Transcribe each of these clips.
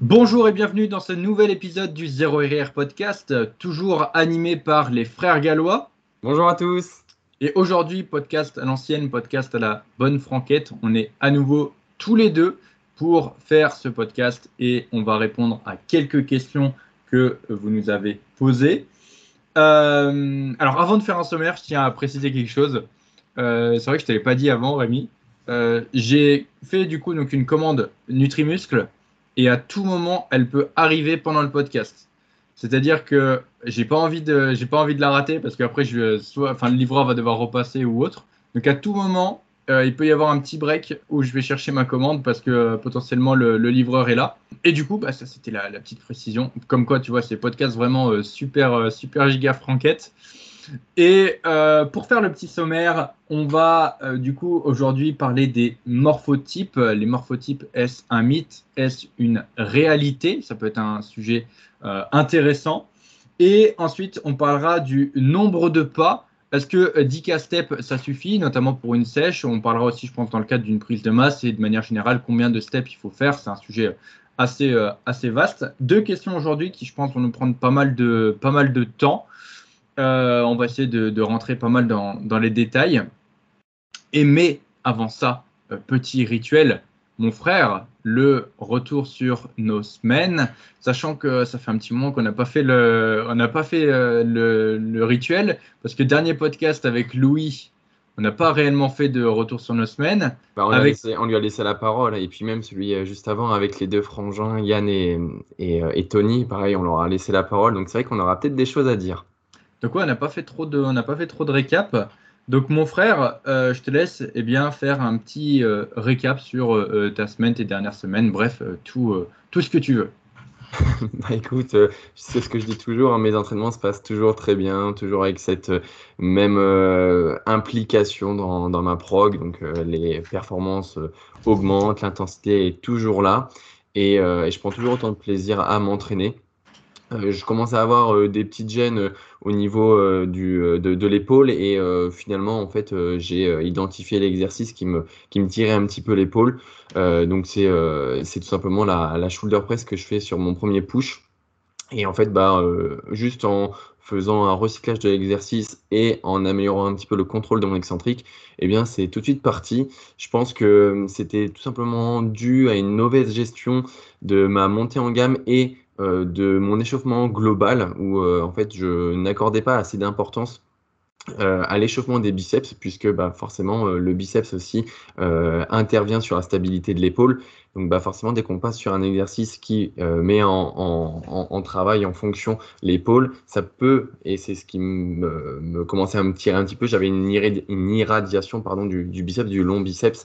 Bonjour et bienvenue dans ce nouvel épisode du Zéro RR Podcast, toujours animé par les frères gallois. Bonjour à tous. Et aujourd'hui, podcast à l'ancienne, podcast à la bonne franquette. On est à nouveau tous les deux pour faire ce podcast et on va répondre à quelques questions que vous nous avez posées. Euh, alors avant de faire un sommaire, je tiens à préciser quelque chose. Euh, c'est vrai que je ne t'avais pas dit avant, Rémi. Euh, j'ai fait du coup donc une commande Nutrimuscle et à tout moment, elle peut arriver pendant le podcast. C'est-à-dire que j'ai pas envie de, j'ai pas envie de la rater parce qu'après, je, soit, le livreur va devoir repasser ou autre. Donc à tout moment, euh, il peut y avoir un petit break où je vais chercher ma commande parce que euh, potentiellement le, livreur est là. Et du coup, bah, ça c'était la, petite précision. Comme quoi, tu vois, c'est podcast vraiment euh, super, super giga franquette. Et euh, pour faire le petit sommaire, on va euh, du coup aujourd'hui parler des morphotypes. Les morphotypes, est-ce un mythe? Est-ce une réalité? Ça peut être un sujet euh, intéressant. Et ensuite, on parlera du nombre de pas. Est-ce que 10 steps, ça suffit, notamment pour une sèche On parlera aussi, je pense, dans le cadre d'une prise de masse et de manière générale, combien de steps il faut faire. C'est un sujet assez, assez vaste. Deux questions aujourd'hui qui, je pense, vont nous prendre pas mal de, pas mal de temps. Euh, on va essayer de, rentrer pas mal dans, les détails. Et mais avant ça, euh, petit rituel, mon frère, le retour sur nos semaines, sachant que ça fait un petit moment qu'on n'a pas fait le, on n'a pas fait euh, le, rituel, parce que dernier podcast avec Louis, on n'a pas réellement fait de retour sur nos semaines. Bah, on, lui a laissé la parole, et puis même celui juste avant avec les deux frangins, Yann et, et Tony, pareil, on leur a laissé la parole, donc c'est vrai qu'on aura peut-être des choses à dire. Donc on n'a pas fait trop de, on n'a pas fait trop de récap. Donc mon frère, euh, je te laisse eh bien faire un petit euh, récap sur euh, ta semaine, tes dernières semaines, bref, tout, tout ce que tu veux. bah écoute, c'est ce que je dis toujours, hein, mes entraînements se passent toujours très bien, toujours avec cette même implication dans, dans, ma prog, donc les performances augmentent, l'intensité est toujours là, et, je prends toujours autant de plaisir à m'entraîner. Euh, je commence à avoir euh, des petites gênes euh, au niveau du, de, de l'épaule et finalement en fait j'ai identifié l'exercice qui me, qui me tirait un petit peu l'épaule. donc c'est tout simplement la, la shoulder press que je fais sur mon premier push. Et en fait, bah, juste en faisant un recyclage de l'exercice et en améliorant un petit peu le contrôle de mon excentrique, eh bien, c'est tout de suite parti. Je pense que c'était tout simplement dû à une mauvaise gestion de ma montée en gamme et euh, de mon échauffement global où euh, en fait je n'accordais pas assez d'importance euh, à l'échauffement des biceps, puisque bah, forcément le biceps aussi intervient sur la stabilité de l'épaule. Donc bah, forcément, dès qu'on passe sur un exercice qui met en, travail en fonction l'épaule, ça peut, et c'est ce qui me, commençait à me tirer un petit peu, j'avais une, irradiation pardon, du, du biceps, du long biceps,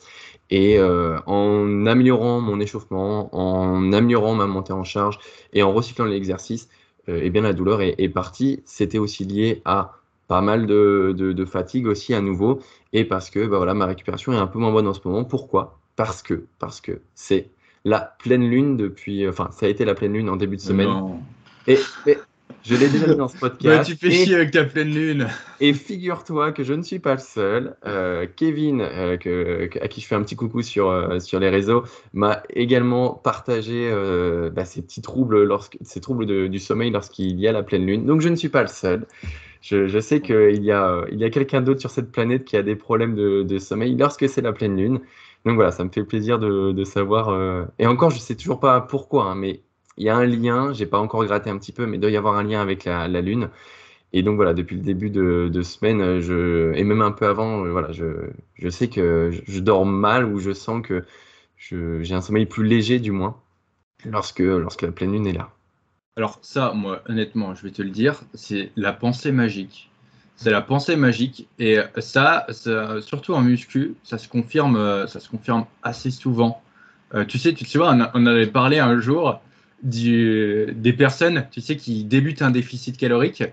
et euh, en améliorant mon échauffement, en améliorant ma montée en charge et en recyclant l'exercice, euh, eh bien la douleur est, partie. C'était aussi lié à pas mal de, fatigue aussi à nouveau et parce que bah voilà, ma récupération est un peu moins bonne en ce moment. Pourquoi? Parce que parce que c'est la pleine lune depuis, enfin ça a été la pleine lune en début de semaine. Et, et, je l'ai déjà dit dans ce podcast. tu fais chier avec ta pleine lune. Et figure-toi que je ne suis pas le seul. Euh, Kevin, euh, à qui je fais un petit coucou sur, euh, sur les réseaux, m'a également partagé bah, ces petits troubles, lorsque, ces troubles du sommeil lorsqu'il y a la pleine lune. Donc je ne suis pas le seul. Je, sais qu'il y a, il y a quelqu'un d'autre sur cette planète qui a des problèmes de, sommeil lorsque c'est la pleine lune. Donc voilà, ça me fait plaisir de, savoir. et encore, je ne sais toujours pas pourquoi, hein, mais il y a un lien, j'ai pas encore gratté un petit peu, mais il doit y avoir un lien avec la, Lune. Et donc voilà, depuis le début de, semaine, et même un peu avant, euh, voilà, je, je sais que je, dors mal ou je sens que j'ai un sommeil plus léger du moins lorsque, lorsque la pleine lune est là. Alors ça, moi, honnêtement, je vais te le dire, c'est la pensée magique. C'est la pensée magique. Et ça, surtout en muscu, ça se confirme, ça se confirme assez souvent. Euh, tu sais, tu, vois, on, on, avait parlé un jour des personnes, tu sais, qui débutent un déficit calorique.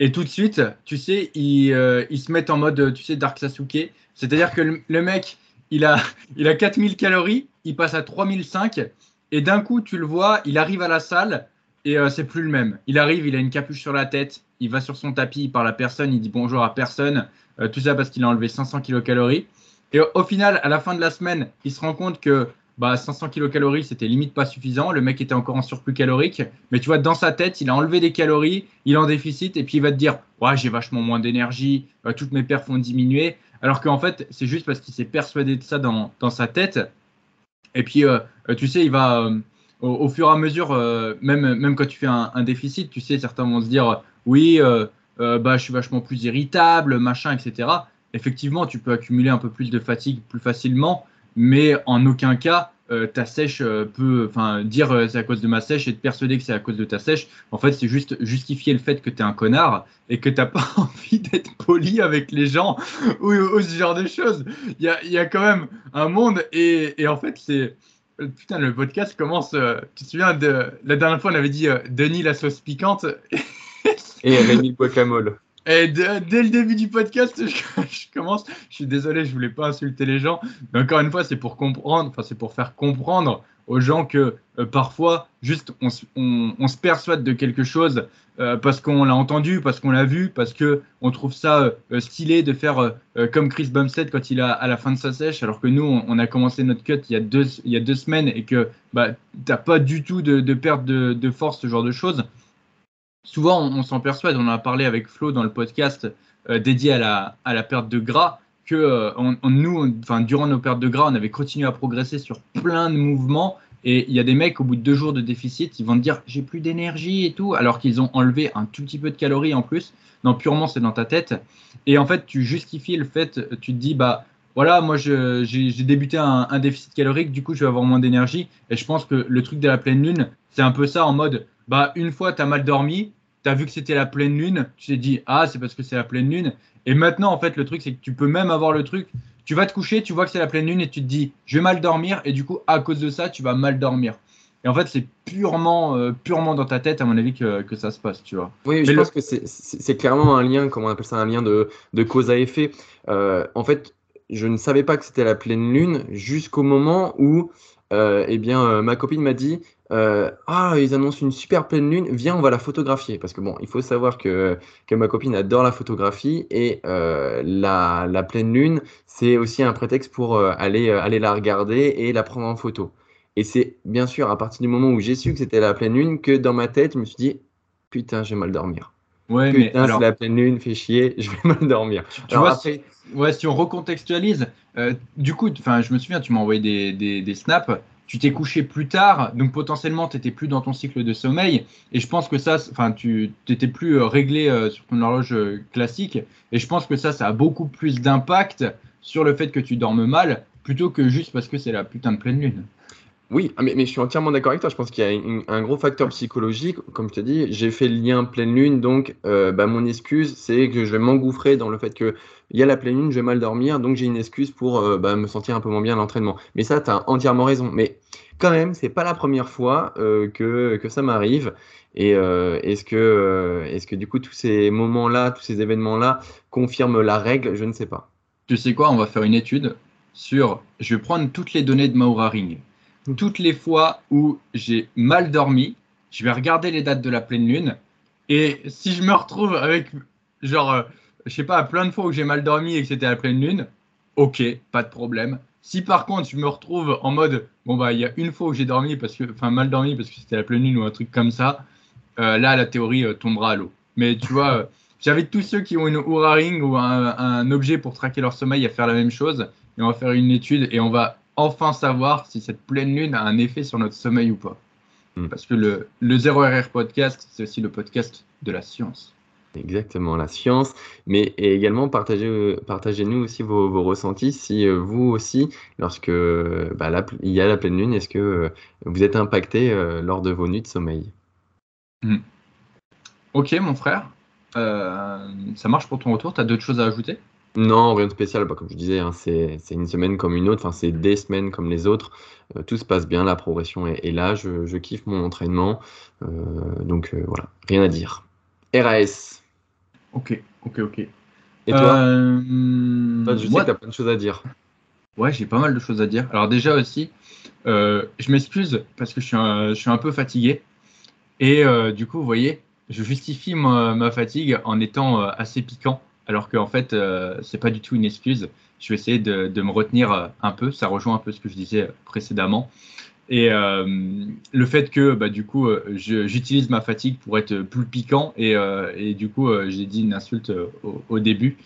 Et tout de suite, tu sais, ils, euh, se mettent en mode, tu sais, Dark Sasuke. C'est-à-dire que le, mec, il a, il a 4000 calories, il passe à 3005. Et d'un coup, tu le vois, il arrive à la salle et euh, c'est plus le même. Il arrive, il a une capuche sur la tête, il va sur son tapis, il parle à personne, il dit bonjour à personne. Euh, tout ça parce qu'il a enlevé 500 kilocalories. Et au final, à la fin de la semaine, il se rend compte que bah 500 kilocalories, c'était limite pas suffisant. Le mec était encore en surplus calorique, mais tu vois, dans sa tête, il a enlevé des calories, il est en déficit, et puis il va te dire, ouais, j'ai vachement moins d'énergie, euh, toutes mes perfs ont diminué. Alors qu'en fait, c'est juste parce qu'il s'est persuadé de ça dans, dans, sa tête. Et puis, euh, tu sais, il va, au, fur et à mesure, même, même quand tu fais un, un, déficit, tu sais, certains vont se dire, oui, bah, je suis vachement plus irritable, machin, etc. Effectivement, tu peux accumuler un peu plus de fatigue plus facilement mais en aucun cas euh, ta sèche euh, peut, enfin, dire euh, c'est à cause de ma sèche et te persuader que c'est à cause de ta sèche. En fait, c'est juste justifier le fait que tu es un connard et que tu n'as pas envie d'être poli avec les gens ou, ce genre de choses. Il y a, y a, quand même un monde et, et en fait, c'est. Putain, le podcast commence. tu te souviens de la dernière fois, on avait dit Denis la sauce piquante. et Rémi le guacamole. Et dès le début du podcast, je, commence. Je suis désolé, je voulais pas insulter les gens. Mais encore une fois, c'est pour comprendre, enfin, c'est pour faire comprendre aux gens que euh, parfois, juste, on, se persuade de quelque chose euh, parce qu'on l'a entendu, parce qu'on l'a vu, parce que on trouve ça euh, stylé de faire comme Chris Bumstead quand il a à la fin de sa sèche, alors que nous, on, a commencé notre cut il y a deux, semaines et que bah, t'as pas du tout de, perte de force, ce genre de choses souvent on, s'en persuade, on en a parlé avec Flo dans le podcast euh, dédié à la, perte de gras, que euh, nous, durant nos pertes de gras, on avait continué à progresser sur plein de mouvements. Et il y a des mecs, au bout de deux jours de déficit, ils vont te dire j'ai plus d'énergie et tout, alors qu'ils ont enlevé un tout petit peu de calories en plus. Non, purement, c'est dans ta tête. Et en fait, tu justifies le fait, tu te dis, bah voilà, moi j'ai débuté un, déficit calorique, du coup je vais avoir moins d'énergie. Et je pense que le truc de la pleine lune, c'est un peu ça en mode bah, une fois, tu as mal dormi, tu as vu que c'était la pleine lune, tu t'es dit, ah, c'est parce que c'est la pleine lune. Et maintenant, en fait, le truc, c'est que tu peux même avoir le truc, tu vas te coucher, tu vois que c'est la pleine lune et tu te dis, je vais mal dormir, et du coup, à cause de ça, tu vas mal dormir. Et en fait, c'est purement, euh, purement dans ta tête, à mon avis, que, que ça se passe, tu vois. Oui, je pense que c'est clairement un lien, comment on appelle ça, un lien de, de cause à effet. Euh, en fait, je ne savais pas que c'était la pleine lune jusqu'au moment où, euh, eh bien, ma copine m'a dit, euh, ah, ils annoncent une super pleine lune, viens, on va la photographier. Parce que bon, il faut savoir que, que ma copine adore la photographie et euh, la, la, pleine lune, c'est aussi un prétexte pour euh, aller, aller la regarder et la prendre en photo. Et c'est bien sûr à partir du moment où j'ai su que c'était la pleine lune que dans ma tête, je me suis dit, putain, j'ai mal dormir. Ouais, putain, c'est la pleine lune, fait chier, je vais mal dormir. Tu, vois, si, ouais, si on recontextualise, du coup, je me souviens, tu m'as envoyé des, des, des snaps tu t'es couché plus tard, donc potentiellement tu n'étais plus dans ton cycle de sommeil. Et je pense que ça, enfin, tu n'étais plus euh, réglé euh, sur ton horloge euh, classique. Et je pense que ça, ça a beaucoup plus d'impact sur le fait que tu dormes mal, plutôt que juste parce que c'est la putain de pleine lune. Oui, ah, mais, je suis entièrement d'accord avec toi. Je pense qu'il y a un gros facteur psychologique. Comme je te dis, j'ai fait le lien pleine lune, donc bah, mon excuse, c'est que je vais m'engouffrer dans le fait que il y a la pleine lune, je vais mal dormir, donc j'ai une excuse pour euh, bah, me sentir un peu moins bien à l'entraînement. Mais ça, tu as entièrement raison. Mais quand même, c'est pas la première fois euh, que, ça m'arrive. Et euh, est-ce que, du coup, tous ces moments-là, tous ces événements-là confirment la règle? Je ne sais pas. Tu sais quoi? On va faire une étude sur. Je vais prendre toutes les données de Maura Ring. Toutes les fois où j'ai mal dormi, je vais regarder les dates de la pleine lune. Et si je me retrouve avec genre je sais pas, plein de fois où j'ai mal dormi et que c'était la pleine lune, ok, pas de problème. Si par contre je me retrouve en mode, bon bah il y a une fois où j'ai dormi parce que, enfin mal dormi parce que c'était la pleine lune ou un truc comme ça, euh, là la théorie euh, tombera à l'eau. Mais tu vois, euh, j'invite tous ceux qui ont une Oura Ring ou un, objet pour traquer leur sommeil à faire la même chose et on va faire une étude et on va enfin savoir si cette pleine lune a un effet sur notre sommeil ou pas. Hmm. Parce que le, le 0RR podcast, c'est aussi le podcast de la science. Exactement, la science, mais également partagez, partagez-nous aussi vos, ressentis si euh, vous aussi, lorsque bah, il y a la pleine lune, est-ce que euh, vous êtes impacté euh, lors de vos nuits de sommeil? Hmm. Ok, mon frère, ça marche pour ton retour, tu as d'autres choses à ajouter? Non, rien de spécial, bah, comme je disais, hein, c'est, une semaine comme une autre, enfin, c'est des semaines comme les autres, tout se passe bien, la progression est, là, je, je, kiffe mon entraînement, donc voilà, rien à dire. RAS. Ok, ok, ok. Et toi, euh, Je sais que tu as plein de choses à dire. Ouais, j'ai pas mal de choses à dire. Alors déjà aussi, euh, je m'excuse parce que je suis, un, je suis un peu fatigué. Et euh, du coup, vous voyez, je justifie ma, fatigue en étant assez piquant, alors qu'en fait, c'est pas du tout une excuse. je vais essayer de, me retenir un peu. Ça rejoint un peu ce que je disais précédemment. Et le fait que bah, du coup j'utilise ma fatigue pour être plus piquant et, du coup j'ai dit une insulte au, début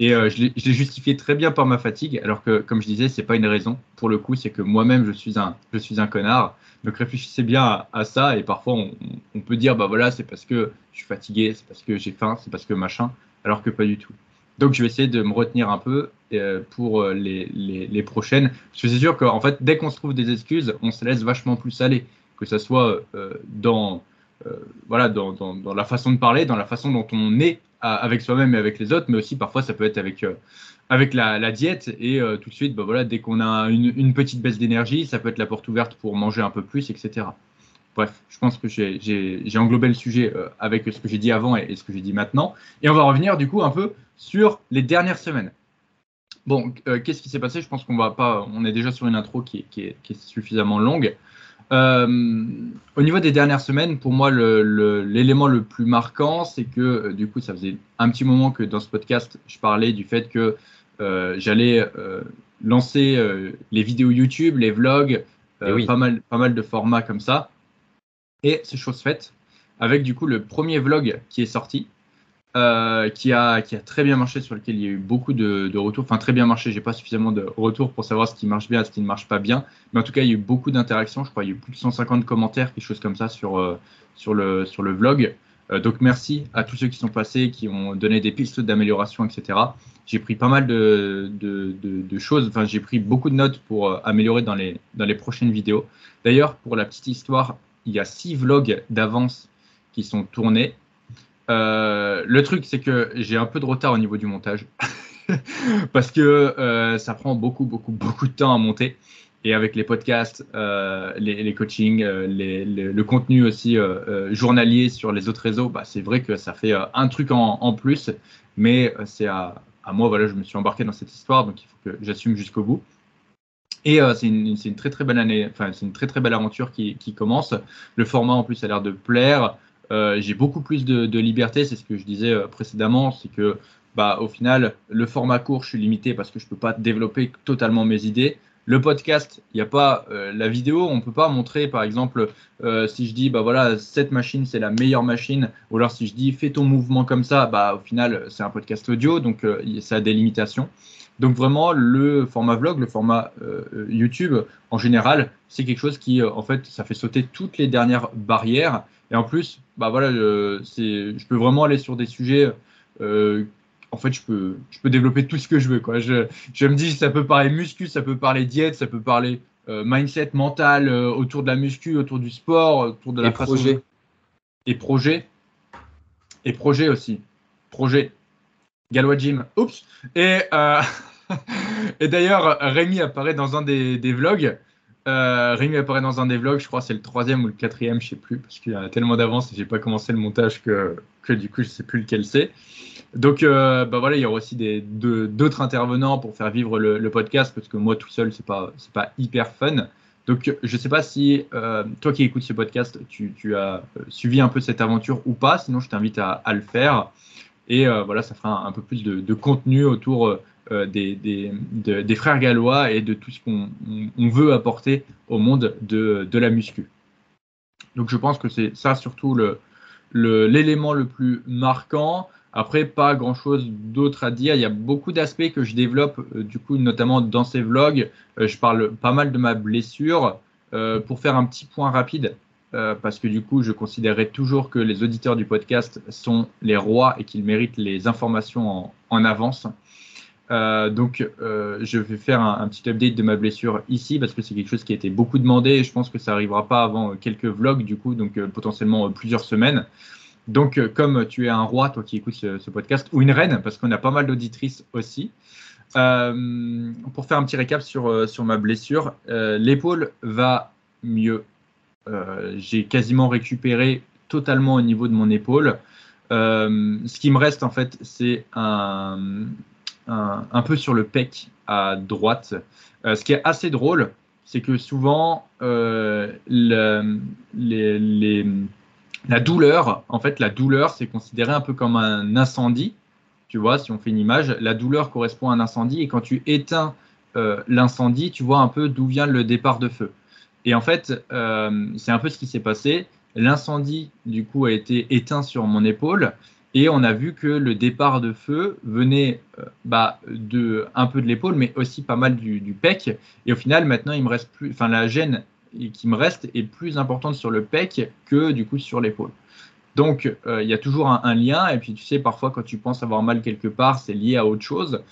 et je l'ai justifié très bien par ma fatigue alors que comme je disais c'est pas une raison pour le coup c'est que moi-même je suis un je suis un connard donc réfléchissez bien à, ça et parfois on, peut dire bah voilà c'est parce que je suis fatigué, c'est parce que j'ai faim, c'est parce que machin, alors que pas du tout. Donc je vais essayer de me retenir un peu euh, pour euh, les, les, prochaines. Parce que c'est sûr qu'en fait dès qu'on se trouve des excuses, on se laisse vachement plus aller, que ce soit euh, dans voilà dans, dans, la façon de parler, dans la façon dont on est avec soi-même et avec les autres, mais aussi parfois ça peut être avec avec la, diète et tout de suite, bah voilà, dès qu'on a une, petite baisse d'énergie, ça peut être la porte ouverte pour manger un peu plus, etc. Bref, je pense que j'ai englobé le sujet euh, avec ce que j'ai dit avant et, ce que j'ai dit maintenant. Et on va revenir du coup un peu sur les dernières semaines. Bon, euh, qu'est-ce qui s'est passé? Je pense qu'on va pas. On est déjà sur une intro qui, est, suffisamment longue. au niveau des dernières semaines, pour moi, l'élément le, le, plus marquant, c'est que du coup, ça faisait un petit moment que dans ce podcast, je parlais du fait que euh, j'allais euh, lancer euh, les vidéos YouTube, les vlogs, eh pas, mal, pas mal de formats comme ça. Et c'est chose faite avec du coup le premier vlog qui est sorti, qui, a, qui a très bien marché, sur lequel il y a eu beaucoup de, retours. Enfin, très bien marché, j'ai pas suffisamment de retours pour savoir ce qui marche bien ce qui ne marche pas bien. Mais en tout cas, il y a eu beaucoup d'interactions. Je crois qu'il y a eu plus de 150 commentaires, quelque chose comme ça sur, sur, le, sur le vlog. donc, merci à tous ceux qui sont passés, qui ont donné des pistes d'amélioration, etc j'ai pris pas mal de, de, de, choses, enfin j'ai pris beaucoup de notes pour euh, améliorer dans les, dans les prochaines vidéos. D'ailleurs, pour la petite histoire, il y a six vlogs d'avance qui sont tournés. Euh, le truc, c'est que j'ai un peu de retard au niveau du montage parce que euh, ça prend beaucoup, beaucoup, beaucoup de temps à monter. Et avec les podcasts, euh, les, coachings, le contenu aussi journalier sur les autres réseaux, bah, c'est vrai que ça fait un truc en, en plus, mais c'est à, à moi, voilà, je me suis embarqué dans cette histoire, donc il faut que j'assume jusqu'au bout. Et euh, c'est une, très très belle année, enfin c'est une très très belle aventure qui, commence. Le format en plus a l'air de plaire. Euh, j'ai beaucoup plus de, liberté, c'est ce que je disais euh, précédemment, c'est que bah, au final le format court, je suis limité parce que je peux pas développer totalement mes idées. Le podcast, il n'y a pas la vidéo, on ne peut pas montrer, par exemple, si je dis, bah voilà, cette machine, c'est la meilleure machine, ou alors si je dis, fais ton mouvement comme ça, bah au final, c'est un podcast audio, donc ça a des limitations. Donc vraiment, le format vlog, le format YouTube, en général, c'est quelque chose qui, en fait, ça fait sauter toutes les dernières barrières. Et en plus, bah voilà, je peux vraiment aller sur des sujets en fait, je peux, je peux développer tout ce que je veux. Quoi. Je, je me dis, ça peut parler muscu, ça peut parler diète, ça peut parler euh, mindset mental euh, autour de la muscu, autour du sport, autour de la Et projet. Et projet. Et projet aussi. Projet. Galois Gym. Oups. Et, euh, et d'ailleurs, Rémi apparaît dans un des, vlogs. Rémi apparaît dans un des vlogs, je crois c'est le troisième ou le quatrième, je sais plus, parce qu'il y a tellement d'avance et j'ai pas commencé le montage que, que du coup je sais plus lequel c'est. Donc, euh, bah voilà, il y aura aussi d'autres intervenants pour faire vivre le, podcast parce que moi tout seul, c'est pas, pas hyper fun. Donc, je sais pas si euh, toi qui écoutes ce podcast, tu, as euh, suivi un peu cette aventure ou pas. Sinon, je t'invite à, le faire. Et voilà, ça fera un, peu plus de, contenu autour des, des, frères gallois et de tout ce qu'on veut apporter au monde de, la muscu. Donc, je pense que c'est ça surtout l'élément le, plus marquant. Après, pas grand chose d'autre à dire. Il y a beaucoup d'aspects que je développe, euh, du coup, notamment dans ces vlogs. Euh, je parle pas mal de ma blessure. Euh, pour faire un petit point rapide, parce que du coup, je considérerais toujours que les auditeurs du podcast sont les rois et qu'ils méritent les informations en, avance. Donc, je vais faire un, petit update de ma blessure ici parce que c'est quelque chose qui a été beaucoup demandé et je pense que ça arrivera pas avant quelques vlogs, du coup, donc potentiellement plusieurs semaines. Donc, euh, comme tu es un roi, toi qui écoutes ce, podcast, ou une reine, parce qu'on a pas mal d'auditrices aussi, euh, pour faire un petit récap sur, euh, sur ma blessure, l'épaule va mieux. J'ai quasiment récupéré totalement au niveau de mon épaule. ce qui me reste, en fait, c'est un, un, peu sur le pec à droite. ce qui est assez drôle, c'est que souvent, les la douleur, en fait, la douleur, c'est considéré un peu comme un incendie. tu vois, si on fait une image, la douleur correspond à un incendie et quand tu éteins euh, l'incendie, tu vois un peu d'où vient le départ de feu. Et en fait, euh, c'est un peu ce qui s'est passé. L'incendie, du coup, a été éteint sur mon épaule et on a vu que le départ de feu venait euh, bah, un peu de l'épaule, mais aussi pas mal du, pec. Et au final, maintenant, il me reste plus, la gêne qui me reste est plus importante sur le pec que du coup sur l'épaule. Donc, euh, il y a toujours un, lien. Et puis, tu sais, parfois, quand tu penses avoir mal quelque part, c'est lié à autre chose.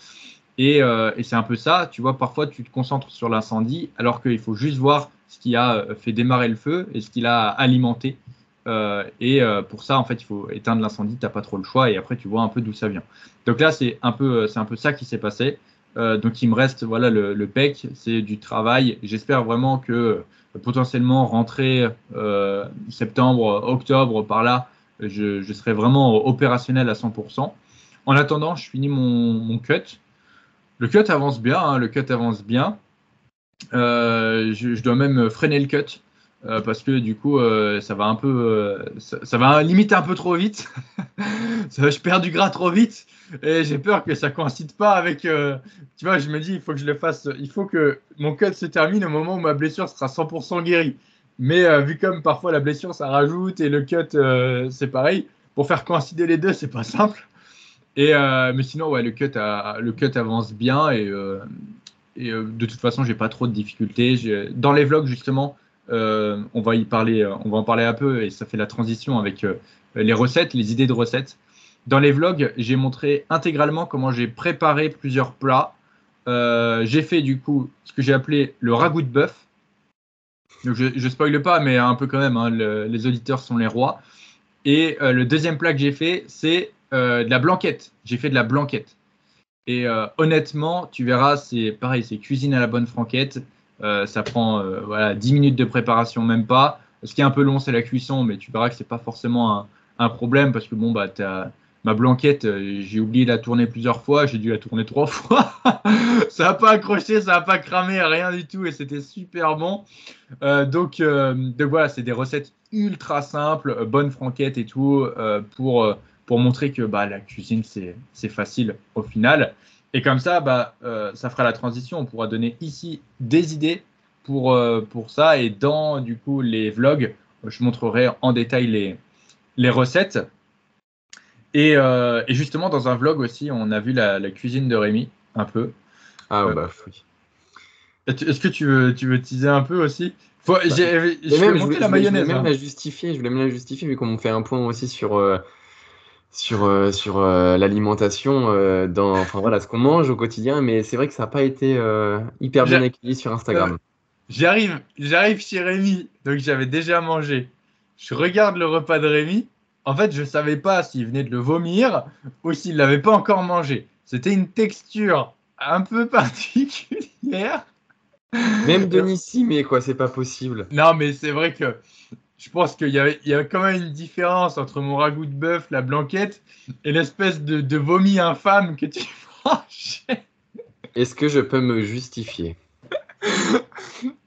Et, euh, et c'est un peu ça. Tu vois, parfois, tu te concentres sur l'incendie, alors qu'il faut juste voir ce qui a fait démarrer le feu et ce qu'il a alimenté. Euh, et pour ça, en fait, il faut éteindre l'incendie. Tu n'as pas trop le choix. Et après, tu vois un peu d'où ça vient. Donc là, c'est un peu, c'est un peu ça qui s'est passé. donc, il me reste voilà le, PEC. C'est du travail. J'espère vraiment que potentiellement rentrer euh, septembre, octobre, par là, je, serai vraiment opérationnel à 100%. En attendant, je finis mon, cut. Le cut avance bien, hein, le cut avance bien. Euh, je, dois même freiner le cut euh, parce que du coup, ça va un peu, ça, va limiter un peu trop vite. je perds du gras trop vite et j'ai peur que ça coïncide pas avec. Euh, tu vois, je me dis, il faut que je le fasse. Il faut que mon cut se termine au moment où ma blessure sera 100% guérie. Mais euh, vu comme parfois la blessure ça rajoute et le cut euh, c'est pareil, pour faire coïncider les deux, c'est pas simple. Et mais sinon, ouais, le cut, le cut avance bien et, et de toute façon, j'ai pas trop de difficultés. Dans les vlogs justement, on va y parler, on va en parler un peu et ça fait la transition avec les recettes, les idées de recettes. Dans les vlogs, j'ai montré intégralement comment j'ai préparé plusieurs plats. Euh, j'ai fait du coup ce que j'ai appelé le ragoût de bœuf. Je, ne spoile pas, mais un peu quand même, hein, les auditeurs sont les rois. Et euh, le deuxième plat que j'ai fait, c'est euh, de la blanquette. J'ai fait de la blanquette. Et honnêtement, tu verras, c'est pareil, c'est cuisine à la bonne franquette. Ça prend voilà, 10 minutes de préparation, même pas. Ce qui est un peu long, c'est la cuisson, mais tu verras que c'est pas forcément un, un, problème parce que bon, bah, ma blanquette, euh, j'ai oublié de la tourner plusieurs fois, j'ai dû la tourner trois fois. ça n'a pas accroché, ça n'a pas cramé, rien du tout, et c'était super bon. Euh, donc, euh, voilà, c'est des recettes ultra simples, bonne franquette et tout, pour, pour montrer que bah, la cuisine, c'est facile au final. Et comme ça, bah, ça fera la transition. On pourra donner ici des idées pour, pour ça. Et dans du coup les vlogs, je montrerai en détail les, les recettes. Euh, et, justement, dans un vlog aussi, on a vu la, cuisine de Rémi, un peu. Ah, euh, bah oui. Est-ce que tu veux, tu veux teaser un peu aussi? Faut, bah, je, la mayonnaise. Je voulais même hein. la justifier, je voulais même la justifier, vu qu'on fait un point aussi sur, euh, sur, sur l'alimentation, dans enfin, voilà, ce qu'on mange au quotidien, mais c'est vrai que ça n'a pas été hyper bien écrit sur Instagram. J'arrive, j'arrive chez Rémi, donc j'avais déjà mangé. Je regarde le repas de Rémi, en fait, je ne savais pas s'il venait de le vomir ou s'il ne l'avait pas encore mangé. C'était une texture un peu particulière. Même Denis mais quoi, c'est pas possible. Non, mais c'est vrai que je pense qu'il y, y, a quand même une différence entre mon ragoût de bœuf, la blanquette, et l'espèce de, de, vomi infâme que tu mangeais. Est-ce que je peux me justifier?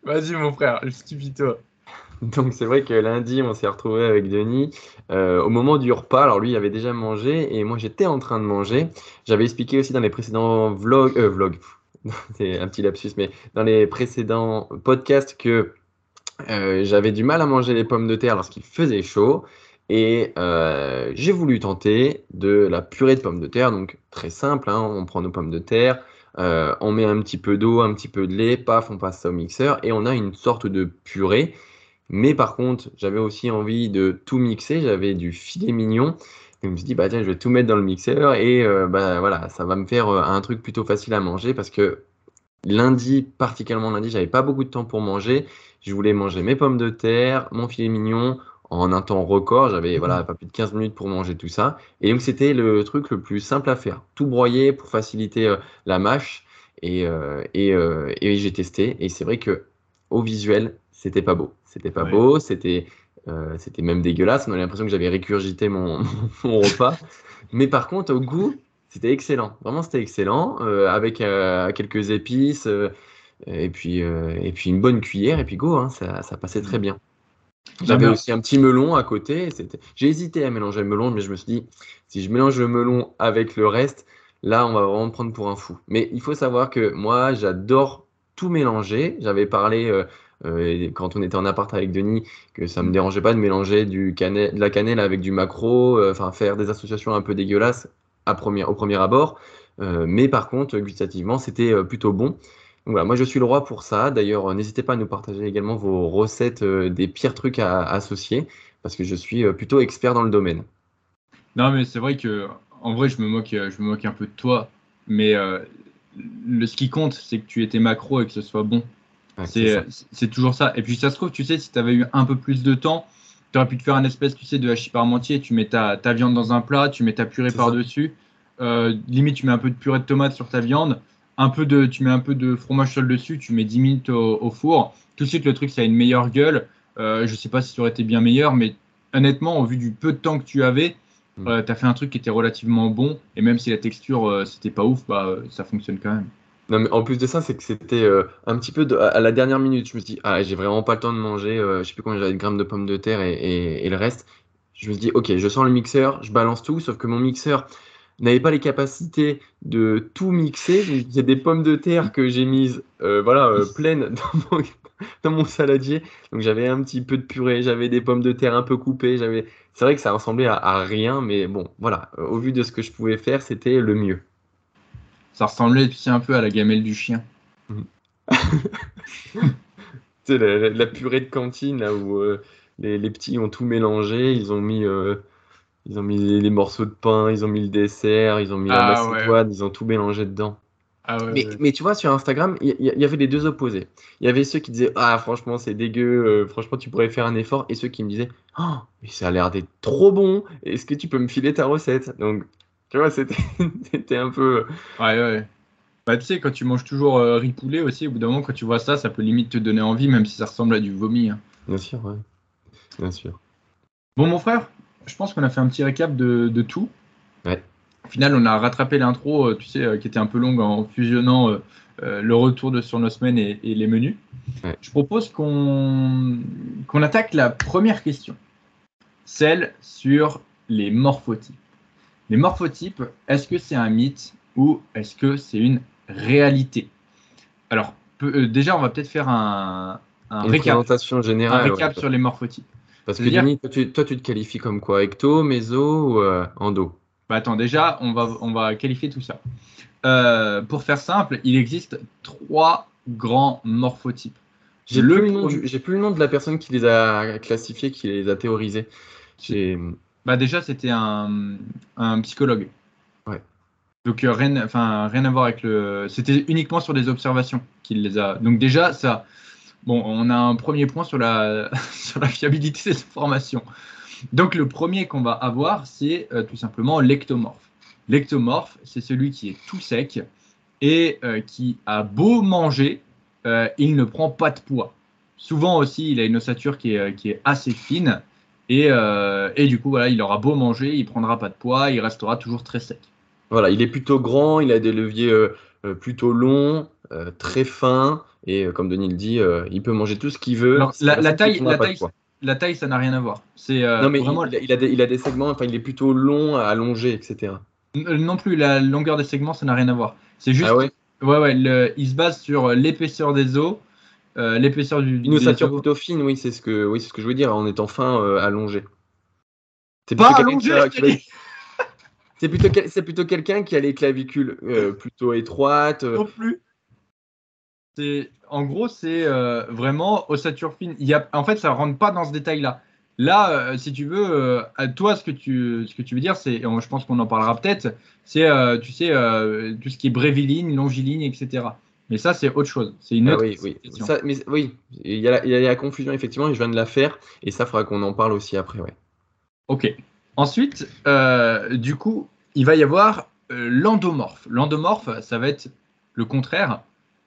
Vas-y, mon frère, justifie-toi. Donc c'est vrai que lundi, on s'est retrouvé avec Denis euh, au moment du repas. Alors lui, il avait déjà mangé et moi, j'étais en train de manger. J'avais expliqué aussi dans les précédents vlogs, euh, vlogs, c'est un petit lapsus, mais dans les précédents podcasts que euh, j'avais du mal à manger les pommes de terre lorsqu'il faisait chaud. Et j'ai voulu tenter de la purée de pommes de terre, donc très simple, hein. on prend nos pommes de terre, on met un petit peu d'eau, un petit peu de lait, paf, on passe ça au mixeur et on a une sorte de purée mais par contre, j'avais aussi envie de tout mixer. J'avais du filet mignon. Donc, je me suis dit, bah, tiens, je vais tout mettre dans le mixeur et euh, bah, voilà, ça va me faire euh, un truc plutôt facile à manger parce que lundi, particulièrement lundi, j'avais pas beaucoup de temps pour manger. Je voulais manger mes pommes de terre, mon filet mignon en un temps record. J'avais voilà, pas plus de 15 minutes pour manger tout ça. Et donc, c'était le truc le plus simple à faire. Tout broyer pour faciliter euh, la mâche. Et, et, et j'ai testé. Et c'est vrai que au visuel, c'était pas beau. C'était pas beau, c'était euh, c'était même dégueulasse. On avait l'impression que j'avais récurgité mon, mon, repas. Mais par contre, au goût, c'était excellent. Vraiment, c'était excellent. Euh, avec euh, quelques épices et, puis, et puis une bonne cuillère. Et puis go, hein, ça, ça, passait très bien. J'avais aussi un petit melon à côté. J'ai hésité à mélanger le melon, mais je me suis dit, si je mélange le melon avec le reste, là, on va vraiment me prendre pour un fou. Mais il faut savoir que moi, j'adore tout mélanger. J'avais parlé euh, euh, quand on était en appart avec Denis que ça me dérangeait pas de mélanger du de la cannelle avec du macro, euh, enfin faire des associations un peu dégueulasses à au premier abord. mais par contre, gustativement, c'était plutôt bon. Voilà, moi je suis le roi pour ça. D'ailleurs, n'hésitez pas à nous partager également vos recettes des pires trucs à, associer, parce que je suis plutôt expert dans le domaine. Non, mais c'est vrai que en vrai, je me moque, je me moque un peu de toi, mais le, ce qui compte, c'est que tu étais macro et que ce soit bon. c'est toujours ça. Et puis, ça se trouve, tu sais, si tu avais eu un peu plus de temps, tu aurais pu te faire un espèce, tu sais, de hachis parmentier. Tu mets ta, ta, viande dans un plat, tu mets ta purée par-dessus. Euh, limite, tu mets un peu de purée de tomate sur ta viande. Un peu de, tu mets un peu de fromage seul dessus, tu mets 10 minutes au, four. Tout de suite, le truc, ça a une meilleure gueule. Euh, je sais pas si ça aurait été bien meilleur, mais honnêtement, au vu du peu de temps que tu avais, Mm. Euh, tu as fait un truc qui était relativement bon, et même si la texture, euh, c'était pas ouf, bah, euh, ça fonctionne quand même. Non, mais en plus de ça, c'est que c'était un petit peu à la dernière minute. Je me suis dit, ah, j'ai vraiment pas le temps de manger. je sais plus combien j'avais de grammes de pommes de terre et, le reste. Je me suis dit, ok, je sens le mixeur, je balance tout, sauf que mon mixeur n'avait pas les capacités de tout mixer. Il y a des pommes de terre que j'ai mises voilà, pleines dans mon, dans mon saladier. Donc j'avais un petit peu de purée, j'avais des pommes de terre un peu coupées, j'avais c'est vrai que ça ressemblait à, rien, mais bon, voilà, au vu de ce que je pouvais faire, c'était le mieux. Ça ressemblait aussi un peu à la gamelle du chien. tu sais, la, purée de cantine, là où euh, les, petits ont tout mélangé, ils ont mis, euh, ils ont mis les, morceaux de pain, ils ont mis le dessert, ils ont mis la ah macédoine, ils ont tout mélangé dedans. Ah mais, tu vois, sur Instagram, il y, avait les deux opposés. Il y avait ceux qui disaient Ah, franchement, c'est dégueu, euh, franchement, tu pourrais faire un effort. Et ceux qui me disaient Oh, mais ça a l'air d'être trop bon. Est-ce que tu peux me filer ta recette? Donc, tu vois, c'était un peu. Ouais, ouais. Bah, tu sais, quand tu manges toujours euh, riz poulet aussi, au bout d'un moment, quand tu vois ça, ça peut limite te donner envie, même si ça ressemble à du vomi. Hein. Bien sûr, ouais. Bien sûr. Bon, mon frère, je pense qu'on a fait un petit récap de, de tout. Ouais. Au final, on a rattrapé l'intro, euh, tu sais, euh, qui était un peu longue en fusionnant euh, le retour de sur nos semaines et, les menus. Je propose qu'on attaque la première question, celle sur les morphotypes. Les morphotypes, est-ce que c'est un mythe ou est-ce que c'est une réalité? Alors, déjà, on va peut-être faire un, un récap, générale, un récap sur les morphotypes. Parce que Denis, toi, tu, toi, tu, te qualifies comme quoi? Ecto, méso ou endo? Bah, attends, déjà, on va, on va qualifier tout ça. Euh, pour faire simple, il existe trois grands morphotypes. J'ai plus, plus, le nom de la personne qui les a classifiés, qui les a théorisés. Bah déjà, c'était un, un, psychologue. Ouais. Donc euh, rien, rien à voir avec le. C'était uniquement sur des observations qu'il les a. Donc déjà, ça. Bon, on a un premier point sur la sur la fiabilité des informations. Donc le premier qu'on va avoir, c'est euh, tout simplement l'ectomorphe. L'ectomorphe, c'est celui qui est tout sec et euh, qui a beau manger, euh, il ne prend pas de poids. Souvent aussi, il a une ossature qui est, qui est assez fine et, et, du coup, voilà, il aura beau manger, il prendra pas de poids, il restera toujours très sec. Voilà, il est plutôt grand, il a des leviers plutôt longs, très fins et comme Denis le dit, il peut manger tout ce qu'il veut. la, taille, la taille, la taille, ça n'a rien à voir. C'est euh, non, mais vraiment... il, a des, il, a des, segments, enfin, il est plutôt long, allongé, etc. Euh, non plus, la longueur des segments, ça n'a rien à voir. C'est juste. Ah ouais? Ouais, ouais, il se base sur l'épaisseur des os, euh, l'épaisseur du. Une ossature plutôt fine, oui, c'est ce que, oui, c'est ce que je veux dire, en étant fin, allongé. C'est pas allongé. c'est plutôt, c'est plutôt quelqu'un qui a les clavicules plutôt étroites. Non plus. C'est en gros, c'est euh, vraiment ossature fine. Il y a, en fait, ça rentre pas dans ce détail-là. Là, euh, si tu veux, euh, à toi, ce que tu, ce que tu veux dire, c'est, je pense qu'on en parlera peut-être, c'est, tu sais, tout ce qui est bréviline, longiligne, etc. Mais ça, c'est autre chose. C'est une ah autre oui, oui. mais, oui, il y, a la, confusion, effectivement, et je viens de la faire, et ça, il faudra qu'on en parle aussi après, ouais. Ok. Ensuite, du coup, il va y avoir l'endomorphe. L'endomorphe, ça va être le contraire.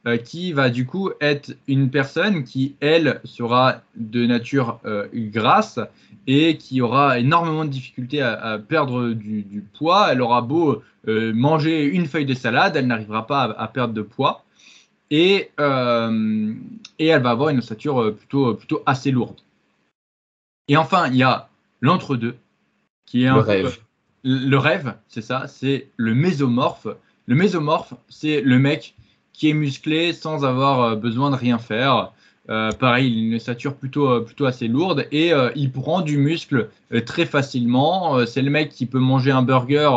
Euh, qui va du coup être une personne qui, elle, sera de nature euh, grasse et qui aura énormément de difficultés à, perdre du, poids. Elle aura beau euh, manger une feuille de salade, elle n'arrivera pas à, perdre de poids. Et, et elle va avoir une ossature plutôt, plutôt assez lourde. Et enfin, il y a l'entre-deux, qui est un le rêve. le rêve, c'est ça, c'est le mésomorphe. Le mésomorphe, c'est le mec qui est musclé sans avoir euh, besoin de rien faire. Euh, pareil, il a une stature plutôt, euh, plutôt assez lourde et il prend du muscle très facilement. c'est le mec qui peut manger un burger,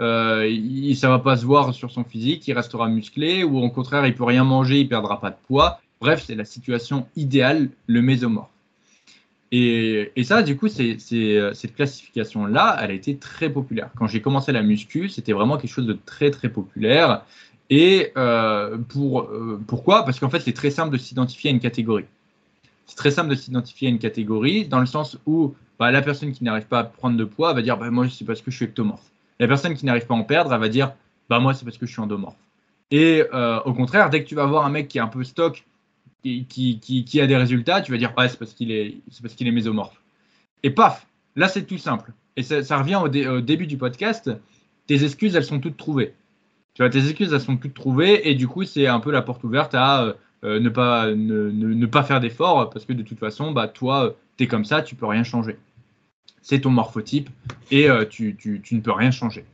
il, ça va pas se voir sur son physique, il restera musclé, ou au contraire, il peut rien manger, il perdra pas de poids. Bref, c'est la situation idéale, le mésomorphe. Et, et ça, du coup, c'est, cette classification-là, elle a été très populaire. Quand j'ai commencé la muscu, c'était vraiment quelque chose de très, très populaire. Et euh, euh, pourquoi? Parce qu'en fait, c'est très simple de s'identifier à une catégorie. C'est très simple de s'identifier à une catégorie dans le sens où bah, la personne qui n'arrive pas à prendre de poids va dire bah, Moi, c'est parce que je suis ectomorphe. La personne qui n'arrive pas à en perdre, elle va dire bah, Moi, c'est parce que je suis endomorphe. Et euh, au contraire, dès que tu vas voir un mec qui est un peu stock, qui, a des résultats, tu vas dire Ouais, c'est parce qu'il est, mésomorphe. Et paf Là, c'est tout simple. Et ça, revient au début du podcast. Tes excuses, elles sont toutes trouvées tu vois, tes excuses, elles sont plus trouvées et du coup, c'est un peu la porte ouverte à euh, euh, ne, pas, ne, ne, pas faire d'efforts parce que de toute façon, bah, toi, tu es comme ça, tu peux rien changer. C'est ton morphotype et euh, tu, tu, tu, ne peux rien changer.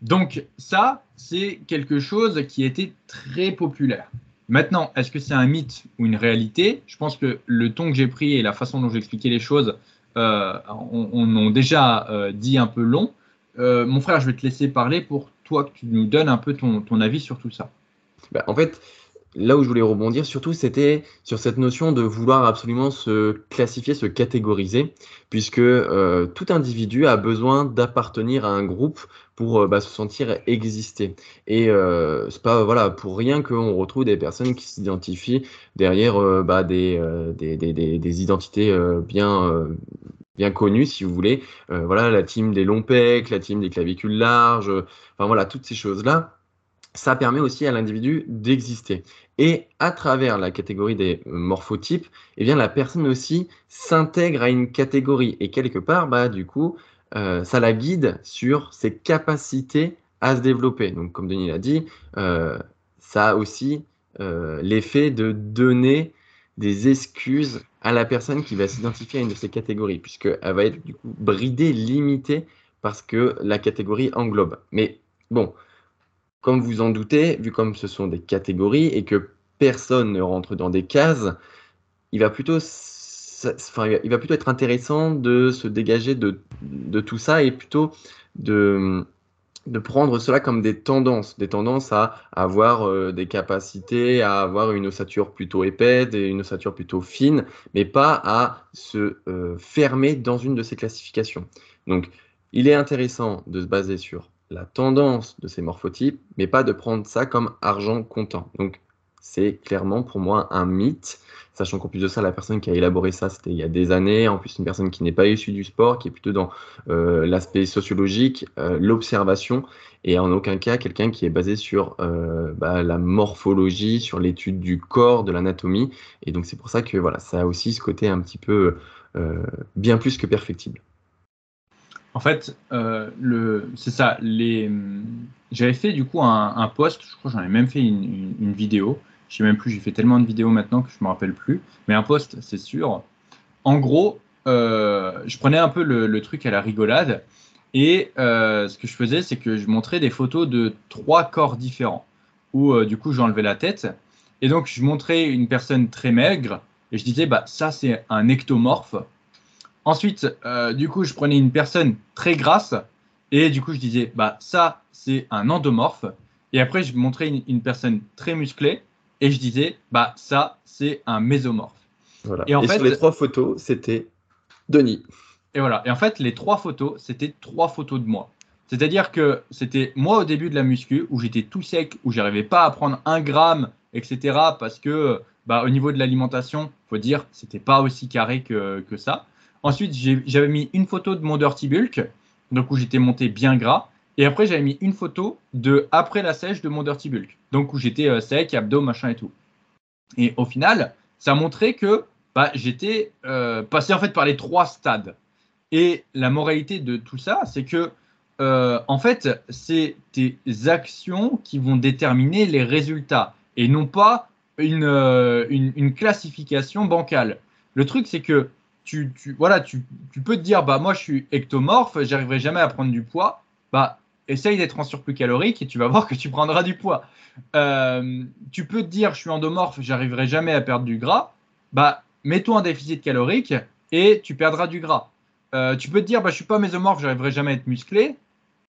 Donc, ça, c'est quelque chose qui été très populaire. Maintenant, est-ce que c'est un mythe ou une réalité? Je pense que le ton que j'ai pris et la façon dont j'ai expliqué les choses, euh, on, on, a déjà dit un peu long. mon frère, je vais te laisser parler pour que tu nous donnes un peu ton, avis sur tout ça. Bah, en fait, là où je voulais rebondir surtout, c'était sur cette notion de vouloir absolument se classifier, se catégoriser, puisque euh, tout individu a besoin d'appartenir à un groupe pour euh, bah, se sentir exister. Et euh, c'est pas voilà pour rien qu'on retrouve des personnes qui s'identifient derrière euh, bah, des, identités bien bien connues, si vous voulez. voilà la team des longs pecs, la team des clavicules larges. enfin voilà toutes ces choses là. Ça permet aussi à l'individu d'exister. Et à travers la catégorie des morphotypes, eh bien, la personne aussi s'intègre à une catégorie. Et quelque part, bah, du coup, euh, ça la guide sur ses capacités à se développer. Donc, comme Denis l'a dit, euh, ça a aussi euh, l'effet de donner des excuses à la personne qui va s'identifier à une de ces catégories, puisqu'elle va être du coup bridée, limitée, parce que la catégorie englobe. Mais bon, comme vous en doutez, vu comme ce sont des catégories et que personne ne rentre dans des cases, il va plutôt il va plutôt être intéressant de se dégager de, de tout ça et plutôt de, de prendre cela comme des tendances, des tendances à avoir euh, des capacités, à avoir une ossature plutôt épaisse et une ossature plutôt fine, mais pas à se euh, fermer dans une de ces classifications. Donc, il est intéressant de se baser sur la tendance de ces morphotypes, mais pas de prendre ça comme argent comptant. Donc, c'est clairement pour moi un mythe, sachant qu'en plus de ça, la personne qui a élaboré ça, c'était il y a des années, en plus une personne qui n'est pas issue du sport, qui est plutôt dans euh, l'aspect sociologique, euh, l'observation, et en aucun cas quelqu'un qui est basé sur euh, bah, la morphologie, sur l'étude du corps, de l'anatomie, et donc c'est pour ça que voilà, ça a aussi ce côté un petit peu bien plus que perfectible. En fait, c'est ça. Les, j'avais fait du coup un, post, je crois que j'en ai même fait une vidéo je sais même plus, j'ai fait tellement de vidéos maintenant que je me rappelle plus. Mais un post, c'est sûr. En gros, euh, je prenais un peu le, truc à la rigolade. Et euh, ce que je faisais, c'est que je montrais des photos de trois corps différents. Où euh, du coup, j'enlevais la tête. Et donc, je montrais une personne très maigre. Et je disais, bah, ça, c'est un ectomorphe. Ensuite, du coup, je prenais une personne très grasse. Et du coup, je disais, bah, ça, c'est un endomorphe. Et après, je montrais une personne très musclée et je disais, bah ça, c'est un mésomorphe. Voilà. Et, en fait, sur les trois photos, c'était Denis. Et voilà. Et en fait, les trois photos, c'était trois photos de moi. C'est-à-dire que c'était moi au début de la muscu où j'étais tout sec, où j'arrivais pas à prendre un gramme, etc. Parce que bah, au niveau de l'alimentation, faut dire, c'était pas aussi carré que, que ça. Ensuite, j'avais mis une photo de mon dirty bulk, donc où j'étais monté bien gras. Et après, j'avais mis une photo de après la sèche de mon dirty bulk. Donc, où j'étais euh, sec, abdos, machin et tout. Et au final, ça montrait que bah, j'étais euh, passé en fait par les trois stades. Et la moralité de tout ça, c'est que euh, en fait, c'est tes actions qui vont déterminer les résultats et non pas une, classification bancale. Le truc, c'est que tu, voilà, tu, peux te dire, bah, moi, je suis ectomorphe, j'arriverai jamais à prendre du poids. Bah, essaye d'être en surplus calorique et tu vas voir que tu prendras du poids. Euh, tu peux te dire, je suis endomorphe, j'arriverai jamais à perdre du gras. Bah, mets-toi en déficit calorique et tu perdras du gras. Euh, tu peux te dire, bah, je suis pas mésomorphe, j'arriverai jamais à être musclé.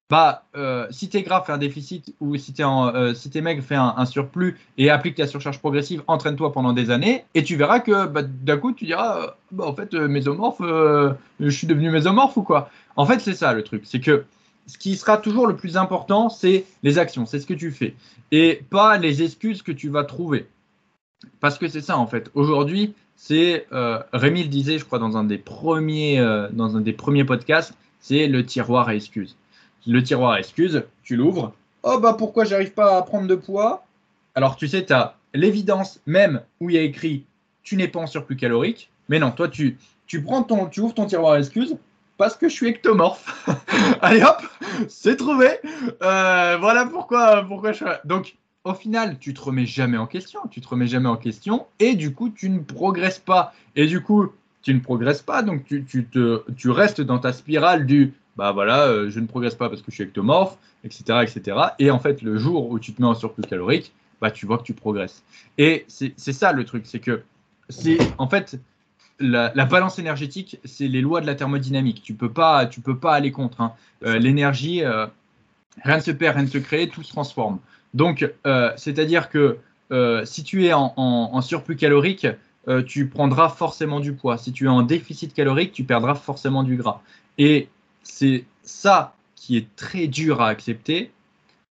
Bah, euh, si es gras, fais un déficit ou si t'es euh, si maigre, fais un, surplus et applique ta surcharge progressive, entraîne-toi pendant des années et tu verras que bah, d'un coup tu diras, bah, en fait, mésomorphe, je suis devenu mésomorphe ou quoi. En fait, c'est ça le truc, c'est que ce qui sera toujours le plus important, c'est les actions, c'est ce que tu fais et pas les excuses que tu vas trouver. Parce que c'est ça en fait. Aujourd'hui, c'est euh, Rémi le disait, je crois, dans un des premiers, euh, dans un des premiers podcasts, c'est le tiroir à excuses. Le tiroir à excuses, tu l'ouvres. Oh bah pourquoi j'arrive pas à prendre de poids? Alors tu sais, tu as l'évidence même où il y a écrit tu n'es pas en surplus calorique. Mais non, toi tu, tu prends ton, tu ouvres ton tiroir à excuses parce que je suis ectomorphe. Allez hop, c'est trouvé. Euh, voilà pourquoi, pourquoi je. Donc au final, tu te remets jamais en question, tu te remets jamais en question, et du coup, tu ne progresses pas. Et du coup, tu ne progresses pas, donc tu, te, tu restes dans ta spirale du bah voilà, euh, je ne progresse pas parce que je suis ectomorphe, etc., etc. Et en fait, le jour où tu te mets en surplus calorique, bah tu vois que tu progresses. Et c'est ça le truc, c'est que c'est en fait la, balance énergétique, c'est les lois de la thermodynamique. Tu peux pas, tu peux pas aller contre. Hein. Euh, l'énergie, euh, rien ne se perd, rien ne se crée, tout se transforme. Donc, euh, c'est-à-dire que si tu es en, surplus calorique, tu prendras forcément du poids. Si tu es en déficit calorique, tu perdras forcément du gras. Et c'est ça qui est très dur à accepter,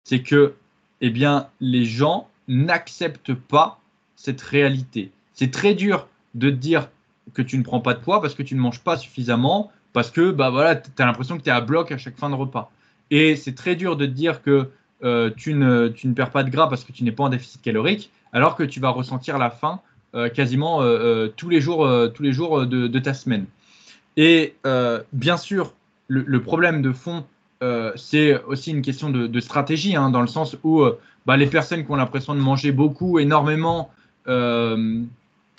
c'est que eh bien, les gens n'acceptent pas cette réalité. C'est très dur de te dire que tu ne prends pas de poids parce que tu ne manges pas suffisamment, parce que bah voilà, tu as l'impression que tu es à bloc à chaque fin de repas. Et c'est très dur de te dire que euh, tu, ne, perds pas de gras parce que tu n'es pas en déficit calorique, alors que tu vas ressentir la faim euh, quasiment euh, tous les jours, tous les jours de, ta semaine. Et bien sûr, le, problème de fond, c'est aussi une question de, stratégie, hein, dans le sens où bah, les personnes qui ont l'impression de manger beaucoup, énormément,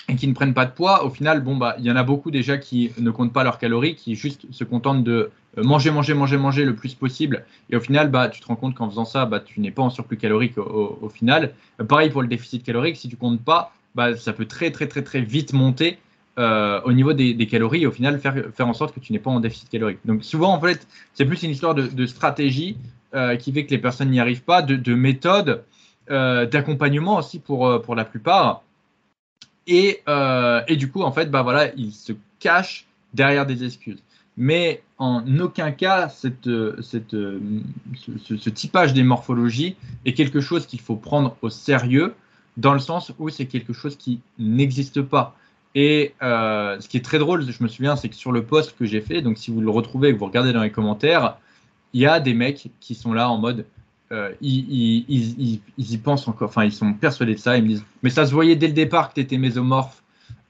et qui ne prennent pas de poids, au final, bon, bah, il y en a beaucoup déjà qui ne comptent pas leurs calories, qui juste se contentent de euh, manger, manger, manger, manger le plus possible. Et au final, bah, tu te rends compte qu'en faisant ça, bah, tu n'es pas en surplus calorique au, final. Euh, pareil pour le déficit calorique, si tu comptes pas, bah, ça peut très, très, très, très vite monter euh, au niveau des, calories et au final faire, faire en sorte que tu n'es pas en déficit calorique. Donc souvent, en fait, c'est plus une histoire de, stratégie qui fait que les personnes n'y arrivent pas, de, de méthode, d'accompagnement aussi pour, pour la plupart. Et, et, du coup, en fait, bah, voilà, ils se cachent derrière des excuses mais en aucun cas cette, cette, ce, typage des morphologies est quelque chose qu'il faut prendre au sérieux, dans le sens où c'est quelque chose qui n'existe pas. Et euh, ce qui est très drôle, je me souviens, c'est que sur le post que j'ai fait, donc si vous le retrouvez et que vous regardez dans les commentaires, il y a des mecs qui sont là en mode, euh, ils, y pensent encore, enfin ils sont persuadés de ça, ils me disent, mais ça se voyait dès le départ que tu étais mésomorphe,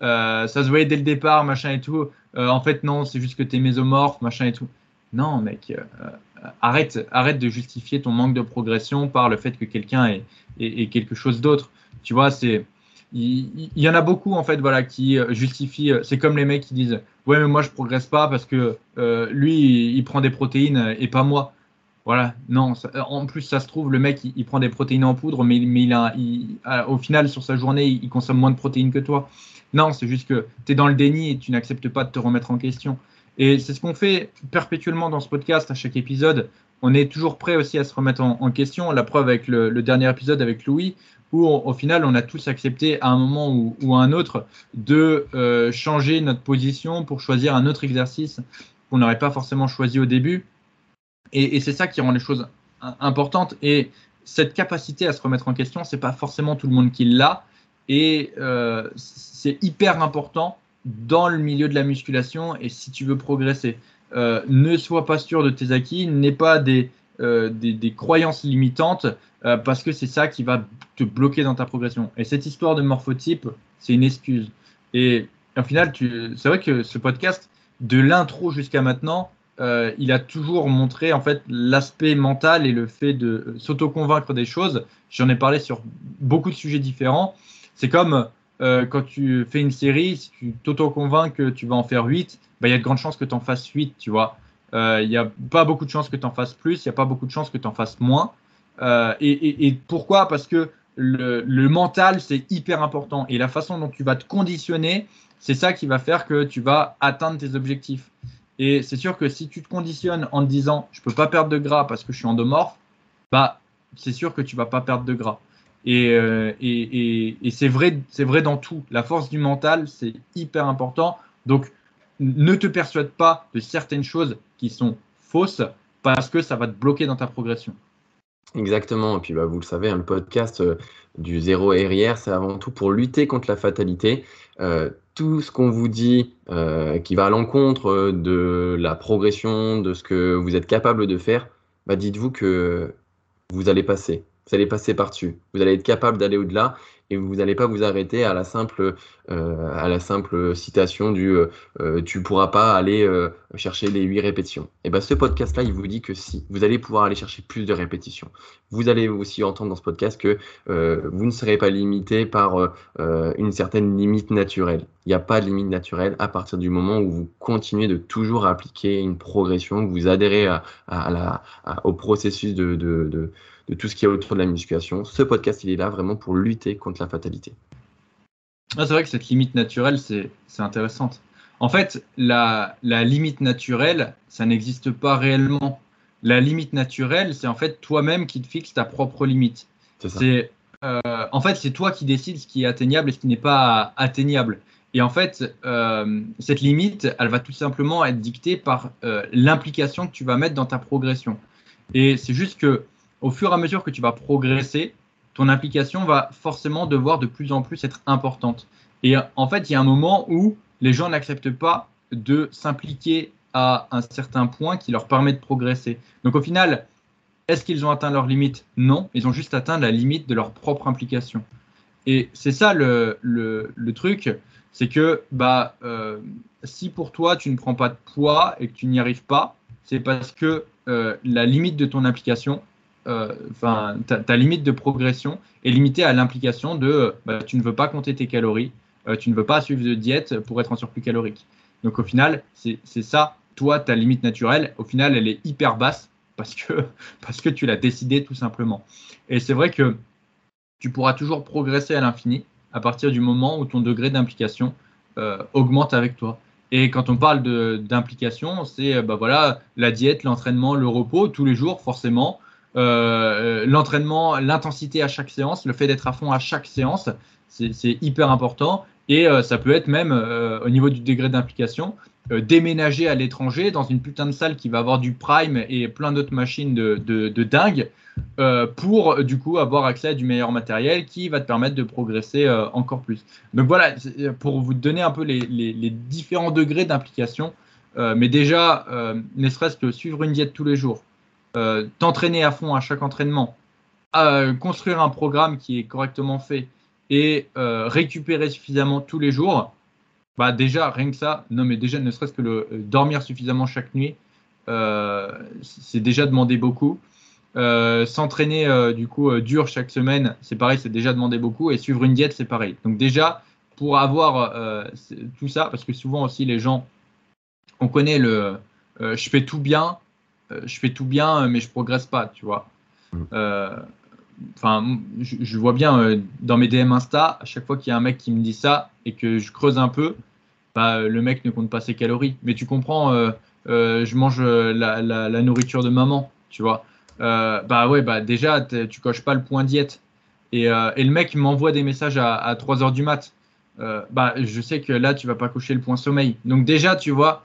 euh, ça se voyait dès le départ, machin et tout. Euh, en fait, non, c'est juste que tu es mésomorphe, machin et tout. Non, mec, arrête, arrête de justifier ton manque de progression par le fait que quelqu'un est, quelque chose d'autre. Tu vois, c'est. Il, y en a beaucoup en fait voilà qui justifient c'est comme les mecs qui disent ouais mais moi je progresse pas parce que lui il, prend des protéines et pas moi voilà non en plus ça se trouve le mec il, prend des protéines en poudre mais, il a au final sur sa journée il, consomme moins de protéines que toi non, c'est juste que tu es dans le déni et tu n'acceptes pas de te remettre en question. Et c'est ce qu'on fait perpétuellement dans ce podcast à chaque épisode. On est toujours prêt aussi à se remettre en, question. La preuve avec le, dernier épisode avec Louis, où au final on a tous accepté à un moment ou, à un autre de euh, changer notre position pour choisir un autre exercice qu'on n'aurait pas forcément choisi au début. Et, c'est ça qui rend les choses importantes. Et cette capacité à se remettre en question, c'est pas forcément tout le monde qui l'a. Et euh, c'est hyper important dans le milieu de la musculation et si tu veux progresser. Euh, ne sois pas sûr de tes acquis, n'aie pas des, euh, des, croyances limitantes parce que c'est ça qui va te bloquer dans ta progression. Et cette histoire de morphotype, c'est une excuse. Et au final, c'est vrai que ce podcast, de l'intro jusqu'à maintenant, il a toujours montré en fait l'aspect mental et le fait de s'auto-convaincre des choses. J'en ai parlé sur beaucoup de sujets différents. C'est comme euh, quand tu fais une série, si tu t'auto-convaincs que tu vas en faire 8, bah, il y a de grandes chances que tu en fasses 8, tu vois. Euh, il n'y a pas beaucoup de chances que tu en fasses plus, il n'y a pas beaucoup de chances que tu en fasses moins. Euh, et, pourquoi? Parce que le mental, c'est hyper important. Et la façon dont tu vas te conditionner, c'est ça qui va faire que tu vas atteindre tes objectifs. Et c'est sûr que si tu te conditionnes en te disant je peux pas perdre de gras parce que je suis endomorphe, bah c'est sûr que tu vas pas perdre de gras. Euh, et, et, et, c'est vrai, c'est vrai dans tout. La force du mental, c'est hyper important. Donc, ne te persuade pas de certaines choses qui sont fausses parce que ça va te bloquer dans ta progression. Exactement. Et puis, bah, vous le savez, hein, le podcast euh, du zéro RIR, c'est avant tout pour lutter contre la fatalité. Euh, tout ce qu'on vous dit qui va à l'encontre de la progression, de ce que vous êtes capable de faire, bah, dites-vous que vous allez passer. Vous allez passer par-dessus. Vous allez être capable d'aller au-delà et vous n'allez pas vous arrêter à la simple, euh, à la simple citation du euh, euh, tu pourras pas aller chercher les huit répétitions. Et ben ce podcast-là, il vous dit que si, vous allez pouvoir aller chercher plus de répétitions. Vous allez aussi entendre dans ce podcast que vous ne serez pas limité par une certaine limite naturelle. Il n'y a pas de limite naturelle à partir du moment où vous continuez de toujours appliquer une progression, vous adhérez au processus de tout ce qui est autour de la musculation. Ce podcast, il est là vraiment pour lutter contre la fatalité. Ah, c'est vrai que cette limite naturelle, c'est intéressante. En fait, la, limite naturelle, ça n'existe pas réellement. La limite naturelle, c'est en fait toi-même qui te fixes ta propre limite. C'est euh, en fait, c'est toi qui décides ce qui est atteignable et ce qui n'est pas atteignable. Et en fait, euh, cette limite, elle va tout simplement être dictée par euh, l'implication que tu vas mettre dans ta progression. Et c'est juste que au fur et à mesure que tu vas progresser, ton implication va forcément devoir de plus en plus être importante. Et en fait, il y a un moment où les gens n'acceptent pas de s'impliquer à un certain point qui leur permet de progresser. Donc au final, est-ce qu'ils ont atteint leur limite Non, ils ont juste atteint la limite de leur propre implication. Et c'est ça le, truc, c'est que bah, euh, si pour toi tu ne prends pas de poids et que tu n'y arrives pas, c'est parce que euh, la limite de ton implication, euh, enfin, ta, limite de progression est limitée à l'implication de bah, tu ne veux pas compter tes calories, euh, tu ne veux pas suivre de diète pour être en surplus calorique. Donc au final, c'est ça, toi, ta limite naturelle, au final, elle est hyper basse parce que, parce que tu l'as décidé tout simplement. Et c'est vrai que tu pourras toujours progresser à l'infini à partir du moment où ton degré d'implication euh, augmente avec toi. Et quand on parle d'implication, c'est bah voilà, la diète, l'entraînement, le repos, tous les jours, forcément. Euh, l'entraînement, l'intensité à chaque séance, le fait d'être à fond à chaque séance, c'est hyper important. Et euh, ça peut être même euh, au niveau du degré d'implication, déménager à l'étranger dans une putain de salle qui va avoir du prime et plein d'autres machines de, dingue pour du coup avoir accès à du meilleur matériel qui va te permettre de progresser encore plus. Donc voilà, pour vous donner un peu les différents degrés d'implication. mais déjà, ne serait-ce que suivre une diète tous les jours, euh, t'entraîner à fond à chaque entraînement, euh, construire un programme qui est correctement fait et euh, récupérer suffisamment tous les jours, bah déjà rien que ça, non mais déjà ne serait-ce que le dormir suffisamment chaque nuit, c'est déjà demandé beaucoup. S'entraîner du coup dur chaque semaine, c'est pareil, c'est déjà demandé beaucoup. Et suivre une diète, c'est pareil. Donc déjà pour avoir tout ça, parce que souvent aussi les gens, on connaît le je fais tout bien, je fais tout bien, mais je progresse pas, tu vois. Mm. Euh, enfin, je, vois bien euh, dans mes DM Insta, à chaque fois qu'il y a un mec qui me dit ça et que je creuse un peu, bah, le mec ne compte pas ses calories. Mais tu comprends, je mange la, nourriture de maman, tu vois. bah ouais, bah déjà, tu coches pas le point diète. Et, le mec m'envoie des messages à, à 3 heures du mat. bah, je sais que là, tu vas pas cocher le point sommeil. Donc déjà, tu vois,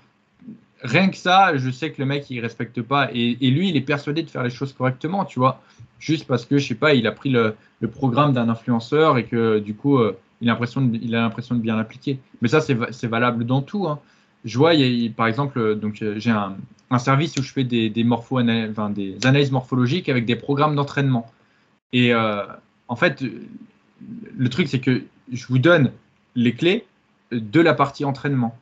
rien que ça, je sais que le mec, il respecte pas. Et, lui, il est persuadé de faire les choses correctement, tu vois. Juste parce que, je sais pas, il a pris le, programme d'un influenceur et que, du coup, euh, il a l'impression de, de bien l'appliquer. Mais ça, c'est valable dans tout. Hein. Je vois, par exemple, donc j'ai un, service où je fais des, des, morpho des analyses morphologiques avec des programmes d'entraînement. Et euh, en fait, le truc, c'est que je vous donne les clés de la partie entraînement.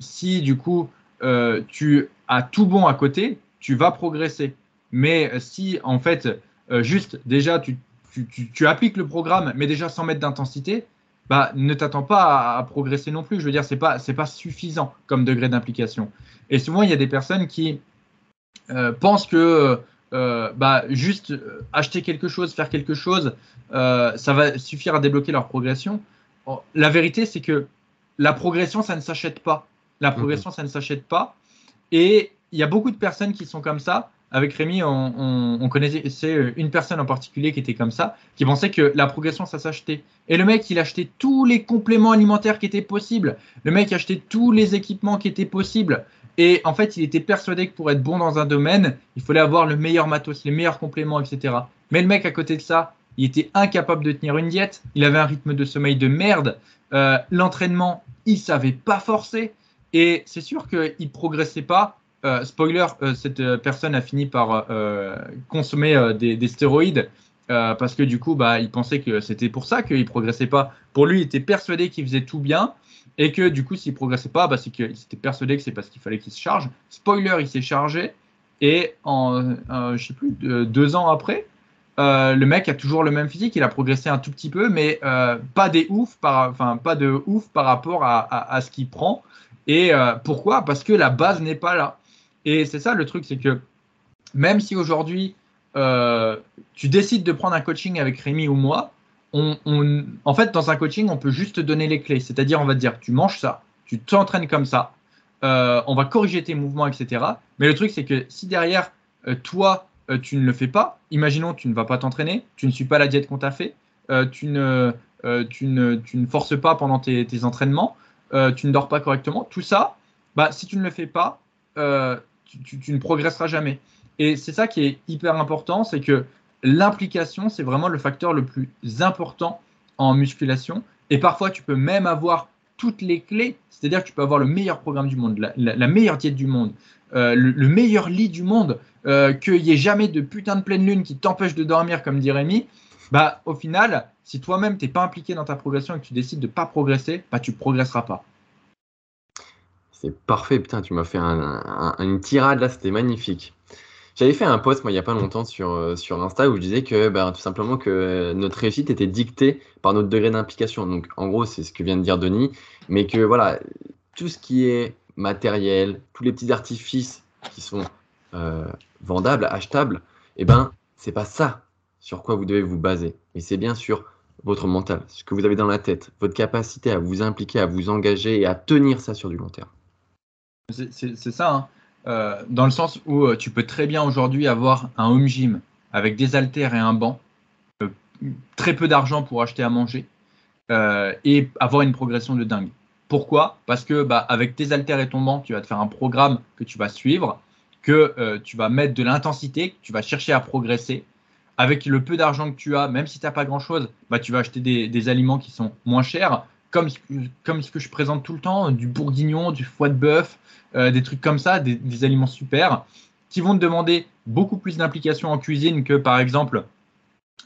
Si, du coup, euh, tu as tout bon à côté, tu vas progresser. Mais si en fait, euh, juste déjà, tu, appliques le programme, mais déjà sans mettre d'intensité, bah, ne t'attends pas à, progresser non plus. Je veux dire, c'est pas, pas suffisant comme degré d'implication. Et souvent, il y a des personnes qui euh, pensent que bah, juste acheter quelque chose, faire quelque chose, ça va suffire à débloquer leur progression. La vérité, c'est que la progression, ça ne s'achète pas. La progression, ça ne s'achète pas. Et il y a beaucoup de personnes qui sont comme ça. Avec Rémi, on, connaissait une personne en particulier qui était comme ça, qui pensait que la progression, ça s'achetait. Et le mec, il achetait tous les compléments alimentaires qui étaient possibles. Le mec achetait tous les équipements qui étaient possibles. Et en fait, il était persuadé que pour être bon dans un domaine, il fallait avoir le meilleur matos, les meilleurs compléments, etc. Mais le mec, à côté de ça, il était incapable de tenir une diète. Il avait un rythme de sommeil de merde. Euh, l'entraînement, il savait pas forcer. Et c'est sûr qu'il progressait pas euh, spoiler, euh, cette euh, personne a fini par consommer des, stéroïdes parce que du coup, bah, il pensait que c'était pour ça qu'il progressait pas. Pour lui, il était persuadé qu'il faisait tout bien et que du coup, s'il progressait pas, bah, c'est qu'il était persuadé que c'est parce qu'il fallait qu'il se charge. Spoiler, il s'est chargé et en, je sais plus, deux ans après, le mec a toujours le même physique, il a progressé un tout petit peu, mais pas des ouf, pas de ouf par rapport à ce qu'il prend. Et pourquoi? Parce que la base n'est pas là. Et c'est ça le truc, c'est que même si aujourd'hui euh, tu décides de prendre un coaching avec Rémi ou moi, on, en fait, dans un coaching, on peut juste te donner les clés. C'est-à-dire, on va te dire, tu manges ça, tu t'entraînes comme ça, euh, on va corriger tes mouvements, etc. Mais le truc, c'est que si derrière, euh, toi, tu ne le fais pas, imaginons, tu ne vas pas t'entraîner, tu ne suis pas la diète qu'on t'a fait, tu, ne, tu, ne, tu, ne, forces pas pendant tes entraînements, tu ne dors pas correctement, tout ça, bah, si tu ne le fais pas, tu, ne progresseras jamais. Et c'est ça qui est hyper important, c'est que l'implication, c'est vraiment le facteur le plus important en musculation. Et parfois, tu peux même avoir toutes les clés, c'est-à-dire que tu peux avoir le meilleur programme du monde, la, meilleure diète du monde, euh, le, meilleur lit du monde, euh, qu'il n'y ait jamais de putain de pleine lune qui t'empêche de dormir, comme dit Rémi. Bah, au final, si toi-même, tu n'es pas impliqué dans ta progression et que tu décides de pas progresser, bah, tu progresseras pas. C'est parfait, putain, tu m'as fait une tirade là, c'était magnifique. J'avais fait un post moi il n'y a pas longtemps sur, euh, sur Insta où je disais que bah, tout simplement que notre réussite était dictée par notre degré d'implication. Donc en gros, c'est ce que vient de dire Denis, mais que voilà, tout ce qui est matériel, tous les petits artifices qui sont euh, vendables, achetables, eh ben c'est pas ça sur quoi vous devez vous baser. Mais c'est bien sûr votre mental, ce que vous avez dans la tête, votre capacité à vous impliquer, à vous engager et à tenir ça sur du long terme. C'est ça, hein. euh, dans le sens où euh, tu peux très bien aujourd'hui avoir un home gym avec des haltères et un banc, euh, très peu d'argent pour acheter à manger et avoir une progression de dingue. Pourquoi? Parce que bah, avec tes haltères et ton banc, tu vas te faire un programme que tu vas suivre, que tu vas mettre de l'intensité, que tu vas chercher à progresser. Avec le peu d'argent que tu as, même si tu n'as pas grand-chose, bah, tu vas acheter des, aliments qui sont moins chers comme, comme ce que je présente tout le temps, du bourguignon, du foie de bœuf, euh, des trucs comme ça, des, aliments super, qui vont te demander beaucoup plus d'implication en cuisine que par exemple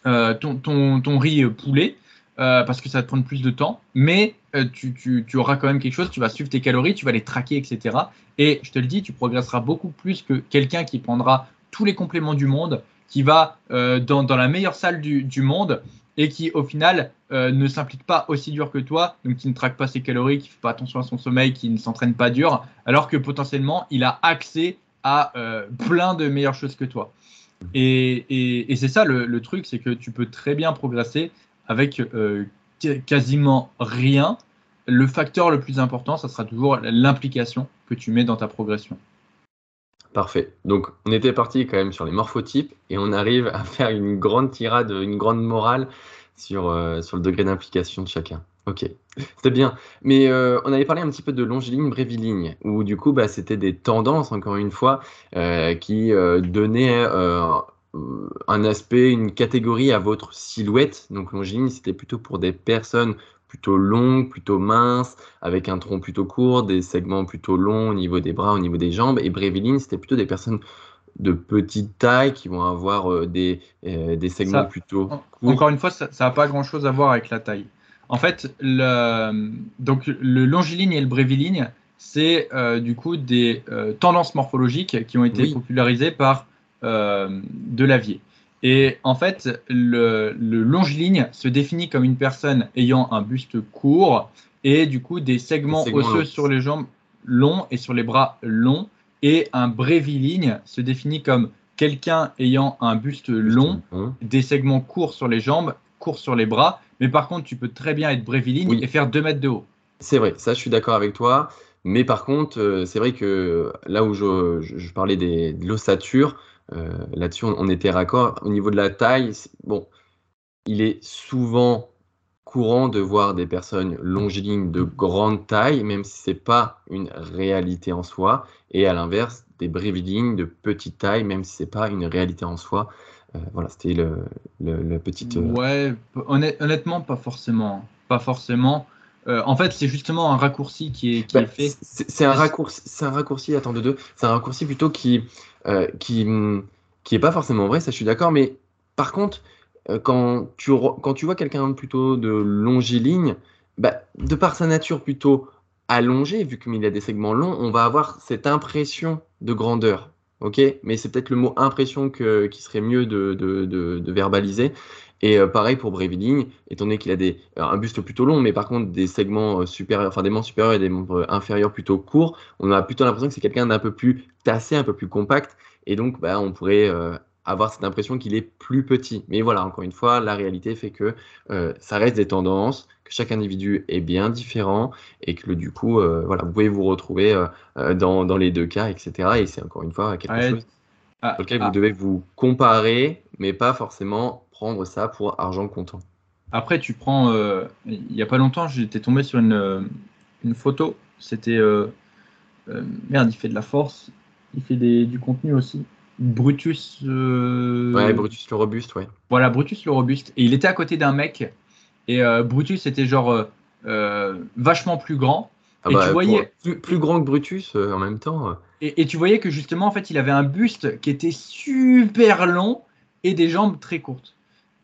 euh, ton, ton, riz poulet, euh, parce que ça va te prendre plus de temps, mais tu, tu, auras quand même quelque chose, tu vas suivre tes calories, tu vas les traquer, etc. Et je te le dis, tu progresseras beaucoup plus que quelqu'un qui prendra tous les compléments du monde, qui va dans, dans, la meilleure salle du, monde et qui au final euh, ne s'implique pas aussi dur que toi, donc qui ne traque pas ses calories, qui ne fait pas attention à son sommeil, qui ne s'entraîne pas dur, alors que potentiellement il a accès à euh, plein de meilleures choses que toi. Et, c'est ça le, truc, c'est que tu peux très bien progresser avec euh, quasiment rien. Le facteur le plus important, ça sera toujours l'implication que tu mets dans ta progression. Parfait. Donc, on était parti quand même sur les morphotypes et on arrive à faire une grande tirade, une grande morale sur, euh, sur le degré d'implication de chacun. Ok, c'était bien. Mais euh, on avait parlé un petit peu de longiligne, bréviligne, où du coup, bah, c'était des tendances, encore une fois, euh, qui donnaient un aspect, une catégorie à votre silhouette. Donc, longiligne, c'était plutôt pour des personnes plutôt longue, plutôt mince, avec un tronc plutôt court, des segments plutôt longs au niveau des bras, au niveau des jambes. Et bréviline, c'était plutôt des personnes de petite taille qui vont avoir euh, des, euh, des, segments plutôt courts. Encore une fois, ça n'a pas grand-chose à voir avec la taille. En fait, le, donc, le longiligne et le bréviligne, c'est euh, du coup des tendances morphologiques qui ont été popularisées par Delavier. Et en fait, le, le longiligne se définit comme une personne ayant un buste court et du coup des segments, segments osseux longs. sur les jambes longs et sur les bras longs. Et un bréviligne se définit comme quelqu'un ayant un buste long, Hein des segments courts sur les jambes, courts sur les bras. Mais par contre, tu peux très bien être bréviligne Oui. et faire 2 mètres de haut. C'est vrai, ça je suis d'accord avec toi. Mais par contre, euh, c'est vrai que là où je, je- je parlais des, de l'ossature, euh, là-dessus on, on était raccord. Au niveau de la taille, bon, il est souvent courant de voir des personnes longilignes de grande taille, même si c'est pas une réalité en soi. Et à l'inverse, des brévilignes de petite taille, même si c'est pas une réalité en soi. Euh, voilà, c'était le, le, le petite. euh, Ouais, honnêtement, pas forcément. Pas forcément. Euh, en fait, c'est justement un raccourci qui est, qui Bah, est fait. c'est un raccourci, c'est un raccourci, attends de deux, c'est un raccourci plutôt qui, qui, hum, qui est pas forcément vrai, ça je suis d'accord, mais par contre, euh, quand tu, quand tu vois quelqu'un plutôt de longiligne, bah, de par sa nature plutôt allongée, vu qu'il a des segments longs, on va avoir cette impression de grandeur. Ok, mais c'est peut-être le mot impression que, qui serait mieux de, de, de, de verbaliser. Et euh, pareil pour Bréviligne, étant donné qu'il a des, un buste plutôt long, mais par contre des segments euh, supérieurs, enfin des membres supérieurs et des membres inférieurs plutôt courts, on a plutôt l'impression que c'est quelqu'un d'un peu plus tassé, un peu plus compact, et donc bah, on pourrait euh, avoir cette impression qu'il est plus petit. Mais voilà, encore une fois, la réalité fait que euh, ça reste des tendances, que chaque individu est bien différent, et que du coup, euh, voilà, vous pouvez vous retrouver euh, dans, dans les deux cas, etc. Et c'est encore une fois quelque Ouais. chose Ah, sur lequel ah, vous devez vous comparer, mais pas forcément prendre ça pour argent comptant. Après, tu prends. il n'y a pas longtemps, j'étais tombé sur une, une photo. C'était. merde, il fait de la force. Il fait des, du contenu aussi. Brutus. euh, Ouais, Brutus le robuste, ouais. Voilà, Brutus le robuste. Et il était à côté d'un mec. Et euh, Brutus était genre euh, vachement plus grand. Ah Et bah, tu voyais- plus, plus grand que Brutus en même temps. Et, et tu voyais que justement, en fait, il avait un buste qui était super long et des jambes très courtes.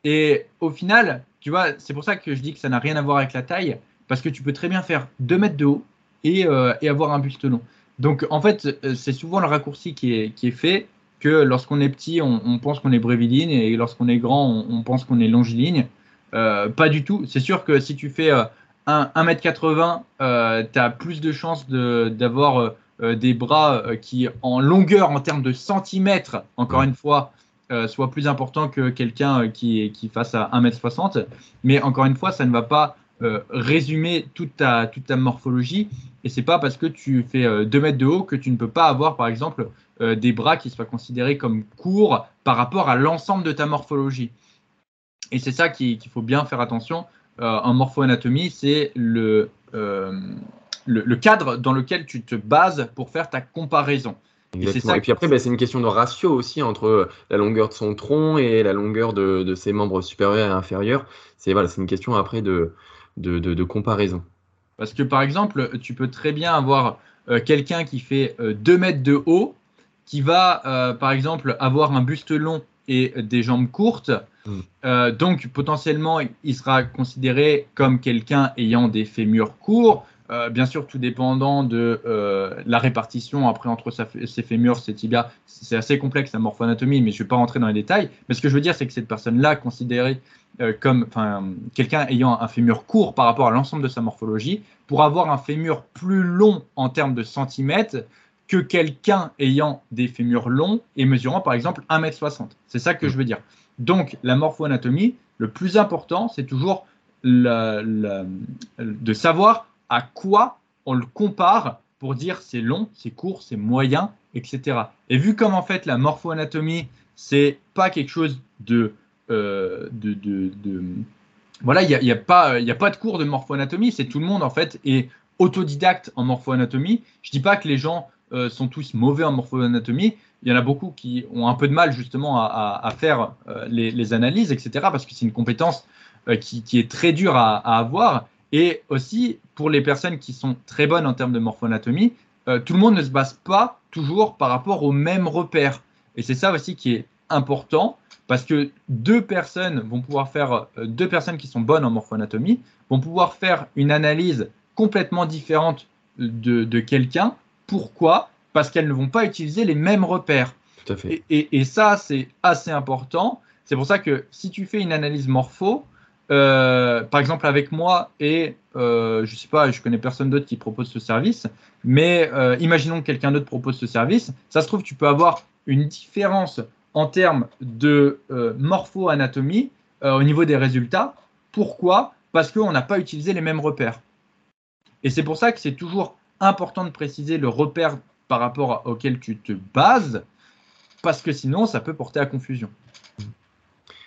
Et au final, tu vois, c'est pour ça que je dis que ça n'a rien à voir avec la taille, parce que tu peux très bien faire 2 mètres de haut et, et avoir un buste long. Donc, en fait, c'est souvent le raccourci qui est, qui est fait que lorsqu'on est petit, on, on pense qu'on est bréviligne et lorsqu'on est grand, on, on pense qu'on est longiligne. Euh, pas du tout. C'est sûr que si tu fais euh, un 1m80, tu as plus de chances d'avoir euh, euh, des bras qui, en longueur, en termes de centimètres, encore une fois, soient plus importants que quelqu'un qui, qui fasse à 1m60. Mais encore une fois, ça ne va pas euh, résumer toute ta, toute ta morphologie. Et c'est pas parce que tu fais euh, 2 mètres de haut que tu ne peux pas avoir, par exemple, euh, des bras qui soient considérés comme courts par rapport à l'ensemble de ta morphologie. Et c'est ça qui- qu'il faut bien faire attention. Euh, en morpho-anatomie, c'est le, le, le cadre dans lequel tu te bases pour faire ta comparaison. Exactement. Et, puis après, bah, c'est une question de ratio aussi entre la longueur de son tronc et la longueur de, de ses membres supérieurs et inférieurs. C'est voilà, c'est une question après de, de, de- de comparaison. Parce que par exemple, tu peux très bien avoir euh, quelqu'un qui fait 2 mètres de haut, qui va euh, par exemple avoir un buste long et des jambes courtes. Mm. Euh, donc potentiellement, il sera considéré comme quelqu'un ayant des fémurs courts. Euh, bien sûr, tout dépendant de euh, la répartition après entre sa- ses fémurs, ses tibias. C'est assez complexe la morphoanatomie, mais je ne vais pas rentrer dans les détails. Mais ce que je veux dire, c'est que cette personne-là, considérée euh, comme quelqu'un ayant un fémur court par rapport à l'ensemble de sa morphologie, pour avoir un fémur plus long en termes de centimètres que quelqu'un ayant des fémurs longs et mesurant par exemple 1m60. C'est ça que je veux dire. Donc la morphoanatomie, le plus important, c'est toujours la- la- de savoir à quoi on le compare pour dire c'est long, c'est court, c'est moyen, etc. Et vu comme en fait la morphoanatomie, c'est pas quelque chose de, de, de- voilà, il n'y a, a pas a pas de cours de morphoanatomie, c'est tout le monde en fait est autodidacte en morphoanatomie. Je dis pas que les gens euh, sont tous mauvais en morphoanatomie. Il y en a beaucoup qui ont un peu de mal justement à, faire euh, les, analyses, etc. Parce que c'est une compétence euh, qui, est très dure à, à avoir. Et aussi pour les personnes qui sont très bonnes en termes de morphoanatomie, euh, tout le monde ne se base pas toujours par rapport aux mêmes repères. Et c'est ça aussi qui est important parce que deux personnes vont pouvoir faire, euh, deux personnes qui sont bonnes en morphoanatomie vont pouvoir faire une analyse complètement différente de, de quelqu'un. Pourquoi? Parce qu'elles ne vont pas utiliser les mêmes repères. Tout à fait. Et, et- et ça, c'est assez important C'est pour ça que si tu fais une analyse morpho, euh, par exemple avec moi et euh, je sais pas, je connais personne d'autre qui propose ce service, mais euh, imaginons que quelqu'un d'autre propose ce service, ça se trouve tu peux avoir une différence en termes de morpho-anatomie au niveau des résultats. Pourquoi? Parce qu'on n'a pas utilisé les mêmes repères. Et c'est pour ça que c'est toujours important de préciser le repère par rapport auquel tu te bases, parce que sinon ça peut porter à confusion.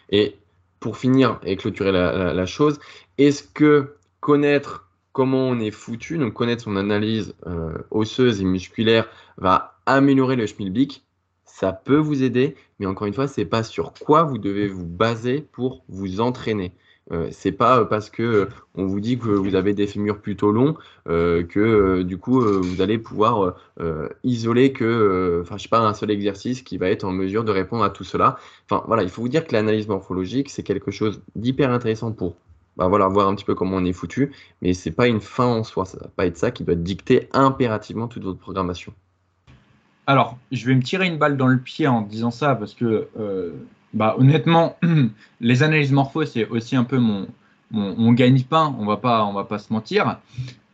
Et pour finir et clôturer la, chose, est-ce que connaître comment on est foutu, donc connaître son analyse euh, osseuse et musculaire va améliorer le schmilblick? Ça peut vous aider, mais encore une fois, c'est pas sur quoi vous devez vous baser pour vous entraîner. Euh, c'est pas parce que euh, on vous dit que vous avez des fémurs plutôt longs que du coup vous allez pouvoir isoler que, enfin je sais pas, un seul exercice qui va être en mesure de répondre à tout cela. Enfin voilà, il faut vous dire que l'analyse morphologique c'est quelque chose d'hyper intéressant pour bah, voilà, voir un petit peu comment on est foutu, mais c'est pas une fin en soi. Ça va pas être ça qui doit dicter impérativement toute votre programmation. Alors, je vais me tirer une balle dans le pied en disant ça parce que, euh, bah, honnêtement, les analyses morpho, c'est aussi un peu mon, mon, gagne-pain, on va pas, on va pas se mentir.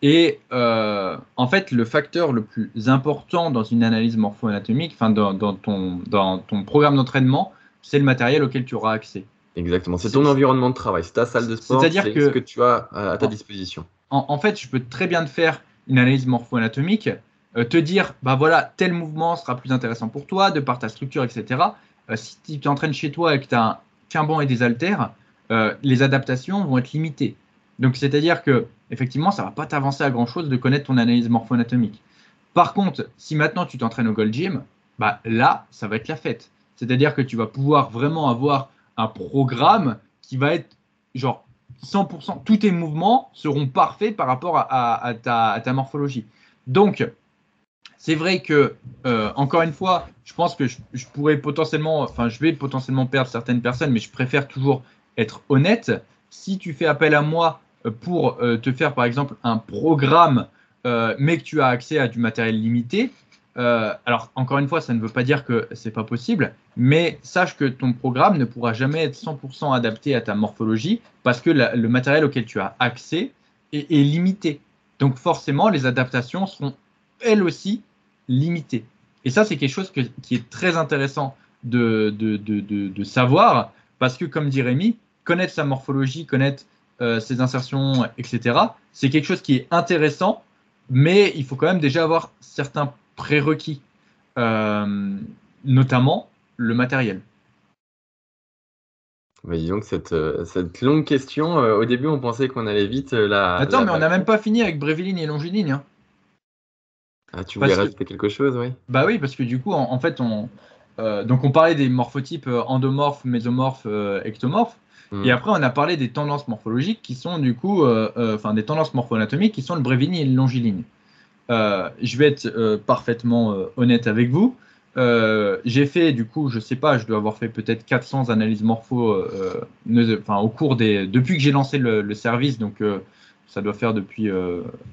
Et euh, en fait, le facteur le plus important dans une analyse morpho-anatomique, enfin dans, ton, dans ton programme d'entraînement, c'est le matériel auquel tu auras accès. Exactement, c'est ton environnement de travail, c'est ta salle de sport, c'est ce que tu as à ta disposition. En, en, fait, je peux très bien te faire une analyse morpho-anatomique, te dire, bah voilà, tel mouvement sera plus intéressant pour toi, de par ta structure, etc. Euh, si tu t'entraînes chez toi et que tu as qu'un banc et des haltères, euh, les adaptations vont être limitées. Donc, c'est-à-dire que, effectivement, ça ne va pas t'avancer à grand-chose de connaître ton analyse morpho-anatomique. Par contre, si maintenant tu t'entraînes au Gold Gym, bah là, ça va être la fête. C'est-à-dire que tu vas pouvoir vraiment avoir un programme qui va être genre 100%, tous tes mouvements seront parfaits par rapport à, ta, à ta, morphologie. Donc, c'est vrai que, euh, encore une fois, je pense que je, pourrais potentiellement, enfin, je vais potentiellement perdre certaines personnes, mais je préfère toujours être honnête. Si tu fais appel à moi euh, pour euh, te faire, par exemple, un programme, mais que tu as accès à du matériel limité, alors encore une fois, ça ne veut pas dire que c'est pas possible, mais sache que ton programme ne pourra jamais être 100% adapté à ta morphologie parce que le matériel auquel tu as accès est, est limité. Donc forcément, les adaptations seront elles aussi limité. Et ça, c'est quelque chose qui est très intéressant de, de, savoir, parce que comme dit Rémi, connaître sa morphologie, connaître euh, ses insertions, etc., c'est quelque chose qui est intéressant, mais il faut quand même déjà avoir certains prérequis, euh, notamment le matériel. Mais disons que cette, euh, cette longue question, au début on pensait qu'on allait vite la. Attends, mais on n'a même pas fini avec bréviligne et longiligne. Hein. Ah, tu voulais rajouter quelque chose, oui Bah oui, parce que du coup, en, fait, on, euh, donc on parlait des morphotypes euh, endomorphes, mésomorphes, euh, ectomorphes. Hmm. Et après, on a parlé des tendances morphologiques qui sont du coup, enfin des tendances morpho-anatomiques qui sont le bréviligne et le longiligne. je vais être parfaitement honnête avec vous. j'ai fait, du coup, je sais pas, je dois avoir fait peut-être 400 analyses morpho enfin, au cours des. Depuis que j'ai lancé le, le, service, donc ça doit faire depuis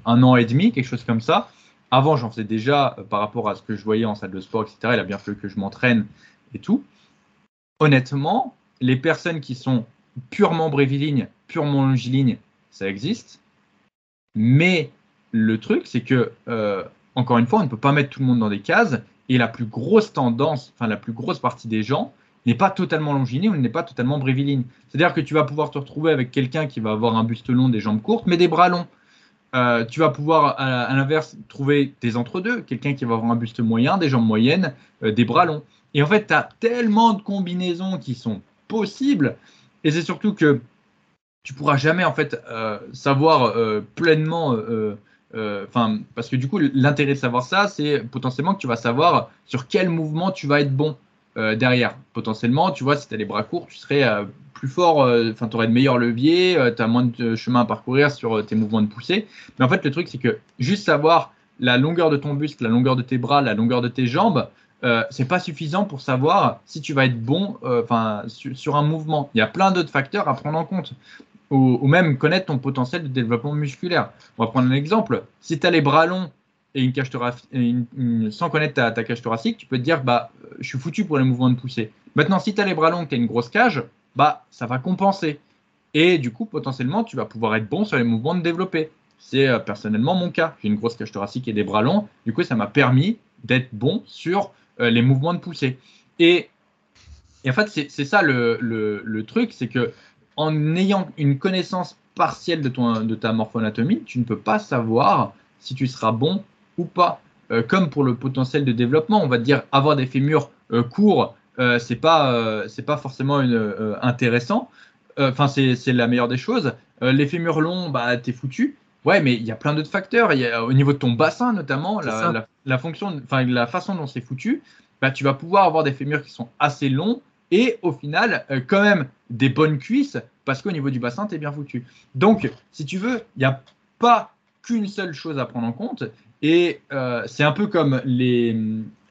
un an et demi, quelque chose comme ça. Avant, j'en faisais déjà euh, par rapport à ce que je voyais en salle de sport, etc. Il a bien fallu que je m'entraîne et tout. Honnêtement, les personnes qui sont purement brévilignes, purement longilignes, ça existe. Mais le truc, c'est que, euh, encore une fois, on ne peut pas mettre tout le monde dans des cases. Et la plus grosse tendance, enfin la plus grosse partie des gens, n'est pas totalement longiligne ou n'est pas totalement bréviligne. C'est-à-dire que tu vas pouvoir te retrouver avec quelqu'un qui va avoir un buste long, des jambes courtes, mais des bras longs. Euh, tu vas pouvoir, à, l'inverse, trouver des entre-deux, quelqu'un qui va avoir un buste moyen, des jambes moyennes, euh, des bras longs. Et en fait, tu as tellement de combinaisons qui sont possibles, et c'est surtout que tu pourras jamais en fait euh, savoir pleinement, enfin, parce que du coup, l'intérêt de savoir ça, c'est potentiellement que tu vas savoir sur quel mouvement tu vas être bon derrière. Potentiellement, tu vois, si tu as les bras courts, tu serais plus fort, euh, enfin, tu aurais de meilleurs leviers, euh, tu as moins de chemin à parcourir sur euh, tes mouvements de poussée. Mais en fait, le truc, c'est que juste savoir la longueur de ton buste, la longueur de tes bras, la longueur de tes jambes, euh, c'est pas suffisant pour savoir si tu vas être bon enfin sur, un mouvement. Il y a plein d'autres facteurs à prendre en compte. Ou, même connaître ton potentiel de développement musculaire. On va prendre un exemple. Si tu as les bras longs et une cage thoracique, sans connaître ta, cage thoracique, tu peux te dire bah je suis foutu pour les mouvements de poussée. Maintenant, si tu as les bras longs, tu as une grosse cage, bah ça va compenser. Et du coup, potentiellement, tu vas pouvoir être bon sur les mouvements de développer. C'est euh, personnellement mon cas. J'ai une grosse cage thoracique et des bras longs. Du coup, ça m'a permis d'être bon sur euh, les mouvements de poussée. Et, en fait, c'est ça le, truc, c'est que en ayant une connaissance partielle de, de ta morphoanatomie, tu ne peux pas savoir si tu seras bon ou pas. Euh, comme pour le potentiel de développement, on va dire avoir des fémurs euh, courts, euh, c'est pas c'est pas forcément une, intéressant. Enfin, c'est la meilleure des choses. les fémurs longs, bah t'es foutu. Ouais, mais il y a plein d'autres facteurs. Y a, au niveau de ton bassin notamment, la, la, fonction, enfin la façon dont c'est foutu, bah, tu vas pouvoir avoir des fémurs qui sont assez longs et au final quand même des bonnes cuisses parce qu'au niveau du bassin, tu es bien foutu. Donc, si tu veux, il n'y a pas qu'une seule chose à prendre en compte. Et euh, c'est un peu comme les,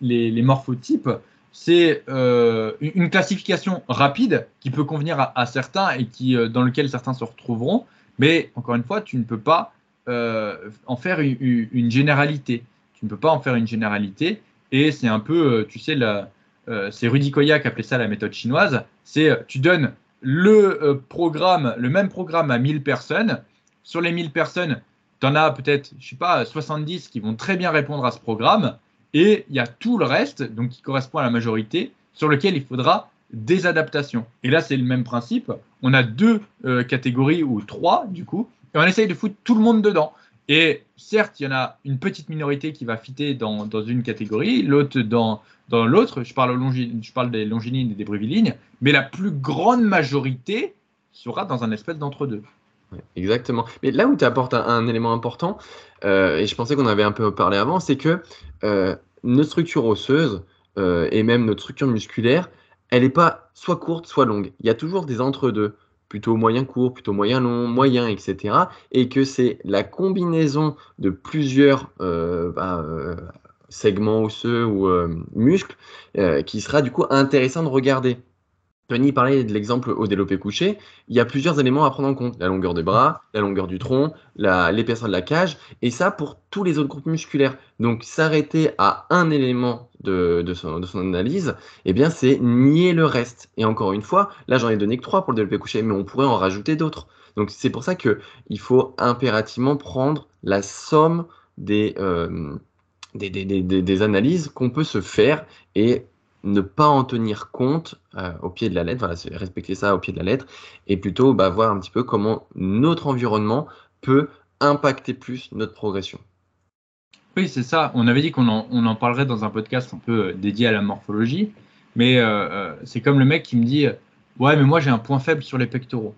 les, morphotypes. C'est euh, une classification rapide qui peut convenir à, certains et qui, euh, dans lequel certains se retrouveront. Mais encore une fois, tu ne peux pas en faire une, généralité. Tu ne peux pas en faire une généralité. Et c'est un peu, tu sais, c'est Rudy Koya qui appelait ça la méthode chinoise. C'est tu donnes le programme, le même programme à 1000 personnes. Sur les 1000 personnes, tu en as peut-être, je sais pas, 70 qui vont très bien répondre à ce programme, et il y a tout le reste, donc qui correspond à la majorité, sur lequel il faudra des adaptations. Et là, c'est le même principe. On a deux euh, catégories, ou trois du coup, et on essaye de foutre tout le monde dedans. Et certes, il y en a une petite minorité qui va fitter dans, une catégorie, l'autre dans, l'autre. Je, parle des longines et des brévilignes, mais la plus grande majorité sera dans un espèce d'entre-deux exactement. Mais là où tu apportes un, élément important, euh, et je pensais qu'on avait un peu parlé avant, c'est que euh, notre structure osseuse euh, et même notre structure musculaire, elle n'est pas soit courte, soit longue. Il y a toujours des entre-deux, plutôt moyen court, plutôt moyen long, moyen, etc. Et que c'est la combinaison de plusieurs bah, segments osseux ou muscles qui sera du coup intéressant de regarder. Tony parlait de l'exemple au développé couché. Il y a plusieurs éléments à prendre en compte. La longueur des bras, la longueur du tronc, l'épaisseur de la cage, et ça pour tous les autres groupes musculaires. Donc s'arrêter à un élément de, son, analyse, eh bien c'est nier le reste. Et encore une fois, là j'en ai donné que trois pour le développé couché, mais on pourrait en rajouter d'autres. Donc c'est pour ça qu'il faut impérativement prendre la somme des, euh, des analyses qu'on peut se faire et ne pas en tenir compte euh, au pied de la lettre, respecter ça au pied de la lettre, et plutôt bah, voir un petit peu comment notre environnement peut impacter plus notre progression. Oui, c'est ça. On avait dit qu'on en, parlerait dans un podcast un peu euh, dédié à la morphologie, mais euh, c'est comme le mec qui me dit Ouais, mais moi j'ai un point faible sur les pectoraux.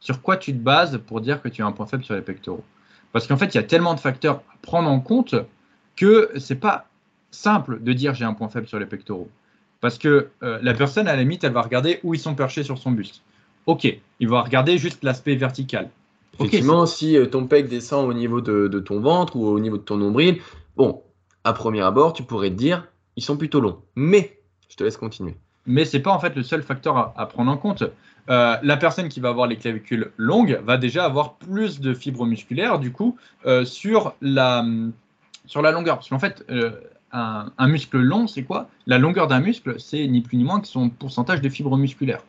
Sur quoi tu te bases pour dire que tu as un point faible sur les pectoraux? Parce qu'en fait, il y a tellement de facteurs à prendre en compte que c'est pas simple de dire j'ai un point faible sur les pectoraux. Parce que euh, la personne, à la limite, elle va regarder où ils sont perchés sur son buste. Ok, il va regarder juste l'aspect vertical. Effectivement, si euh, ton pec descend au niveau de, ton ventre ou au niveau de ton nombril, bon, à premier abord, tu pourrais te dire, ils sont plutôt longs. Mais, je te laisse continuer. Mais ce n'est pas en fait le seul facteur à, prendre en compte. Euh, la personne qui va avoir les clavicules longues va déjà avoir plus de fibres musculaires, du coup, sur, la, sur la longueur. Parce qu'en fait, un, muscle long, c'est quoi? La longueur d'un muscle, c'est ni plus ni moins que son pourcentage de fibres musculaires.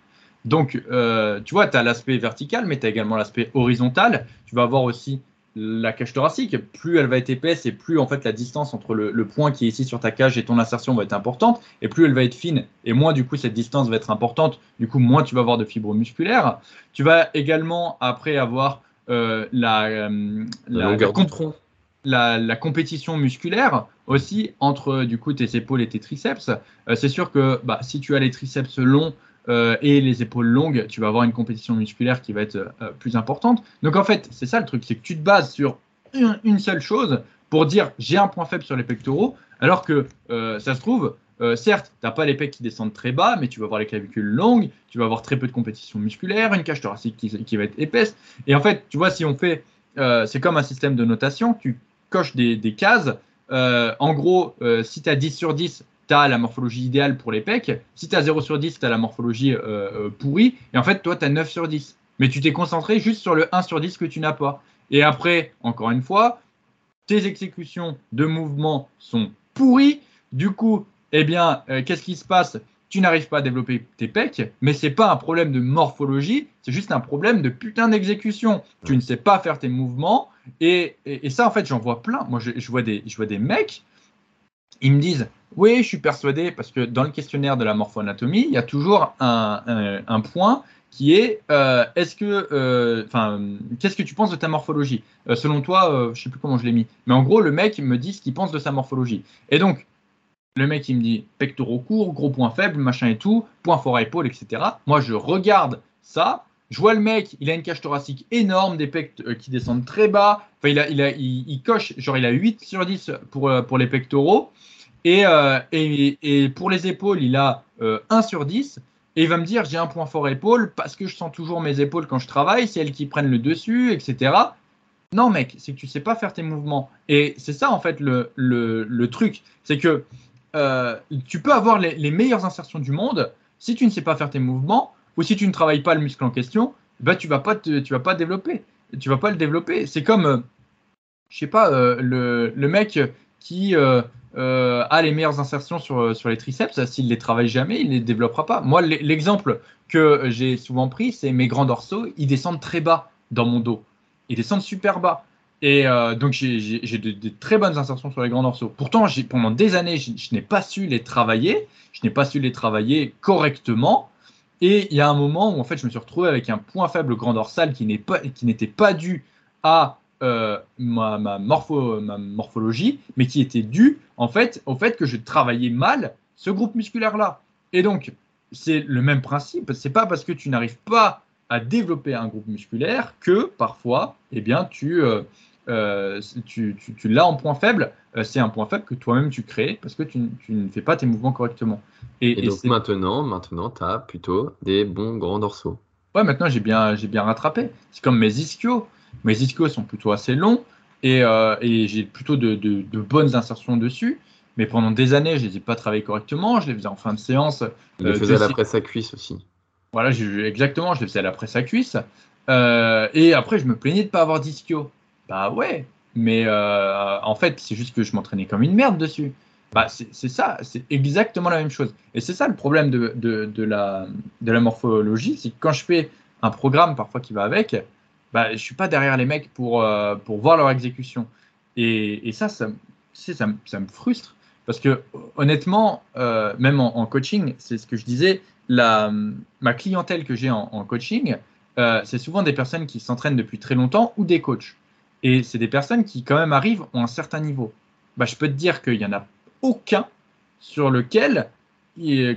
Donc, euh, tu vois, tu as l'aspect vertical, mais tu as également l'aspect horizontal. Tu vas avoir aussi la cage thoracique. Plus elle va être épaisse et plus en fait la distance entre le, point qui est ici sur ta cage et ton insertion va être importante, et plus elle va être fine, et moins du coup cette distance va être importante, du coup moins tu vas avoir de fibres musculaires. Tu vas également après avoir euh, la, euh, la, longueur du tronc la, compétition musculaire aussi entre du coup tes épaules et tes triceps. Euh, c'est sûr que bah, si tu as les triceps longs euh, et les épaules longues, tu vas avoir une compétition musculaire qui va être euh, plus importante. Donc en fait, c'est ça le truc, c'est que tu te bases sur une, seule chose pour dire j'ai un point faible sur les pectoraux, alors que ça se trouve, certes, tu n'as pas les pecs qui descendent très bas, mais tu vas avoir les clavicules longues, tu vas avoir très peu de compétition musculaire, une cage thoracique qui, qui va être épaisse. Et en fait, tu vois, si on fait, c'est comme un système de notation, tu coche des, cases. Euh, en gros, euh, si tu as 10 sur 10, tu as la morphologie idéale pour les pecs. Si tu as 0 sur 10, tu as la morphologie euh, pourrie. Et en fait, toi, tu as 9 sur 10. Mais tu t'es concentré juste sur le 1 sur 10 que tu n'as pas. Et après, encore une fois, tes exécutions de mouvements sont pourries. Du coup, eh bien, qu'est-ce qui se passe? Tu n'arrives pas à développer tes pecs, mais c'est pas un problème de morphologie, c'est juste un problème de putain d'exécution. Tu ne sais pas faire tes mouvements, et, ça, en fait, j'en vois plein. Moi, je, vois des, je vois des mecs, ils me disent, oui, je suis persuadé, parce que dans le questionnaire de la morphoanatomie, il y a toujours un point qui est euh, est-ce que, euh, enfin, qu'est-ce que tu penses de ta morphologie? Euh, Selon toi, je sais plus comment je l'ai mis, mais en gros, le mec me dit ce qu'il pense de sa morphologie. Et donc, le mec, il me dit pectoraux courts, gros point faible, machin et tout, point fort à épaule, etc. Moi, je regarde ça, je vois le mec, il a une cage thoracique énorme, des pecs qui descendent très bas. Enfin, il, a, il, a, il, coche, genre, il a 8 sur 10 pour, pour les pectoraux. Et, et, et, pour les épaules, il a 1 sur 10. Et il va me dire j'ai un point fort épaule parce que je sens toujours mes épaules quand je travaille, c'est elles qui prennent le dessus, etc. Non, mec, c'est que tu sais pas faire tes mouvements. Et c'est ça, en fait, le, le, truc. C'est que euh, tu peux avoir les, meilleures insertions du monde. Si tu ne sais pas faire tes mouvements ou si tu ne travailles pas le muscle en question, bah, tu vas pas vas pas vas pas le développer. C'est comme, euh, je sais pas, euh, le, mec qui euh, a les meilleures insertions sur, sur les triceps, s'il ne les travaille jamais, il ne les développera pas. Moi, l'exemple que j'ai souvent pris, c'est mes grands dorsaux, ils descendent très bas dans mon dos. Ils descendent super bas. Et euh, donc, j'ai de, très bonnes insertions sur les grands dorsaux. Pourtant, pendant des années, je, n'ai pas su les travailler. Je n'ai pas su les travailler correctement. Et il y a un moment où, en fait, je me suis retrouvé avec un point faible grand dorsal qui n'était pas, pas dû à euh, ma, morpho, ma, morphologie, mais qui était due en fait au fait que je travaillais mal ce groupe musculaire-là. Et donc, c'est le même principe. C'est pas parce que tu n'arrives pas à développer un groupe musculaire que parfois, eh bien, tu, euh, euh, tu, tu, l'as en point faible. c'est un point faible que toi-même tu crées parce que tu, ne fais pas tes mouvements correctement. Et, donc maintenant, maintenant tu as plutôt des bons grands dorsaux. Ouais, maintenant j'ai bien, j'ai bien rattrapé. C'est comme mes ischios. Mes ischios sont plutôt assez longs et, euh, j'ai plutôt de, bonnes insertions dessus. Mais pendant des années, je ne les ai pas travaillées correctement. Je les faisais en fin de séance. Je les euh, faisais presse à cuisse aussi. Voilà, exactement, je les faisais à la presse à cuisse. Euh, et après, je me plaignais de ne pas avoir d'ischio. Bah ouais, mais en fait, c'est juste que je m'entraînais comme une merde dessus. Bah, c'est ça, c'est exactement la même chose. Et c'est ça le problème de, de, la, de la morphologie, c'est que quand je fais un programme parfois qui va avec, bah, je suis pas derrière les mecs pour, euh, pour voir leur exécution. Et, et ça, ça, ça, ça, me frustre. Parce que honnêtement, euh, même en, coaching, c'est ce que je disais, la, ma clientèle que j'ai en, coaching, euh, c'est souvent des personnes qui s'entraînent depuis très longtemps ou des coachs. Et c'est des personnes qui quand même arrivent à un certain niveau. Bah, je peux te dire qu'il n'y en a aucun sur lequel,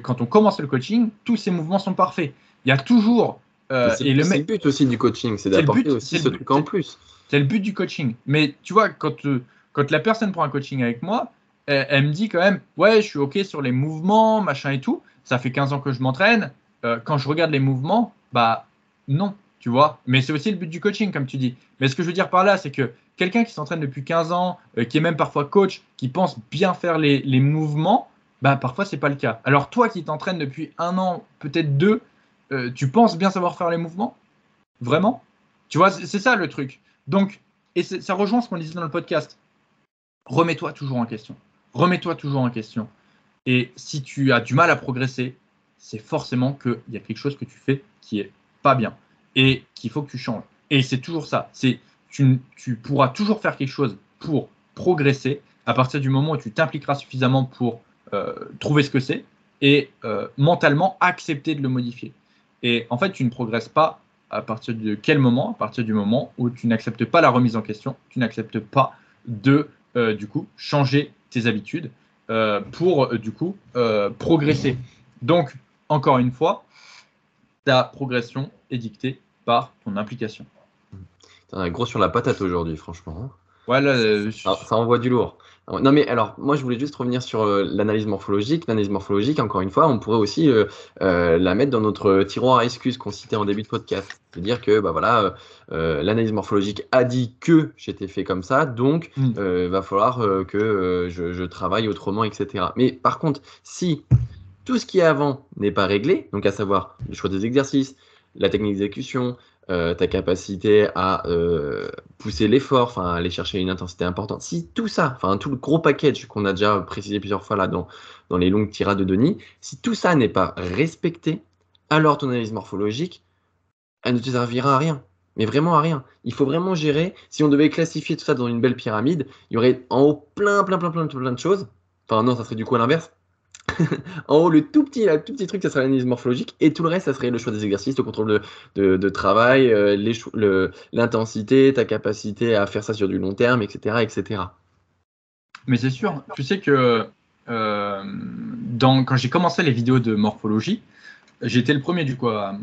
quand on commence le coaching, tous ces mouvements sont parfaits. Il y a toujours euh, c'est le, but aussi du coaching, c'est d'apporter aussi ce truc en plus. C'est le but du coaching. Mais tu vois, quand, euh, quand la personne prend un coaching avec moi, elle, me dit quand même, ouais, je suis OK sur les mouvements, machin et tout. Ça fait 15 ans que je m'entraîne. Euh, quand je regarde les mouvements, bah non, tu vois. Mais c'est aussi le but du coaching, comme tu dis. Mais ce que je veux dire par là, c'est que quelqu'un qui s'entraîne depuis 15 ans, qui est même parfois coach, qui pense bien faire les, les mouvements, bah parfois c'est pas le cas. Alors toi qui t'entraînes depuis un an, peut-être deux, euh, tu penses bien savoir faire les mouvements? Vraiment? Tu vois, c'est ça le truc. Donc, et ça rejoint ce qu'on disait dans le podcast. Remets-toi toujours en question. Remets-toi toujours en question. Et si tu as du mal à progresser, c'est forcément qu'il y a quelque chose que tu fais qui est pas bien et qu'il faut que tu changes. Et c'est toujours ça. Tu pourras toujours faire quelque chose pour progresser à partir du moment où tu t'impliqueras suffisamment pour euh, trouver ce que c'est et euh, mentalement accepter de le modifier. Et en fait, tu ne progresses pas à partir de quel moment? À partir du moment où tu n'acceptes pas la remise en question, tu n'acceptes pas de, euh, du coup, changer tes habitudes euh, pour, euh, du coup, progresser. Donc, encore une fois, ta progression est dictée par ton implication. Tu as gros sur la patate aujourd'hui, franchement. Voilà, ça envoie du lourd. Non, mais alors, moi, je voulais juste revenir sur euh, l'analyse morphologique. L'analyse morphologique, encore une fois, on pourrait aussi euh, euh, la mettre dans notre tiroir à excuses qu'on citait en début de podcast. C'est-à-dire que, bah voilà, l'analyse morphologique a dit que j'étais fait comme ça, donc il mm. va falloir que je, je, travaille autrement, etc. Mais par contre, si tout ce qui est avant n'est pas réglé, donc à savoir le choix des exercices, la technique d'exécution, euh, ta capacité à euh, pousser l'effort, enfin aller chercher une intensité importante, si tout ça, enfin tout le gros package qu'on a déjà précisé plusieurs fois là dans, dans les longues tirades de Denis, si tout ça n'est pas respecté, alors ton analyse morphologique, elle ne te servira à rien. Mais vraiment à rien. Il faut vraiment gérer. Si on devait classifier tout ça dans une belle pyramide, il y aurait en haut plein, plein, plein, plein, plein de choses. Enfin, non, ça serait du coup à l'inverse. en haut, le tout petit, le tout petit truc, ça serait l'analyse morphologique, et tout le reste, ça serait le choix des exercices, le contrôle de, travail, euh, l'intensité, ta capacité à faire ça sur du long terme, etc. etc. Mais c'est sûr, tu sais que euh, quand j'ai commencé les vidéos de morphologie, j'étais le premier du coup à,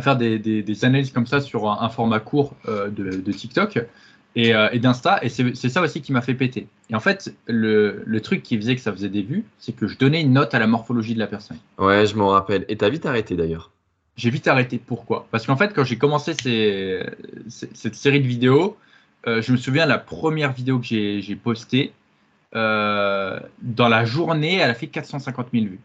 faire des, analyses comme ça sur un, format court euh, de, TikTok. Euh, et, d'Insta. Et c'est ça aussi qui m'a fait péter. Et en fait, le, le, truc qui faisait que ça faisait des vues, c'est que je donnais une note à la morphologie de la personne. Ouais, je m'en rappelle. Et t'as vite arrêté d'ailleurs. J'ai vite arrêté. Pourquoi? Parce qu'en fait, quand j'ai commencé ces, cette série de vidéos, euh, je me souviens la première vidéo que j'ai postée, euh, dans la journée, elle a fait 450 000 vues.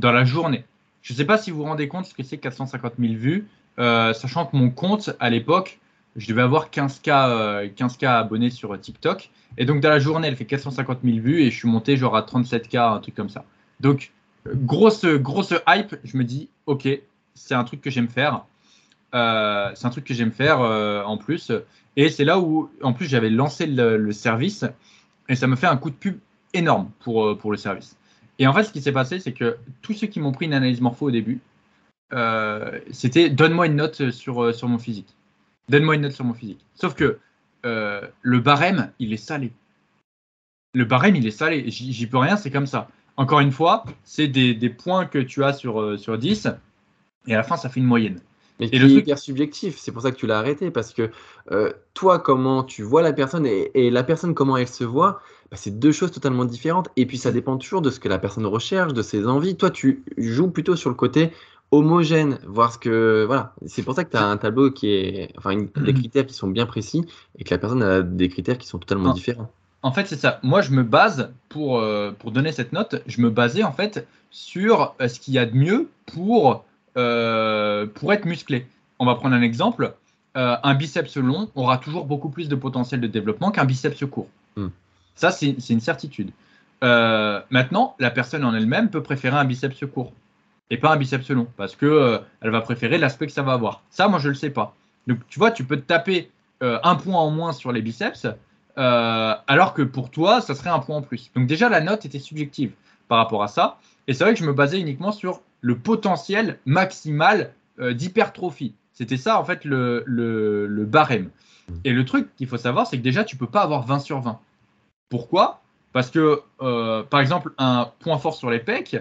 Dans la journée. Je ne sais pas si vous vous rendez compte ce que c'est 450 000 vues, sachant que mon compte, à l'époque, je devais avoir 15K, 15K euh, abonnés sur TikTok. Et donc, dans la journée, elle fait 450 000 vues et je suis monté genre à 37K, un truc comme ça. Donc, grosse, grosse hype. Je me dis, OK, c'est un truc que j'aime faire. Euh, c'est un truc que j'aime faire euh, en plus. Et c'est là où, en plus, j'avais lancé le, service et ça me fait un coup de pub énorme pour, pour le service. Et en fait, ce qui s'est passé, c'est que tous ceux qui m'ont pris une analyse morpho au début, c'était donne-moi une note sur, sur mon physique. Donne-moi une note sur mon physique. Sauf que euh, le barème, il est salé. Le barème, il est salé. J'y peux rien, c'est comme ça. Encore une fois, c'est des, points que tu as sur, euh, sur 10, et à la fin, ça fait une moyenne. Mais et le truc hyper subjectif, c'est pour ça que tu l'as arrêté, parce que euh, toi, comment tu vois la personne et, la personne, comment elle se voit, bah, c'est deux choses totalement différentes. Et puis, ça dépend toujours de ce que la personne recherche, de ses envies. Toi, tu joues plutôt sur le côté homogène, voir ce que. Voilà, c'est pour ça que tu as un tableau qui est. Enfin, des mhm. critères qui sont bien précis et que la personne a des critères qui sont totalement différents. En fait, c'est ça. Moi, je me base, pour, euh, pour donner cette note, je me basais en fait sur euh, ce qu'il y a de mieux pour, euh, pour être musclé. On va prendre un exemple. un biceps long aura toujours beaucoup plus de potentiel de développement qu'un biceps court. Hmm. Ça, c'est une certitude. maintenant, la personne en elle-même peut préférer un biceps court et pas un biceps long parce que euh, elle va préférer l'aspect que ça va avoir. Ça, moi, je le sais pas. Donc, tu vois, tu peux te taper euh, un point en moins sur les biceps, euh, alors que pour toi, ça serait un point en plus. Donc, déjà, la note était subjective par rapport à ça. Et c'est vrai que je me basais uniquement sur le potentiel maximal d'hypertrophie. C'était ça, en fait, le, le, le barème. Et le truc qu'il faut savoir, c'est que déjà, tu peux pas avoir 20 sur 20. Pourquoi? Parce que, par exemple, un point fort sur les pecs,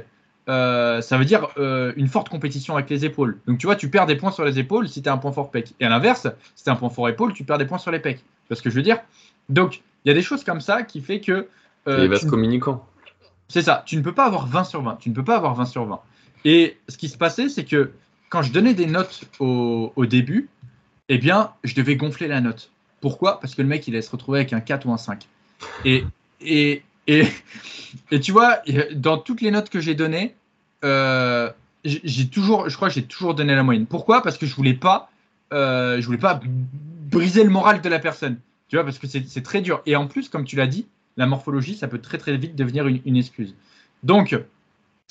euh, ça veut dire euh, une forte compétition avec les épaules. Donc tu vois, tu perds des points sur les épaules si tu as un point fort pec. Et à l'inverse, si tu un point fort épaule, tu perds des points sur les pecs. Tu vois ce que je veux dire? Donc il y a des choses comme ça qui fait que. Euh, les communicants. C'est ça, tu ne peux pas avoir 20 sur 20. Tu ne peux pas avoir 20 sur 20. Et ce qui se passait, c'est que quand je donnais des notes au, au, début, eh bien, je devais gonfler la note. Pourquoi? Parce que le mec, il allait se retrouver avec un 4 ou un 5. Et, et, et, tu vois, dans toutes les notes que j'ai données, euh, j'ai toujours, je crois que j'ai toujours donné la moyenne. Pourquoi? Parce que je voulais pas, euh, je voulais pas briser le moral de la personne. Tu vois, parce que c'est très dur. Et en plus, comme tu l'as dit, la morphologie, ça peut très très vite devenir une, excuse. Donc,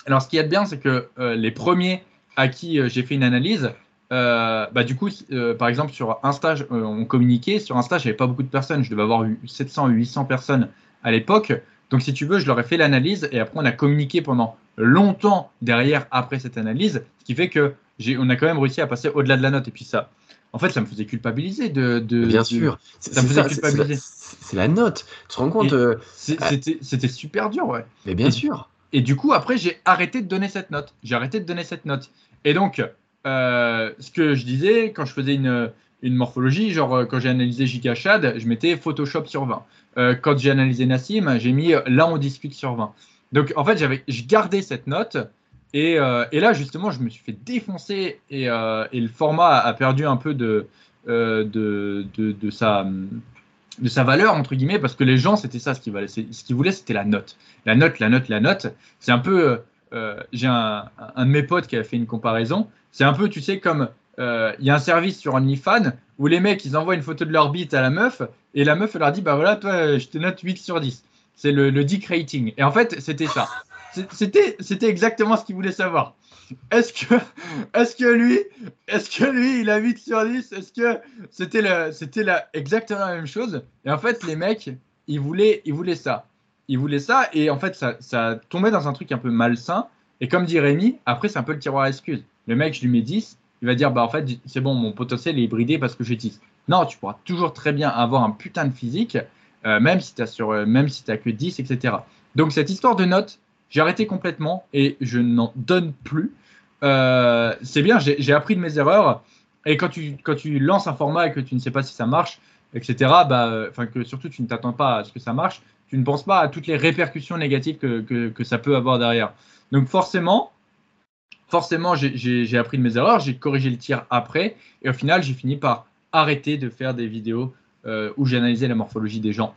alors ce qui est bien, c'est que euh, les premiers à qui j'ai fait une analyse, bah, du coup, par exemple, sur un stage, on communiquait. Sur un stage, il n'y avait pas beaucoup de personnes. Je devais avoir eu 700 ou 800 personnes à l'époque. Donc, si tu veux, je leur ai fait l'analyse et après, on a communiqué pendant longtemps derrière après cette analyse, ce qui fait que on a quand même réussi à passer au-delà de la note. Et puis ça, en fait, ça me faisait culpabiliser de. Bien sûr, ça me faisait culpabiliser. C'est la note. Tu te rends compte euh, C'était super dur, ouais. Mais bien sûr. Et du coup, après, j'ai arrêté de donner cette note. J'ai arrêté de donner cette note. Et donc, euh, ce que je disais quand je faisais une, une morphologie, genre euh, quand j'ai analysé Gigachad, je mettais Photoshop sur 20. Euh, quand j'ai analysé Nassim, j'ai mis euh, là on discute sur 20. Donc en fait, j'avais, je gardais cette note et, et, là justement, je me suis fait défoncer et, et le format a perdu un peu de, de, de, de, sa, de sa valeur entre guillemets parce que les gens c'était ça ce qu'ils voulaient, ce c'était la note, la note, la note, la note. C'est un peu, j'ai un, un, de mes potes qui a fait une comparaison. C'est un peu, tu sais, comme euh, il y a un service sur OnlyFans où les mecs, ils envoient une photo de leur bite à la meuf et la meuf, elle leur dit, bah voilà, toi, je te note 8 sur 10. C'est le, le dick rating. Et en fait, c'était ça. C'était, c'était exactement ce qu'il voulait savoir. Est-ce que, est-ce que lui, est-ce que lui, il a 8 sur 10 Est-ce que c'était, le, c'était la, exactement la même chose? Et en fait, les mecs, ils voulaient, ils voulaient ça. Ils voulaient ça. Et en fait, ça, ça tombait dans un truc un peu malsain. Et comme dit Rémi, après, c'est un peu le tiroir à excuses. Le mec, je lui mets 10, il va dire, bah en fait, c'est bon, mon potentiel est bridé parce que j'ai 10. Non, tu pourras toujours très bien avoir un putain de physique, euh, même si tu sur, euh, même si as que 10, etc. Donc cette histoire de notes, j'ai arrêté complètement et je n'en donne plus. Euh, c'est bien, j'ai appris de mes erreurs. Et quand tu, quand tu lances un format et que tu ne sais pas si ça marche, etc., bah, enfin que surtout tu ne t'attends pas à ce que ça marche, tu ne penses pas à toutes les répercussions négatives que, que, que ça peut avoir derrière. Donc forcément, forcément, j'ai appris de mes erreurs, j'ai corrigé le tir après, et au final, j'ai fini par arrêter de faire des vidéos euh, où j'analysais la morphologie des gens.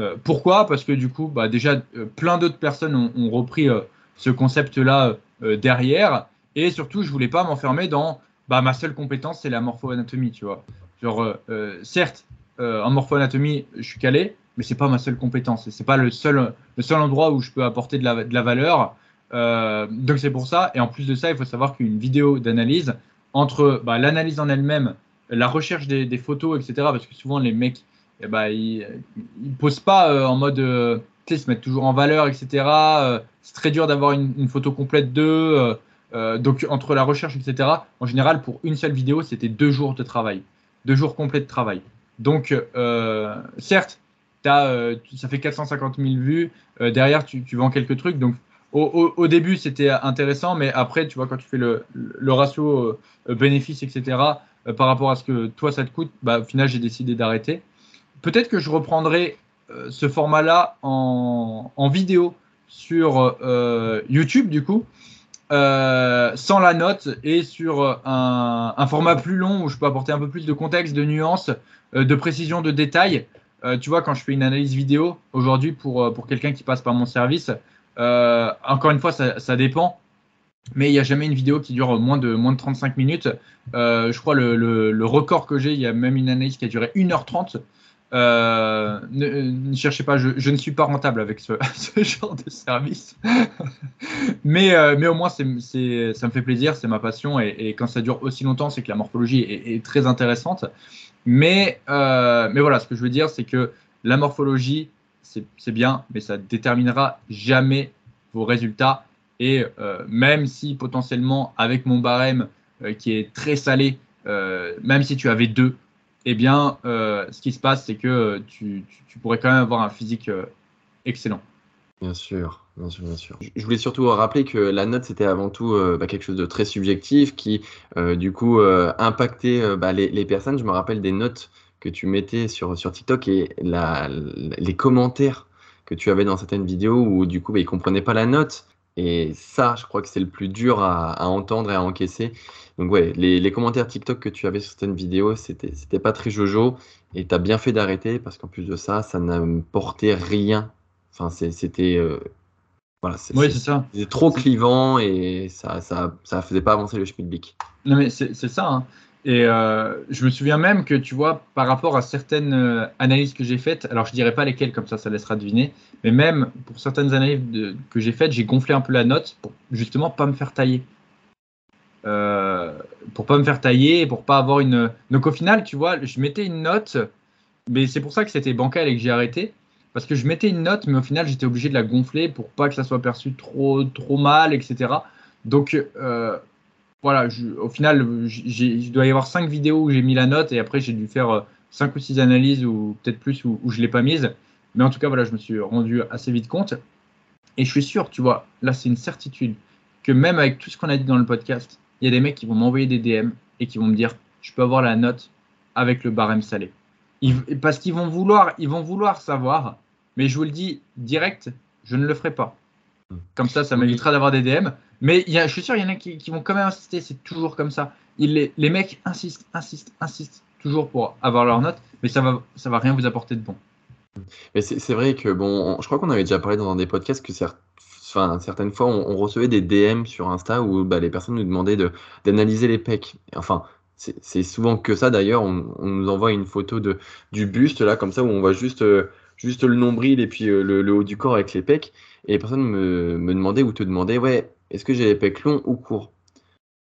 Euh, pourquoi? Parce que du coup, bah, déjà, euh, plein d'autres personnes ont, repris ce concept-là derrière, et surtout, je voulais pas m'enfermer dans bah, ma seule compétence, c'est la morpho-anatomie, tu vois. Genre, certes, en morpho-anatomie, je suis calé, mais c'est pas ma seule compétence, c'est pas le seul, le seul endroit où je peux apporter de la, de la valeur. Donc c'est pour ça. Et en plus de ça, il faut savoir qu'une vidéo d'analyse entre bah, l'analyse en elle-même la recherche des, photos, etc. Parce que souvent, les mecs, eh ben, ils, ne posent pas euh, en mode, euh, tu sais, se mettent toujours en valeur, etc. Euh, c'est très dur d'avoir une, photo complète d'eux. donc, entre la recherche, etc., en général, pour une seule vidéo, c'était deux jours de travail. Deux jours complets de travail. Donc, certes, as, ça fait 450 000 vues. derrière, tu, vends quelques trucs. Donc, au, début, c'était intéressant, mais après, tu vois, quand tu fais le, ratio bénéfice, etc., euh, par rapport à ce que toi ça te coûte, bah, au final j'ai décidé d'arrêter. Peut-être que je reprendrai euh, ce format-là en, vidéo sur euh, YouTube du coup, sans la note et sur un, format plus long où je peux apporter un peu plus de contexte, de nuances, de précision, de détails. tu vois, quand je fais une analyse vidéo aujourd'hui pour, pour quelqu'un qui passe par mon service, encore une fois, ça, dépend mais il n'y a jamais une vidéo qui dure moins de, moins de 35 minutes. Euh, je crois le, le, record que j'ai, il y a même une analyse qui a duré 1h30. Euh, ne, cherchez pas, je, ne suis pas rentable avec ce, genre de service. mais, euh, mais au moins, ça me fait plaisir, c'est ma passion. Et, quand ça dure aussi longtemps, c'est que la morphologie est, très intéressante. Mais, euh, mais voilà, ce que je veux dire, c'est que la morphologie, c'est, bien, mais ça déterminera jamais vos résultats et euh, même si potentiellement, avec mon barème euh, qui est très salé, euh, même si tu avais deux, eh bien, ce qui se passe, c'est que tu, pourrais quand même avoir un physique excellent. Bien sûr, bien sûr, bien sûr. Je voulais surtout rappeler que la note, c'était avant tout bah, quelque chose de très subjectif qui, du coup, impactait bah, les, personnes. Je me rappelle des notes que tu mettais sur, sur TikTok et les commentaires que tu avais dans certaines vidéos où, du coup, bah, ils ne comprenaient pas la note. Et ça, je crois que c'est le plus dur à, entendre et à encaisser. Donc ouais, les, commentaires TikTok que tu avais sur certaines vidéos, c'était, c'était pas très jojo. Et tu as bien fait d'arrêter parce qu'en plus de ça, ça n'a porté rien. Enfin, c'était... Euh, voilà, c'est, oui, ça. C'était trop clivant et ça ça, ça faisait pas avancer le schmilblick. Non mais c'est, c'est ça. Hein. Et euh, je me souviens même que, tu vois, par rapport à certaines euh, analyses que j'ai faites, alors je dirais pas lesquelles, comme ça, ça laissera deviner, mais même pour certaines analyses que j'ai faites, j'ai gonflé un peu la note pour justement pas me faire tailler. Euh, pour pas me faire tailler, pour pas avoir une. Donc au final, tu vois, je mettais une note, mais c'est pour ça que c'était bancal et que j'ai arrêté. Parce que je mettais une note, mais au final, j'étais obligé de la gonfler pour pas que ça soit perçu trop, trop mal, etc. Donc, voilà, au final, il doit y avoir cinq vidéos où j'ai mis la note et après j'ai dû faire euh, cinq ou six analyses ou peut-être plus où, je ne l'ai pas mise. Mais en tout cas, voilà, je me suis rendu assez vite compte. Et je suis sûr, tu vois, là c'est une certitude que même avec tout ce qu'on a dit dans le podcast, il y a des mecs qui vont m'envoyer des DM et qui vont me dire je peux avoir la note avec le barème salé. parce qu'ils vont vouloir, ils vont vouloir savoir, mais je vous le dis direct, je ne le ferai pas. Comme ça, ça m'évitera d'avoir des DM. Mais y a, je suis sûr, il y en a qui, vont quand même insister. C'est toujours comme ça. les, les, mecs insistent, insistent, insistent toujours pour avoir leur note, mais ça va, ça va rien vous apporter de bon. Mais c'est vrai que, bon, je crois qu'on avait déjà parlé dans des podcasts que enfin, certaines fois, on, recevait des DM sur Insta où bah, les personnes nous demandaient d'analyser les pecs. Enfin, c'est souvent que ça d'ailleurs. On, nous envoie une photo de, du buste là, comme ça, où on voit juste, juste le nombril et puis le, haut du corps avec les pecs. Et les personnes me, me demandaient ou te demandaient, ouais, est-ce que j'ai les pecs longs ou courts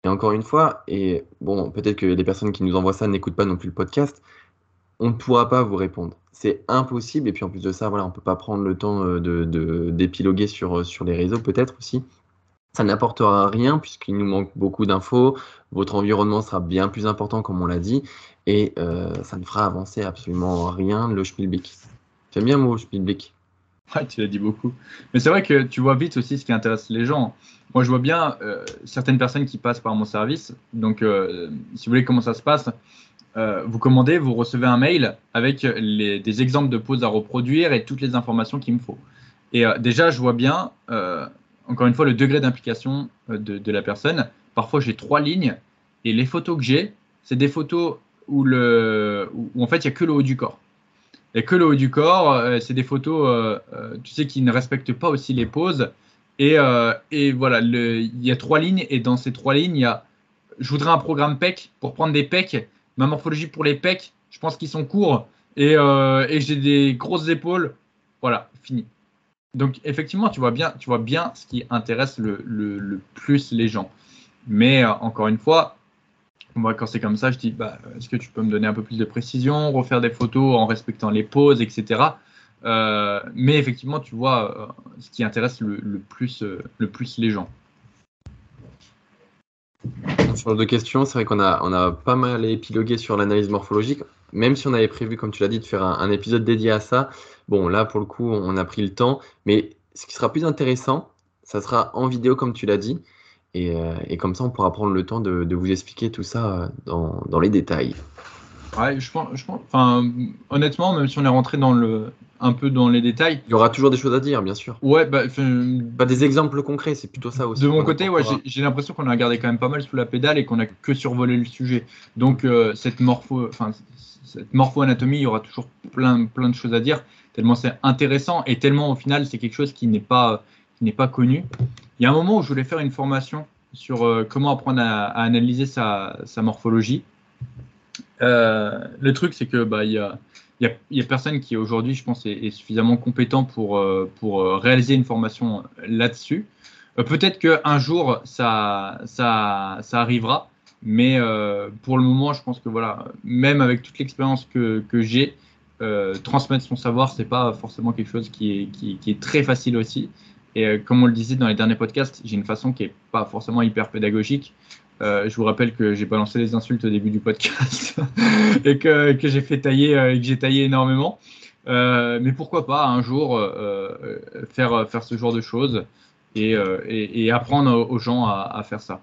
Et encore une fois, et bon, peut-être que les personnes qui nous envoient ça n'écoutent pas non plus le podcast, on ne pourra pas vous répondre. C'est impossible. Et puis en plus de ça, voilà, on ne peut pas prendre le temps euh, de, d'épiloguer sur, euh, sur les réseaux, peut-être aussi. Ça n'apportera rien puisqu'il nous manque beaucoup d'infos. Votre environnement sera bien plus important, comme on l'a dit. Et euh, ça ne fera avancer absolument rien le Spielbeck. J'aime bien le mot. Ouais, tu l'as dit beaucoup. Mais c'est vrai que tu vois vite aussi ce qui intéresse les gens. Moi, je vois bien certaines personnes qui passent par mon service. Donc, si vous voulez comment ça se passe, euh, vous commandez, vous recevez un mail avec des exemples de poses à reproduire et toutes les informations qu'il me faut. Et euh, déjà, je vois bien, euh, encore une fois, le degré d'implication de, la personne. Parfois, j'ai trois lignes et les photos que j'ai, c'est des photos où, où, en fait, il n'y a que le haut du corps. Il n'y a que le haut du corps. c'est des photos, tu sais, qui ne respectent pas aussi les poses. Et, et voilà, il y a trois lignes et dans ces trois lignes, il y a je voudrais un programme PEC pour prendre des PEC Ma morphologie pour les pecs, je pense qu'ils sont courts euh, et, j'ai des grosses épaules. Voilà, fini. Donc effectivement, tu vois bien, tu vois bien ce qui intéresse le, plus les gens. Mais euh, encore une fois, quand c'est comme ça, je dis, bah, est-ce que tu peux me donner un peu plus de précision, refaire des photos en respectant les poses, etc. Euh, mais effectivement, tu vois ce qui intéresse le, plus, le plus les gens. Sur de questions, c'est vrai qu'on a, on a pas mal épilogué sur l'analyse morphologique, même si on avait prévu, comme tu l'as dit, de faire un, épisode dédié à ça. Bon, là, pour le coup, on a pris le temps, mais ce qui sera plus intéressant, ça sera en vidéo, comme tu l'as dit, et, euh, comme ça, on pourra prendre le temps de, vous expliquer tout ça euh, dans, les détails. Ouais, je pense, je pense, enfin, honnêtement, même si on est rentré dans le, un peu dans les détails. Il y aura toujours des choses à dire, bien sûr. Ouais, bah, des exemples concrets, c'est plutôt ça aussi. De mon côté, ouais, j'ai l'impression qu'on a regardé quand même pas mal sous la pédale et qu'on a que survolé le sujet. Donc euh, cette morpho, enfin cette morpho-anatomie, il y aura toujours plein, plein de choses à dire, tellement c'est intéressant et tellement au final c'est quelque chose qui n'est pas, n'est pas connu. Il y a un moment où je voulais faire une formation sur euh, comment apprendre à, analyser sa, morphologie. Euh, le truc, c'est que bah, y a il n'y a, personne qui aujourd'hui, je pense, est, suffisamment compétent pour, euh, pour réaliser une formation là-dessus. Peut-être qu'un jour, ça, ça, ça arrivera, mais pour le moment, je pense que voilà, même avec toute l'expérience que, que j'ai, transmettre son savoir, c'est pas forcément quelque chose qui est, qui est très facile aussi. Et comme on le disait dans les derniers podcasts, j'ai une façon qui est pas forcément hyper pédagogique. Euh, je vous rappelle que j'ai balancé les insultes au début du podcast et que, j'ai fait tailler euh, que j'ai taillé énormément. Euh, mais pourquoi pas un jour faire, faire ce genre de choses et, et, apprendre aux gens à, faire ça.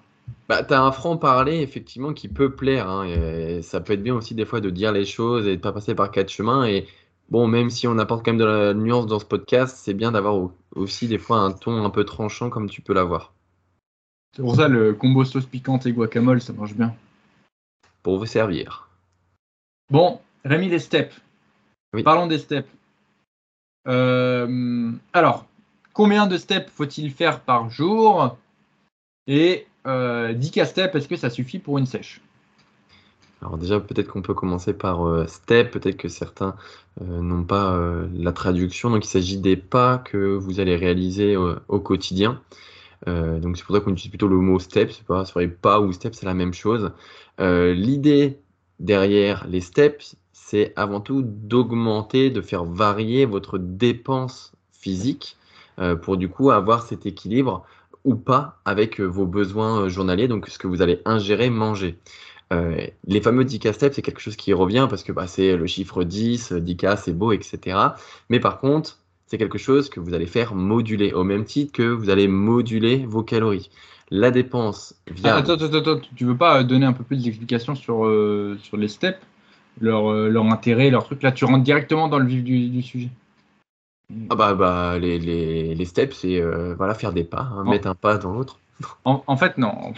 Bah, tu as un franc-parler, effectivement, qui peut plaire. Hein, ça peut être bien aussi, des fois, de dire les choses et de ne pas passer par quatre chemins. Et bon, même si on apporte quand même de la nuance dans ce podcast, c'est bien d'avoir aussi, des fois, un ton un peu tranchant comme tu peux l'avoir. C'est pour ça le combo sauce piquante et guacamole, ça marche bien. Pour vous servir. Bon, Rémi, les steps. Parlons des steps. Euh, alors, combien de steps faut-il faire par jour? Et euh, 10 k steps, est-ce que ça suffit pour une sèche? Alors déjà, peut-être qu'on peut commencer par euh, step, peut-être que certains euh, n'ont pas la traduction. Donc il s'agit des pas que vous allez réaliser au quotidien. Euh, donc c'est pour ça qu'on utilise plutôt le mot step, c'est pas, pas ou step, c'est la même chose. Euh, l'idée derrière les steps, c'est avant tout d'augmenter, de faire varier votre dépense physique euh, pour du coup avoir cet équilibre ou pas avec vos besoins journaliers, donc ce que vous allez ingérer, manger. Les fameux 10K steps, c'est quelque chose qui revient parce que bah, c'est le chiffre 10, 10K c'est beau, etc. Mais par contre, c'est quelque chose que vous allez faire moduler, au même titre que vous allez moduler vos calories. La dépense via... Attends, attends, attends, tu veux pas donner un peu plus d'explications sur, euh, sur les steps, leur, euh, leur intérêt, leur truc? Là, tu rentres directement dans le vif du, sujet. Ah bah, bah les, les, les steps, c'est euh, voilà, faire des pas, hein, mettre un pas dans l'autre. En, fait, non.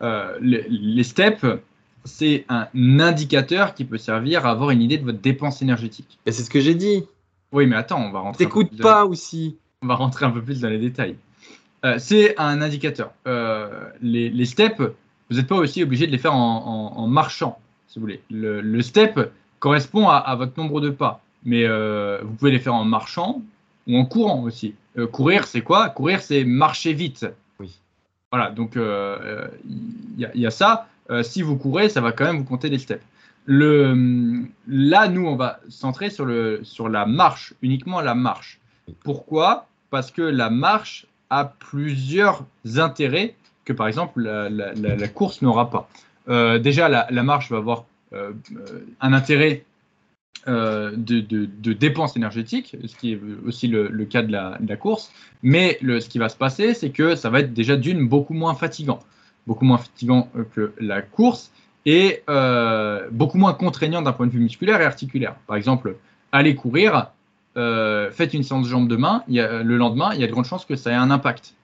Les, les, steps, c'est un indicateur qui peut servir à avoir une idée de votre dépense énergétique. Et c'est ce que j'ai dit. Oui, mais attends, on va rentrer. T'écoutes pas aussi. On va rentrer un peu plus dans les détails. Euh, c'est un indicateur. Euh, les, steps, vous n'êtes pas aussi obligé de les faire en, marchant, si vous voulez. Le, step correspond à, votre nombre de pas, mais vous pouvez les faire en marchant ou en courant aussi. courir, c'est quoi? Courir, c'est marcher vite. Voilà, donc il y, a ça. si vous courez, ça va quand même vous compter des steps. Le, là, nous, on va centrer sur, le, sur la marche, uniquement la marche. Pourquoi? Parce que la marche a plusieurs intérêts que, par exemple, la, course n'aura pas. Euh, déjà, la, marche va avoir euh, un intérêt euh, de, dépenses énergétiques, ce qui est aussi le, cas de la, course. Mais ce qui va se passer, c'est que ça va être déjà d'une beaucoup moins fatigant. Beaucoup moins fatigant que la course et euh, beaucoup moins contraignant d'un point de vue musculaire et articulaire. Par exemple, allez courir, euh, faites une séance de jambes demain, le lendemain, il y a de grandes chances que ça ait un impact.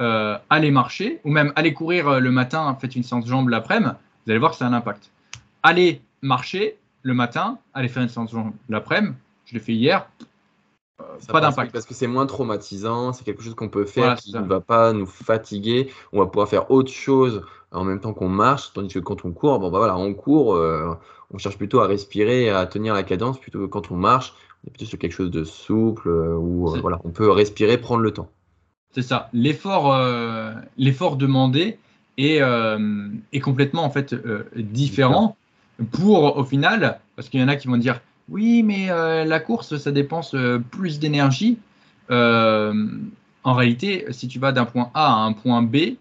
Euh, allez marcher, ou même allez courir le matin, faites une séance de jambes l'après-midi, vous allez voir que ça a un impact. Allez marcher le matin, allez faire une séance l'après-midi, je l'ai fait hier, pas d'impact. Parce que c'est moins traumatisant, c'est quelque chose qu'on peut faire qui ne va pas nous fatiguer, on va pouvoir faire autre chose en même temps qu'on marche, tandis que quand on court, bon bah voilà, on court, euh, on cherche plutôt à respirer, à tenir la cadence, plutôt que quand on marche, on est plutôt sur quelque chose de souple, euh, où euh, voilà, on peut respirer, prendre le temps. C'est ça. L'effort, l'effort demandé est, est, complètement en fait différent pour au final, parce qu'il y en a qui vont dire oui, mais la course, ça dépense plus d'énergie. en réalité, si tu vas d'un point A à un point B,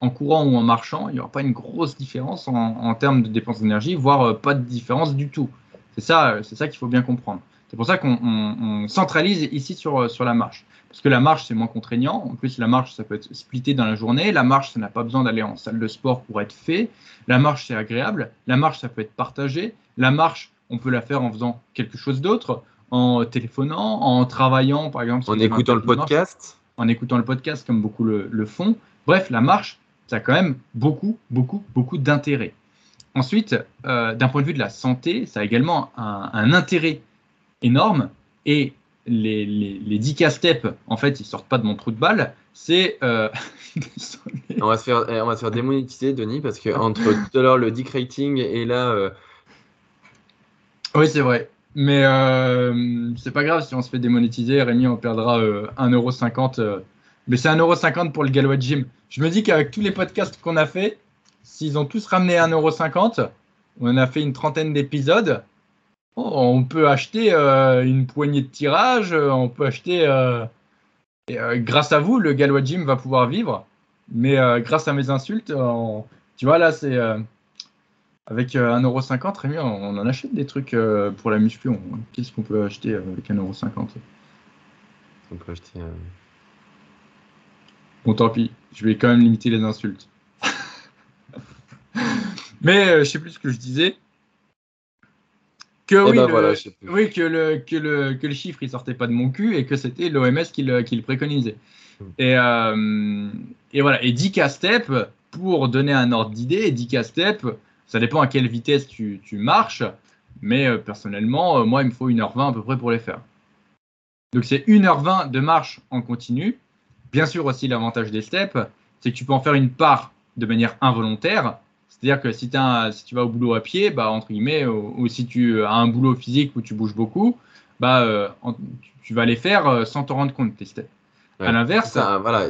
en courant ou en marchant, il n'y aura pas une grosse différence en, termes de dépenses d'énergie, voire euh, pas de différence du tout. C'est ça, euh, c'est ça qu'il faut bien comprendre. C'est pour ça qu'on centralise ici sur, euh, sur la marche. Parce que la marche, c'est moins contraignant. En plus, la marche, ça peut être splitté dans la journée. La marche, ça n'a pas besoin d'aller en salle de sport pour être fait. La marche, c'est agréable. La marche, ça peut être partagé. La marche, on peut la faire en faisant quelque chose d'autre, en téléphonant, en travaillant, par exemple. En écoutant le podcast. en écoutant le podcast, comme beaucoup le, le font. Bref, la marche, ça a quand même beaucoup, beaucoup, beaucoup d'intérêt. Ensuite, euh, d'un point de vue de la santé, ça a également un, intérêt énorme. Et les, les, les 10 step en fait, ils sortent pas de mon trou de balle. C'est. Euh, on, va se faire, on va se faire démonétiser, Denis, parce que entre tout à l'heure le dick rating et là. Euh, oui, c'est vrai. Mais c'est pas grave si on se fait démonétiser. Rémi, on perdra 1,50€. mais c'est 1,50€ pour le Galois Gym. Je me dis qu'avec tous les podcasts qu'on a fait, s'ils ont tous ramené 1,50€, on a fait une trentaine d'épisodes, on peut acheter euh, une poignée de tirages, on peut acheter. Euh, euh, grâce à vous, le Galois Gym va pouvoir vivre. Mais grâce à mes insultes, tu vois, là, c'est. avec 1,50€, Rémi, on, en achète des trucs pour la muscu. Qu'est-ce qu'on peut acheter avec 1,50€ On peut acheter. Bon, tant pis, je vais quand même limiter les insultes. Mais euh, je sais plus ce que je disais. Que eh oui, ben le, oui que, le, que, le, que le chiffre il sortait pas de mon cul et que c'était l'OMS qui le, qui le, préconisait. Hmm. Et, euh, et voilà, et 10K step, pour donner un ordre d'idée, 10K step, ça dépend à quelle vitesse tu, tu marches, mais euh, personnellement, moi, il me faut 1h20 à peu près pour les faire. Donc c'est 1h20 de marche en continu, Bien sûr aussi l'avantage des steps, c'est que tu peux en faire une part de manière involontaire. C'est-à-dire que si, si, tu vas au boulot à pied, bah, entre guillemets, ou, si tu as un boulot physique où tu bouges beaucoup, bah, euh, tu vas les faire euh, sans te rendre compte tes steps. à l'inverse, voilà,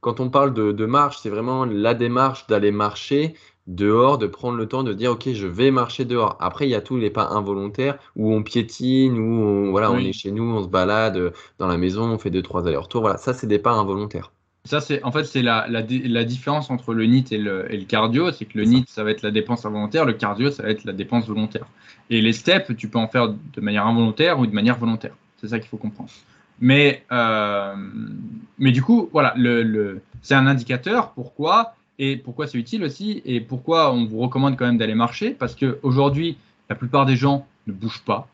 quand on parle de, de marche, c'est vraiment la démarche d'aller marcher dehors, de prendre le temps de dire ok, je vais marcher dehors. Après, il y a tous les pas involontaires où on piétine, où on, voilà, on est chez nous, on se balade euh, dans la maison, on fait deux trois allers-retours. Voilà, ça c'est des pas involontaires. Ça c'est en fait c'est la, la, la, différence entre le NIT et le, et le cardio, c'est que le NIT ça va être la dépense involontaire, le cardio ça va être la dépense volontaire. Et les steps, tu peux en faire de manière involontaire ou de manière volontaire. C'est ça qu'il faut comprendre. Mais, euh, mais du coup, voilà, le, le c'est un indicateur. Pourquoi et pourquoi c'est utile aussi et pourquoi on vous recommande quand même d'aller marcher parce qu'aujourd'hui, la plupart des gens ne bougent pas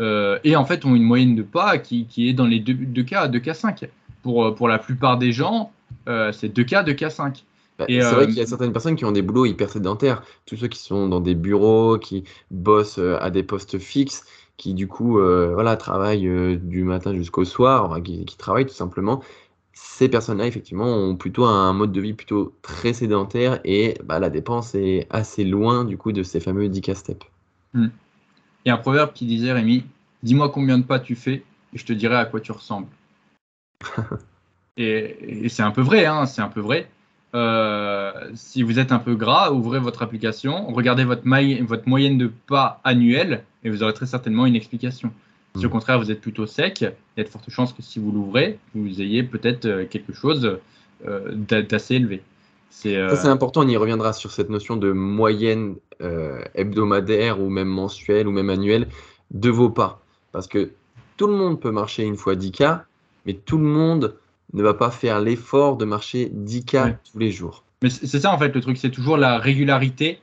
euh, et en fait ont une moyenne de pas qui, qui est dans les 2, k 2K5. Pour, euh, pour la plupart des gens, euh, c'est 2K, 2K5. Bah, c'est vrai qu'il y a certaines personnes qui ont des boulots hyper sédentaires, tous ceux qui sont dans des bureaux, qui bossent à des postes fixes, qui du coup voilà, travaillent du matin jusqu'au soir, qui, qui, travaillent tout simplement ces personnes-là, effectivement, ont plutôt un mode de vie plutôt très sédentaire et bah, la dépense est assez loin du coup de ces fameux 10K steps. Il y a un proverbe qui disait, Rémi, dis-moi combien de pas tu fais et je te dirai à quoi tu ressembles. Et, c'est un peu vrai, hein, c'est un peu vrai. Euh, si vous êtes un peu gras, ouvrez votre application, regardez votre, votre moyenne de pas annuelle et vous aurez très certainement une explication. Si au mm. contraire vous êtes plutôt sec, il y a de fortes chances que si vous l'ouvrez, vous ayez peut-être euh, quelque chose euh, d'assez élevé. Euh, c'est important, on y reviendra sur cette notion de moyenne hebdomadaire ou même mensuelle ou même annuelle de vos pas. Parce que tout le monde peut marcher une fois 10K, mais tout le monde ne va pas faire l'effort de marcher 10K tous les jours. Mais c'est ça en fait le truc, c'est toujours la régularité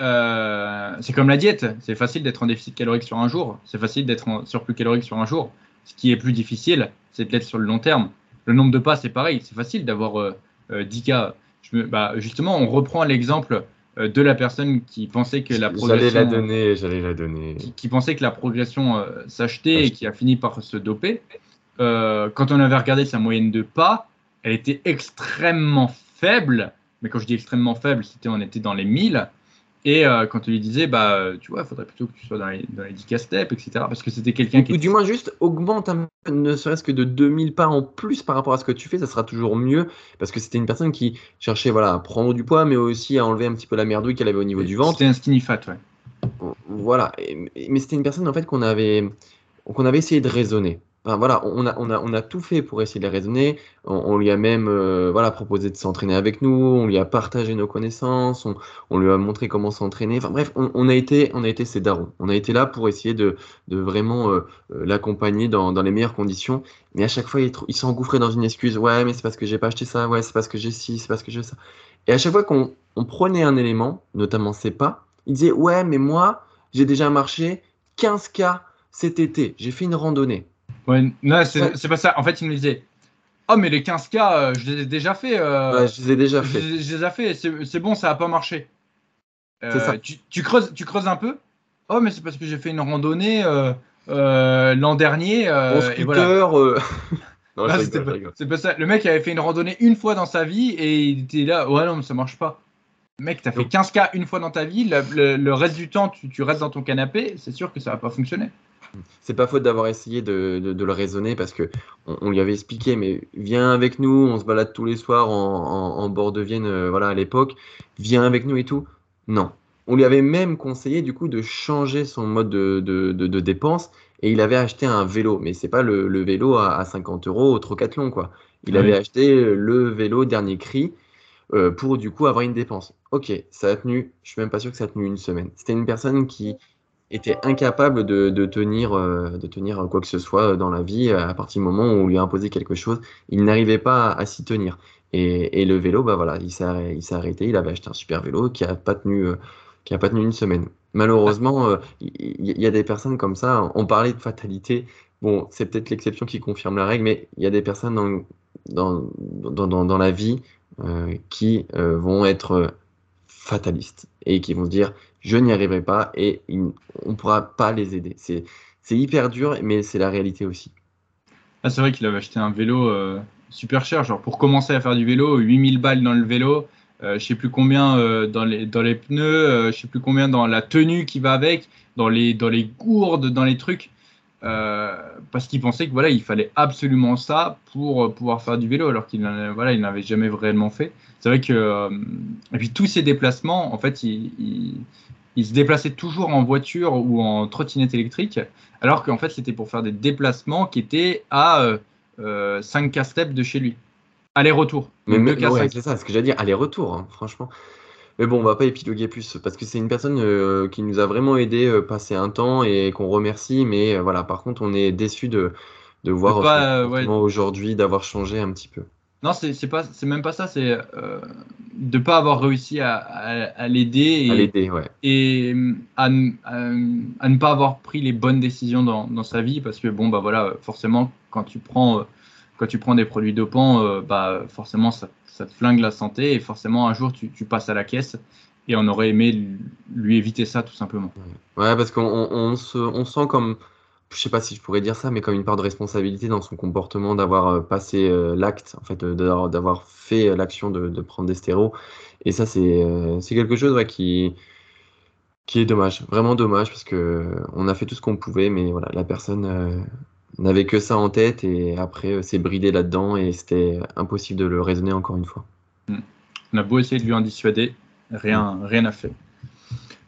euh, c'est comme la diète. C'est facile d'être en déficit calorique sur un jour. C'est facile d'être en surplus calorique sur un jour. Ce qui est plus difficile, c'est de l'être sur le long terme. Le nombre de pas, c'est pareil. C'est facile d'avoir euh, 10 euh, bah, justement, on reprend l'exemple euh, de la personne qui pensait que la progression. J'allais la donner, j'allais la donner. Qui, pensait que la progression s'achetait et qui a fini par se doper. Quand on avait regardé sa moyenne de pas, elle était extrêmement faible. Mais quand je dis extrêmement faible, c'était on était dans les 1000. Et euh, quand tu lui disais, bah, euh, tu vois, il faudrait plutôt que tu sois dans les, dans les 10 steps, etc. Parce que c'était quelqu'un qui. Ou du moins, juste augmente ne serait-ce que de 2000 pas en plus par rapport à ce que tu fais, ça sera toujours mieux. Parce que c'était une personne qui cherchait voilà, à prendre du poids, mais aussi à enlever un petit peu la merdouille qu'elle avait au niveau du ventre. C'était un skinny fat, ouais. Voilà. mais c'était une personne, en fait, qu'on avait, qu'on avait essayé de raisonner voilà, on a, on, a, on a tout fait pour essayer de les raisonner. On, lui a même euh, voilà, proposé de s'entraîner avec nous. On lui a partagé nos connaissances. On, lui a montré comment s'entraîner. Enfin bref, on, a été, on a été ses darons. On a été là pour essayer de, de vraiment euh, euh, l'accompagner dans, dans, les meilleures conditions. Mais à chaque fois, il, il s'engouffrait dans une excuse. Ouais, mais c'est parce que j'ai pas acheté ça. Ouais, c'est parce que j'ai ci. C'est parce que j'ai ça. Et à chaque fois qu'on prenait un élément, notamment ses pas, il disait Ouais, mais moi, j'ai déjà marché 15K cet été. J'ai fait une randonnée. Ouais, non, c'est pas ça. En fait, il me disait Oh, mais les 15K, euh, je les ai déjà fait. Euh, ouais, je les ai déjà fait. Je, les ai fait. C'est bon, ça n'a pas marché. Euh, ça. Tu, creuses, tu creuses un peu Oh, mais c'est parce que j'ai fait une randonnée l'an dernier. et voilà. c'est pas, ça. Le mec avait fait une randonnée une fois dans sa vie et il était là. Ouais, non, mais ça marche pas. Mec, t'as fait 15K une fois dans ta vie. Le, reste du temps, tu, tu restes dans ton canapé. C'est sûr que ça va pas fonctionner. C'est pas faute d'avoir essayé de, le raisonner parce que on, lui avait expliqué, mais viens avec nous, on se balade tous les soirs en, bord de Vienne, euh, voilà à l'époque, viens avec nous et tout. Non. On lui avait même conseillé du coup de changer son mode de, de, dépense et il avait acheté un vélo, mais c'est pas le, vélo à, 50 euros au Trocathlon quoi. Il avait acheté le vélo dernier cri. Euh, pour du coup avoir une dépense. Ok, ça a tenu, je suis même pas sûr que ça a tenu une semaine. C'était une personne qui était incapable de, tenir, euh, de tenir quoi que ce soit dans la vie à partir du moment où on lui a imposé quelque chose. Il n'arrivait pas à, s'y tenir. Et, le vélo, bah voilà, il s'est arrêté. Il avait acheté un super vélo qui a pas tenu, euh, pas tenu une semaine. Malheureusement, euh, il y, a des personnes comme ça. On parlait de fatalité. Bon, c'est peut-être l'exception qui confirme la règle, mais il y a des personnes dans, dans, dans la vie qui vont être fatalistes et qui vont se dire je n'y arriverai pas et on ne pourra pas les aider. C'est hyper dur, mais c'est la réalité aussi. Ah, c'est vrai qu'il avait acheté un vélo euh, super cher, genre pour commencer à faire du vélo, 8000 balles dans le vélo, euh, je sais plus combien euh, dans, les, pneus, euh, je sais plus combien dans la tenue qui va avec, dans les gourdes, dans les trucs. Parce qu'il pensait que voilà, il fallait absolument ça pour pouvoir faire du vélo, alors qu'il voilà, il n'avait jamais réellement fait. C'est vrai que et puis tous ces déplacements, en fait, il, il se déplaçait toujours en voiture ou en trottinette électrique, alors qu'en fait, c'était pour faire des déplacements qui étaient à euh, 5 k steps de chez lui. Aller-retour. Mais, c'est ça, ce que j'allais dire, aller-retour, hein, franchement. Mais bon, on va pas épiloguer plus parce que c'est une personne euh, qui nous a vraiment aidé euh, passer un temps et qu'on remercie. Mais euh, voilà, par contre, on est déçu de, de voir aujourd'hui d'avoir changé un petit peu. Non, c'est pas, c'est même pas ça. C'est euh, de pas avoir réussi à, à, l'aider et, ouais. et à, à, ne pas avoir pris les bonnes décisions dans, dans, sa vie parce que bon bah voilà, forcément quand tu prends quand tu prends des produits dopants, euh, bah forcément ça, te flingue la santé et forcément un jour tu, passes à la caisse et on aurait aimé lui éviter ça tout simplement. Ouais, parce qu'on on, on, se, on sent comme je sais pas si je pourrais dire ça, mais comme une part de responsabilité dans son comportement d'avoir passé l'acte, en fait, d'avoir fait l'action de, prendre des stéros. Et ça, c'est quelque chose qui, qui est dommage, vraiment dommage, parce que on a fait tout ce qu'on pouvait, mais voilà, la personne n'avait que ça en tête et après s'est bridé là-dedans et c'était impossible de le raisonner encore une fois. Hmm. On a beau essayer de lui en dissuader, rien, hmm. rien n'a fait.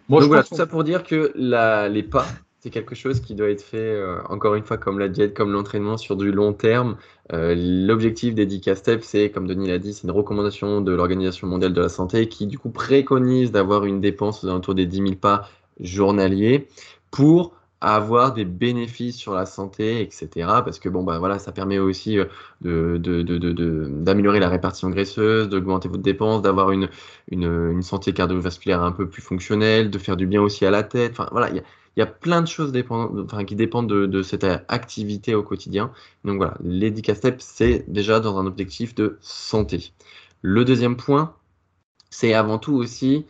Bon, voilà, tout ça pour dire que la, les pas, c'est quelque chose qui doit être fait, euh, encore une fois, comme la diète, comme l'entraînement sur du long terme. Euh, l'objectif des 10 step c'est, comme Denis l'a dit, c'est une recommandation de l'Organisation mondiale de la santé qui, du coup, préconise d'avoir une dépense aux alentours des 10 000 pas journaliers pour avoir des bénéfices sur la santé, etc. Parce que bon, bah voilà, ça permet aussi euh, de, d'améliorer la répartition graisseuse, d'augmenter votre dépense, d'avoir une, une, santé cardiovasculaire un peu plus fonctionnelle, de faire du bien aussi à la tête. Enfin voilà, il y a, y a, plein de choses qui dépendent de, cette activité au quotidien. Donc voilà, step c'est déjà dans un objectif de santé. Le deuxième point, c'est avant tout aussi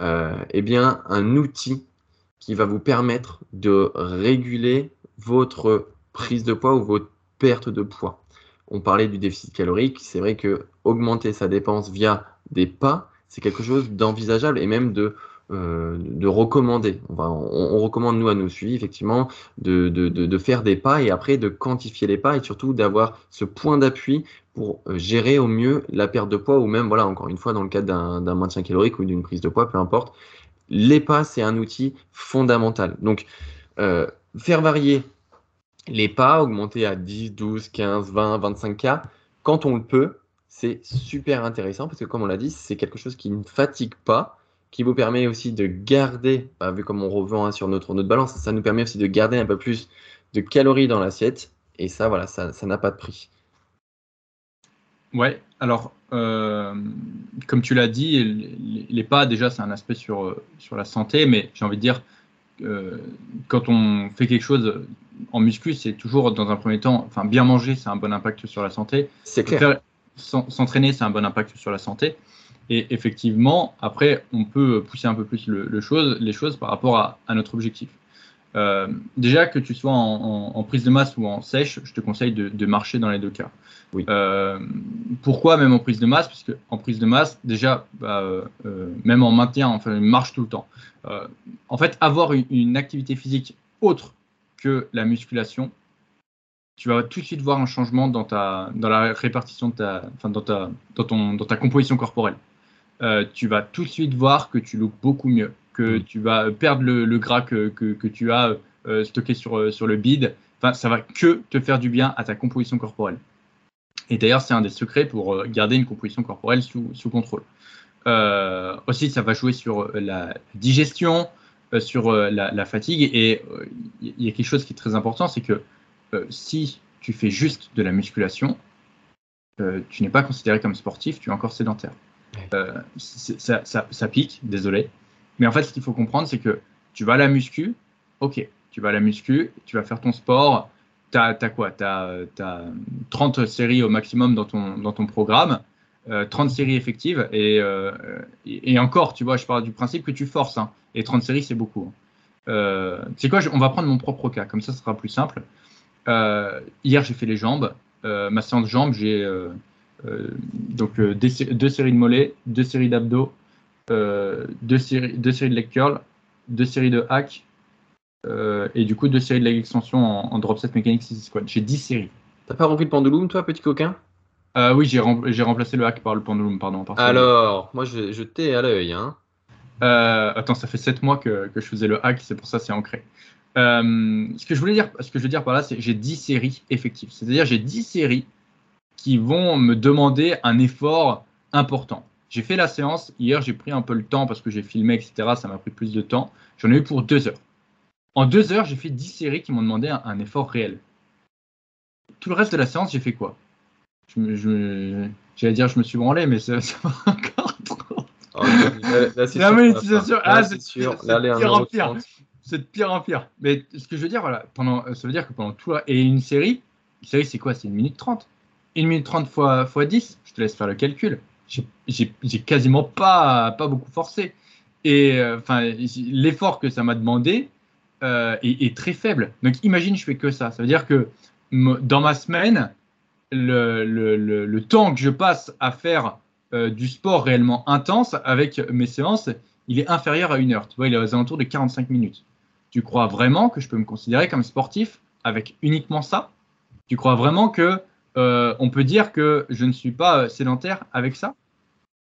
euh, eh bien, un outil qui va vous permettre de réguler votre prise de poids ou votre perte de poids. On parlait du déficit calorique, c'est vrai que augmenter sa dépense via des pas, c'est quelque chose d'envisageable et même de, euh, de recommander. On, recommande, nous, à nos suivis, effectivement, de, de, faire des pas et après de quantifier les pas et surtout d'avoir ce point d'appui pour euh, gérer au mieux la perte de poids ou même, voilà, encore une fois, dans le cadre d'un maintien calorique ou d'une prise de poids, peu importe, les pas, c'est un outil fondamental. Donc, euh, faire varier les pas, augmenter à 10, 12, 15, 20, 25K, quand on le peut, c'est super intéressant parce que, comme on l'a dit, c'est quelque chose qui ne fatigue pas, qui vous permet aussi de garder, bah, vu comme on revend sur notre, notre balance, ça nous permet aussi de garder un peu plus de calories dans l'assiette. Et ça, voilà, ça n'a pas de prix. Ouais, alors, euh, comme tu l'as dit, les, pas, déjà, c'est un aspect sur, euh, sur la santé, mais j'ai envie de dire, euh, quand on fait quelque chose en muscu, c'est toujours dans un premier temps, enfin, bien manger, c'est un bon impact sur la santé. C'est clair. S'entraîner, c'est un bon impact sur la santé. Et effectivement, après, on peut pousser un peu plus le, chose, les choses par rapport à, à notre objectif. Euh, déjà, que tu sois en, prise de masse ou en sèche, je te conseille de, marcher dans les deux cas. Oui. Euh, pourquoi même en prise de masse? Parce qu'en prise de masse, déjà, bah, euh, même en maintien, enfin, marche tout le temps. en fait, avoir une, activité physique autre que la musculation, tu vas tout de suite voir un changement dans, ta, dans la répartition de ta, enfin, dans, ta, dans, ton, dans ta composition corporelle. tu vas tout de suite voir que tu looks beaucoup mieux que mm. tu vas perdre le, gras que, que, tu as euh, stocké sur, euh, sur le bide. Enfin, ça va que te faire du bien à ta composition corporelle. Et d'ailleurs, c'est un des secrets pour euh, garder une composition corporelle sous, sous contrôle. aussi, ça va jouer sur la digestion, sur la, fatigue. Et il y a quelque chose qui est très important, c'est que si tu fais juste de la musculation, tu n'es pas considéré comme sportif, tu es encore sédentaire. ça, ça, ça, pique, désolé, mais en fait, ce qu'il faut comprendre, c'est que tu vas à la muscu, ok, tu vas à la muscu, tu vas faire ton sport, tu as, quoi Tu as, 30 séries au maximum dans ton, dans ton programme, 30 euh, séries effectives, euh, et, et, encore, tu vois, je parle du principe que tu forces, hein, et 30 séries, c'est beaucoup. Hein. Euh, c'est quoi On va prendre mon propre cas, comme ça, ce sera plus simple. hier, j'ai fait les jambes. ma séance de jambes, j'ai donc deux séries de mollets, deux séries d'abdos, euh, deux, séries, deux séries de leg curl, deux séries de hack, euh, et du coup deux séries de leg extension en, drop set mécanique 6 squat. J'ai 10 séries. T'as pas rempli le pendulum, toi, petit coquin? Euh, Oui, j'ai, remplacé le hack par le pendulum, pardon. Alors, moi, je, je t'ai à l'œil. Hein. attends, ça fait 7 mois que, que, je faisais le hack, c'est pour ça c'est ancré. ce, que je voulais dire, ce que je veux dire par là, c'est que j'ai 10 séries effectives. C'est-à-dire j'ai 10 séries qui vont me demander un effort important. J'ai fait la séance. Hier, j'ai pris un peu le temps parce que j'ai filmé, etc. Ça m'a pris plus de temps. J'en ai eu pour deux heures. En deux heures, j'ai fait dix séries qui m'ont demandé un, effort réel. Tout le reste de la séance, j'ai fait quoi? Je, J'allais dire, je me suis branlé, mais ça, va encore trop. Oh, là, c'est ah, c'est sûr. C'est de pire en pire. C'est de pire en pire. Mais ce que je veux dire, voilà, pendant, ça veut dire que pendant tout. Et une série, une série, c'est quoi? C'est une minute trente. Une minute trente fois, fois 10, je te laisse faire le calcul j'ai quasiment pas, pas beaucoup forcé. Et euh, enfin, l'effort que ça m'a demandé, euh, est, très faible. Donc imagine, je fais que ça. Ça veut dire que dans ma semaine, le, temps que je passe à faire euh, du sport réellement intense avec mes séances, il est inférieur à une heure. Tu vois, il est aux alentours de 45 minutes. Tu crois vraiment que je peux me considérer comme sportif avec uniquement ça? Tu crois vraiment que on peut dire que je ne suis pas sédentaire avec ça?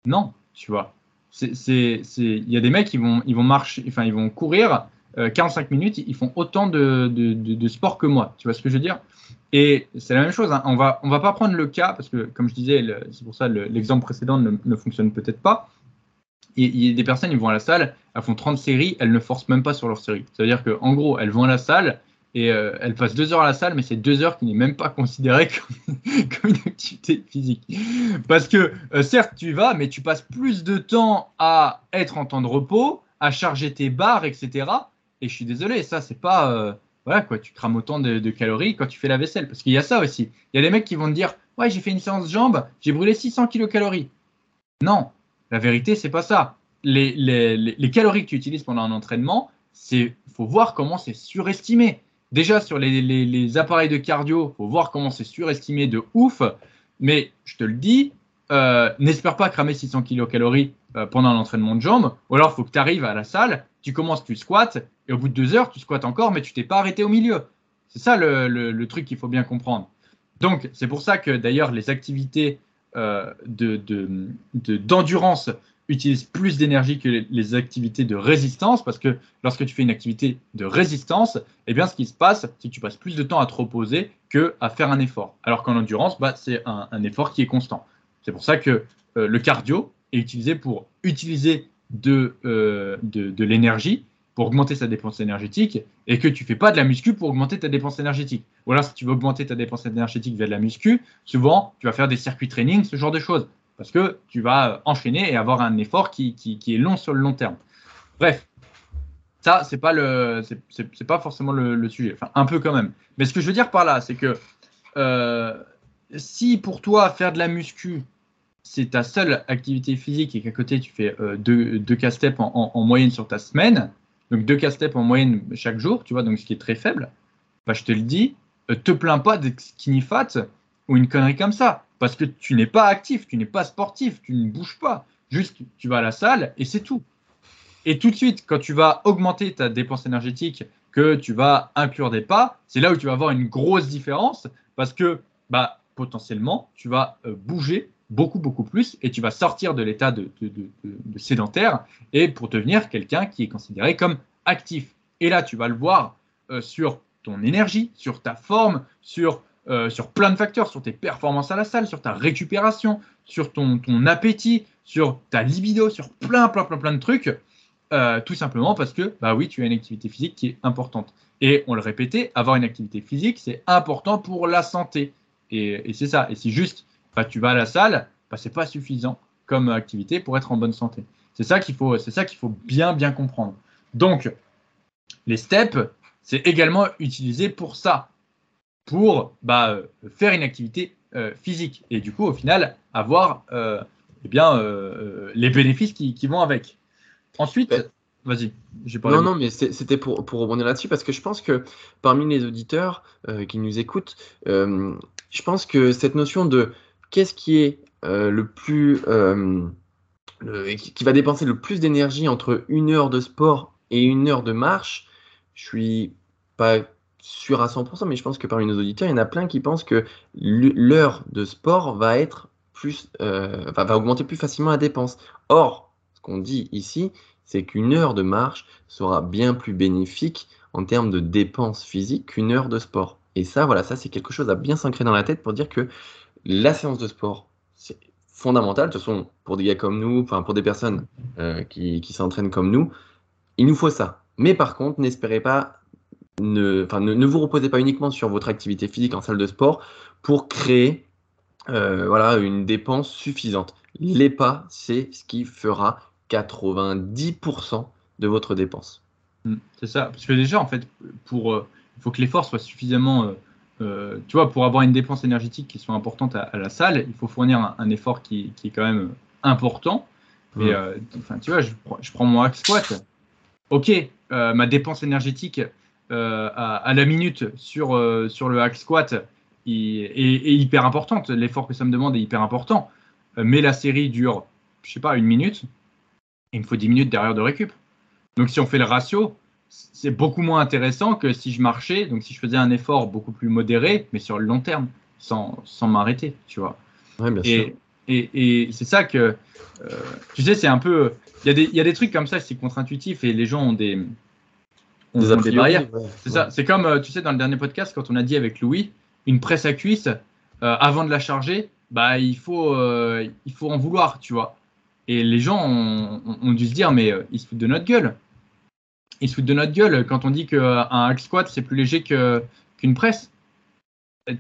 Non, tu vois. Il y a des mecs ils vont marcher, enfin ils vont courir 45 euh, minutes, ils font autant de, sport que moi. Tu vois ce que je veux dire? Et c'est la même chose. Hein. On va, on va pas prendre le cas parce que, comme je disais, c'est pour ça l'exemple précédent ne, ne fonctionne peut-être pas. Il y a des personnes, ils vont à la salle, elles font 30 séries, elles ne forcent même pas sur leur série. Ça veut dire qu'en gros, elles vont à la salle, et euh, elles passent deux heures à la salle, mais c'est deux heures qui n'est même pas considéré comme, une activité physique. Parce que euh, certes, tu vas, mais tu passes plus de temps à être en temps de repos, à charger tes barres, etc. Et je suis désolé, ça, c'est pas. Euh, voilà, quoi, tu crames autant de, calories quand tu fais la vaisselle. Parce qu'il y a ça aussi. Il y a des mecs qui vont te dire Ouais, j'ai fait une séance jambes, j'ai brûlé 600 kilocalories. Non, la vérité, c'est pas ça. Les, les, calories que tu utilises pendant un entraînement, c'est faut voir comment c'est surestimé. Déjà sur les, appareils de cardio, faut voir comment c'est surestimé de ouf. Mais je te le dis, euh, n'espère pas cramer 600 kilocalories euh, pendant l'entraînement de jambes. Ou alors, faut que tu arrives à la salle, tu commences, tu squats, et au bout de deux heures, tu squattes encore, mais tu t'es pas arrêté au milieu. C'est ça le, truc qu'il faut bien comprendre. Donc, c'est pour ça que d'ailleurs, les activités euh, d'endurance de, utilisent plus d'énergie que les, activités de résistance, parce que lorsque tu fais une activité de résistance, eh bien, ce qui se passe, c'est que tu passes plus de temps à te reposer que à faire un effort. Alors qu'en endurance, bah, c'est un, effort qui est constant. C'est pour ça que euh, le cardio est utilisé pour utiliser de, euh, de l'énergie pour augmenter sa dépense énergétique et que tu fais pas de la muscu pour augmenter ta dépense énergétique. Ou alors, si tu veux augmenter ta dépense énergétique via de la muscu, souvent, tu vas faire des circuits training, ce genre de choses, parce que tu vas enchaîner et avoir un effort qui, qui, est long sur le long terme. Bref, ça, c'est pas pas forcément le, sujet. Enfin, un peu quand même. Mais ce que je veux dire par là, c'est que euh, si pour toi faire de la muscu, c'est ta seule activité physique et qu'à côté tu fais euh, deux, deux cast en, en, moyenne sur ta semaine, donc deux cast en moyenne chaque jour, tu vois, donc ce qui est très faible, bah, je te le dis, euh, te plains pas d'être skinny fat ou une connerie comme ça, parce que tu n'es pas actif, tu n'es pas sportif, tu ne bouges pas, juste tu vas à la salle et c'est tout. Et tout de suite, quand tu vas augmenter ta dépense énergétique, que tu vas inclure des pas, c'est là où tu vas avoir une grosse différence parce que bah, potentiellement, tu vas euh, bouger beaucoup, beaucoup plus et tu vas sortir de l'état de, sédentaire et pour devenir quelqu'un qui est considéré comme actif. Et là, tu vas le voir euh, sur ton énergie, sur ta forme, sur, euh, sur plein de facteurs, sur tes performances à la salle, sur ta récupération, sur ton, ton appétit, sur ta libido, sur plein, plein, plein, plein de trucs. Euh, tout simplement parce que, bah oui, tu as une activité physique qui est importante. Et on le répétait, avoir une activité physique, c'est important pour la santé. Et, et c'est ça. Et si juste tu vas à la salle, bah, ce n'est pas suffisant comme activité pour être en bonne santé. C'est ça qu'il faut, c'est ça qu'il faut bien bien comprendre. Donc, les steps, c'est également utilisé pour ça, pour bah, faire une activité euh, physique et du coup, au final, avoir euh, eh bien, euh, les bénéfices qui, vont avec. Ensuite, vas-y. Non, non, mais c'était pour, pour rebondir là-dessus parce que je pense que parmi les auditeurs qui nous écoutent, je pense que cette notion de qu'est-ce qui est euh, le plus euh, qui va dépenser le plus d'énergie entre une heure de sport et une heure de marche, je suis pas sûr à 100%, mais je pense que parmi nos auditeurs, il y en a plein qui pensent que l'heure de sport va être plus, euh, va, augmenter plus facilement la dépense. Or, ce qu'on dit ici, c'est qu'une heure de marche sera bien plus bénéfique en termes de dépenses physiques qu'une heure de sport. Et ça, voilà, ça c'est quelque chose à bien s'ancrer dans la tête pour dire que la séance de sport, c'est fondamental. De toute façon, pour des gars comme nous, enfin pour des personnes euh, qui, s'entraînent comme nous, il nous faut ça. Mais par contre, n'espérez pas, ne, ne, ne, vous reposez pas uniquement sur votre activité physique en salle de sport pour créer euh, voilà, une dépense suffisante. Les pas, c'est ce qui fera 90% de votre dépense. Mmh, c'est ça, parce que déjà, en fait, pour, euh, il faut que l'effort soit suffisamment euh, tu vois, pour avoir une dépense énergétique qui soit importante à, la salle, il faut fournir un, effort qui, est quand même important. Mais enfin, tu vois, je, prends mon hack squat. Ok, ma dépense énergétique, à, la minute sur, sur le hack squat est, hyper importante. L'effort que ça me demande est hyper important. mais la série dure, je sais pas, une minute. il me faut 10 minutes derrière de récup. Donc si on fait le ratio, c'est beaucoup moins intéressant que si je marchais, donc si je faisais un effort beaucoup plus modéré, mais sur le long terme, sans, sans m'arrêter, tu vois. et, et, et c'est ça que, euh, tu sais, c'est un peu, il y, y, a des trucs comme ça, c'est contre-intuitif et les gens ont des, des, c'est ça, c'est comme, euh, tu sais, dans le dernier podcast, quand on a dit avec Louis, une presse à cuisse, euh, avant de la charger, bah, il faut, il faut en vouloir, tu vois. Et les gens ont, ont dû se dire, mais ils se foutent de notre gueule ils se foutent de notre gueule quand on dit qu'un hack squat c'est plus léger qu'une presse.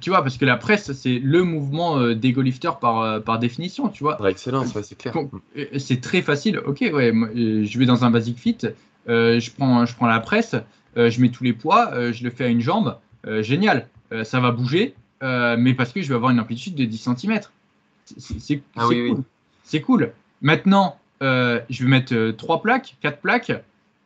Tu vois, parce que la presse, c'est le mouvement euh, d'ego lifter par, euh, par définition, tu vois. excellent, c'est clair. Euh, c'est très facile. Ok, ouais, je vais dans un basic fit, je, prends, je prends la presse, je mets tous les poids, je le fais à une jambe, génial. ça va bouger, mais parce que je vais avoir une amplitude de 10 cm. C'est ah cool. C'est cool. Maintenant, je vais mettre 3 plaques, 4 plaques.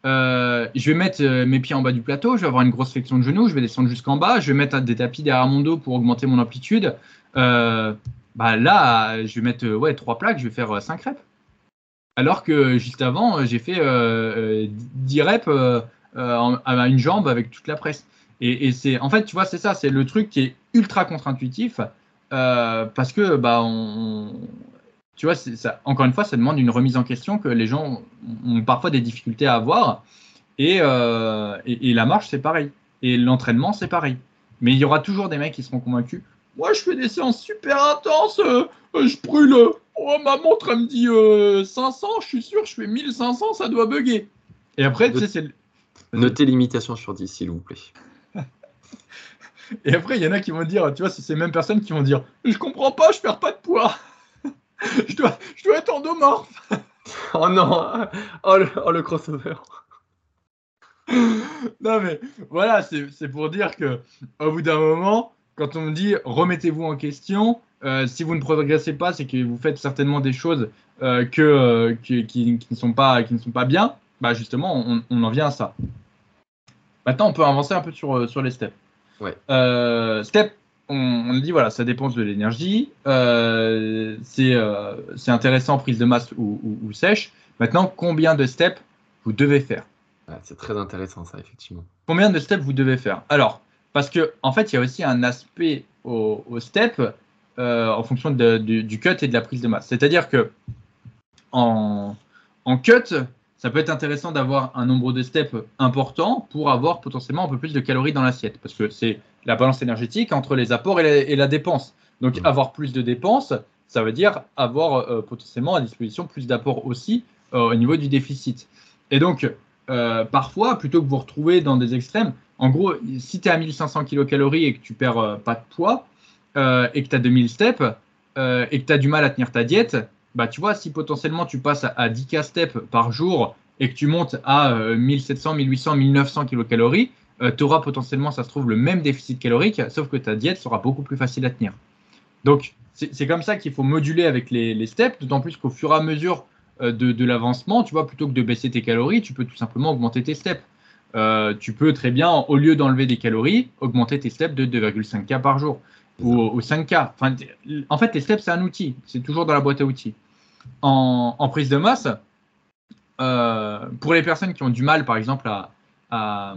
Euh, je vais mettre euh, mes pieds en bas du plateau, je vais avoir une grosse flexion de genou, je vais descendre jusqu'en bas, je vais mettre des tapis derrière mon dos pour augmenter mon amplitude. Euh, bah là, je vais mettre ouais, 3 plaques, je vais faire 5 reps. Alors que juste avant, j'ai fait 10 reps à une jambe avec toute la presse. Et, c'est, en fait, tu vois, c'est ça, c'est le truc qui est ultra contre-intuitif parce que bah, on, tu vois, encore une fois, ça demande une remise en question que les gens ont parfois des difficultés à avoir. Euh, et, et, la marche, c'est pareil. Et l'entraînement, c'est pareil. Mais il y aura toujours des mecs qui seront convaincus. Moi, je fais des séances super intenses. Euh, je brûle. Oh, ma montre, elle me dit 500. Euh, je suis sûr, je fais 1500, ça doit bugger. Et après, tu sais, c'est. Notez limitation sur 10, s'il vous plaît. Et après, il y en a qui vont dire, tu vois, c'est ces mêmes personnes qui vont dire Je comprends pas, je perds pas de poids. je, dois, je dois être endomorphe. oh non, oh le, oh le crossover. non mais voilà, c'est pour dire que au bout d'un moment, quand on me dit remettez-vous en question, euh, si vous ne progressez pas, c'est que vous faites certainement des choses euh, que, euh, qui, qui, ne sont pas, qui ne sont pas bien. Bah justement, on, on, en vient à ça. Maintenant, on peut avancer un peu sur, sur les steps. Ouais. step on, dit voilà, ça dépense de l'énergie, c'est intéressant prise de masse ou, sèche. Maintenant, combien de steps vous devez faire? C'est très intéressant ça, effectivement. Combien de steps vous devez faire? Alors, parce que en fait, il y a aussi un aspect au, step euh, en fonction du, cut et de la prise de masse. C'est-à-dire que en, en cut, ça peut être intéressant d'avoir un nombre de steps important pour avoir potentiellement un peu plus de calories dans l'assiette, parce que c'est la balance énergétique entre les apports et la, dépense. Donc mmh. avoir plus de dépenses, ça veut dire avoir euh, potentiellement à disposition plus d'apports aussi euh, au niveau du déficit. Et donc, euh, parfois, plutôt que vous retrouver dans des extrêmes, en gros, si tu es à 1500 kilocalories et que tu perds pas de poids, et que tu as 2000 steps, et que tu as du mal à tenir ta diète, bah, tu vois, si potentiellement tu passes à, 10K steps par jour et que tu montes à 1700, 1800, 1900 kilocalories, euh, tu auras potentiellement, ça se trouve, le même déficit calorique, sauf que ta diète sera beaucoup plus facile à tenir. Donc, c'est comme ça qu'il faut moduler avec les, steps, d'autant plus qu'au fur et à mesure euh, de, l'avancement, tu vois, plutôt que de baisser tes calories, tu peux tout simplement augmenter tes steps. Euh, tu peux très bien, au lieu d'enlever des calories, augmenter tes steps de 2,5K par jour ou, 5K. Enfin, en fait, les steps, c'est un outil. C'est toujours dans la boîte à outils. En, prise de masse, pour les personnes qui ont du mal, par exemple, à,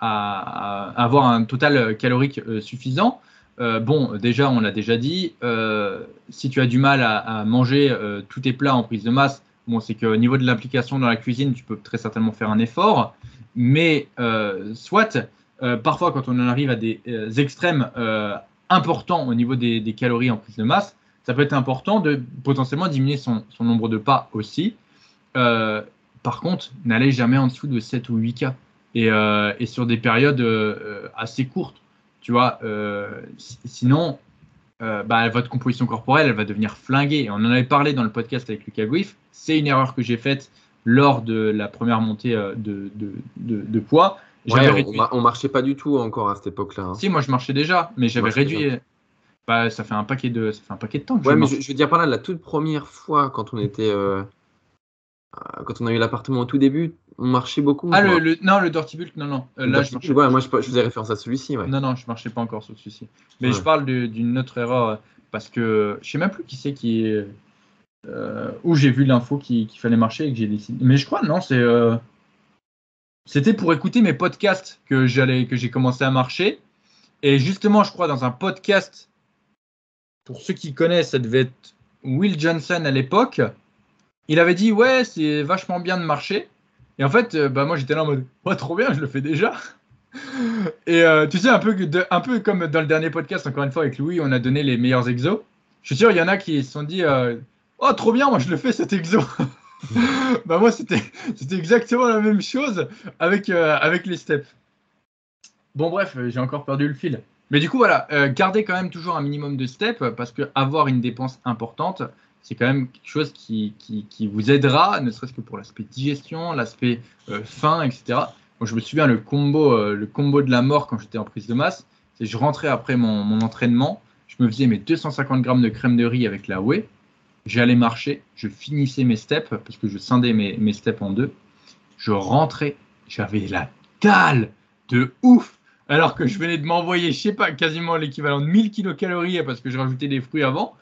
avoir un total calorique euh, suffisant. Euh, bon, déjà, on l'a déjà dit, euh, si tu as du mal à, manger tous tes plats en prise de masse, bon, c'est qu'au niveau de l'implication dans la cuisine, tu peux très certainement faire un effort. Mais soit, parfois, quand on en arrive à des extrêmes importants au niveau des, calories en prise de masse, ça peut être important de potentiellement diminuer son, nombre de pas aussi. par contre, n'allez jamais en dessous de 7 ou 8 cas. Euh, et, sur des périodes euh, assez courtes. Tu vois, euh, sinon, bah, votre composition corporelle, elle va devenir flinguée. On en avait parlé dans le podcast avec Lucas Guif. C'est une erreur que j'ai faite lors de la première montée de, poids. On, marchait pas du tout encore à cette époque-là. Hein. Si, moi je marchais déjà, mais j'avais réduit. Bah, ça fait un paquet de, ça fait un paquet de temps. ouais, mais je, veux dire par là, la toute première fois quand on était quand on a eu l'appartement au tout début, on marchait beaucoup. Ah, le, non, le Dirty Bulk, non, non. Euh, là, je marchais... moi, je, faisais référence à celui-ci. Non, non, je marchais pas encore sur celui-ci. Mais je parle d'une autre erreur parce que je sais même plus qui c'est qui est. Euh, où j'ai vu l'info qu'il fallait marcher et que j'ai décidé. Mais je crois, non, c'est. C'était pour écouter mes podcasts que j'allais, que j'ai commencé à marcher. Et justement, je crois dans un podcast, pour ceux qui connaissent, ça devait être Will Johnson à l'époque. Il avait dit ouais, c'est vachement bien de marcher. Et en fait, euh, bah moi j'étais là en mode ouais, trop bien, je le fais déjà. Et euh, tu sais, un peu, un peu comme dans le dernier podcast, encore une fois avec Louis, on a donné les meilleurs exos. Je suis sûr, il y en a qui se sont dit euh, oh trop bien, moi je le fais cet exo. bah moi c'était exactement la même chose avec, avec les steps. Bon bref, j'ai encore perdu le fil. Mais du coup voilà, gardez quand même toujours un minimum de steps parce que avoir une dépense importante, c'est quand même quelque chose qui, qui, vous aidera, ne serait-ce que pour l'aspect digestion, l'aspect euh, faim, etc. Moi, je me souviens le combo, euh, le combo de la mort quand j'étais en prise de masse, c'est je rentrais après mon, mon, entraînement, je me faisais mes 250 grammes de crème de riz avec la whey, j'allais marcher, je finissais mes steps parce que je scindais mes, mes steps en deux, je rentrais, j'avais la dalle de ouf alors que je venais de m'envoyer, je sais pas, quasiment l'équivalent de 1000 kilocalories parce que je rajoutais des fruits avant.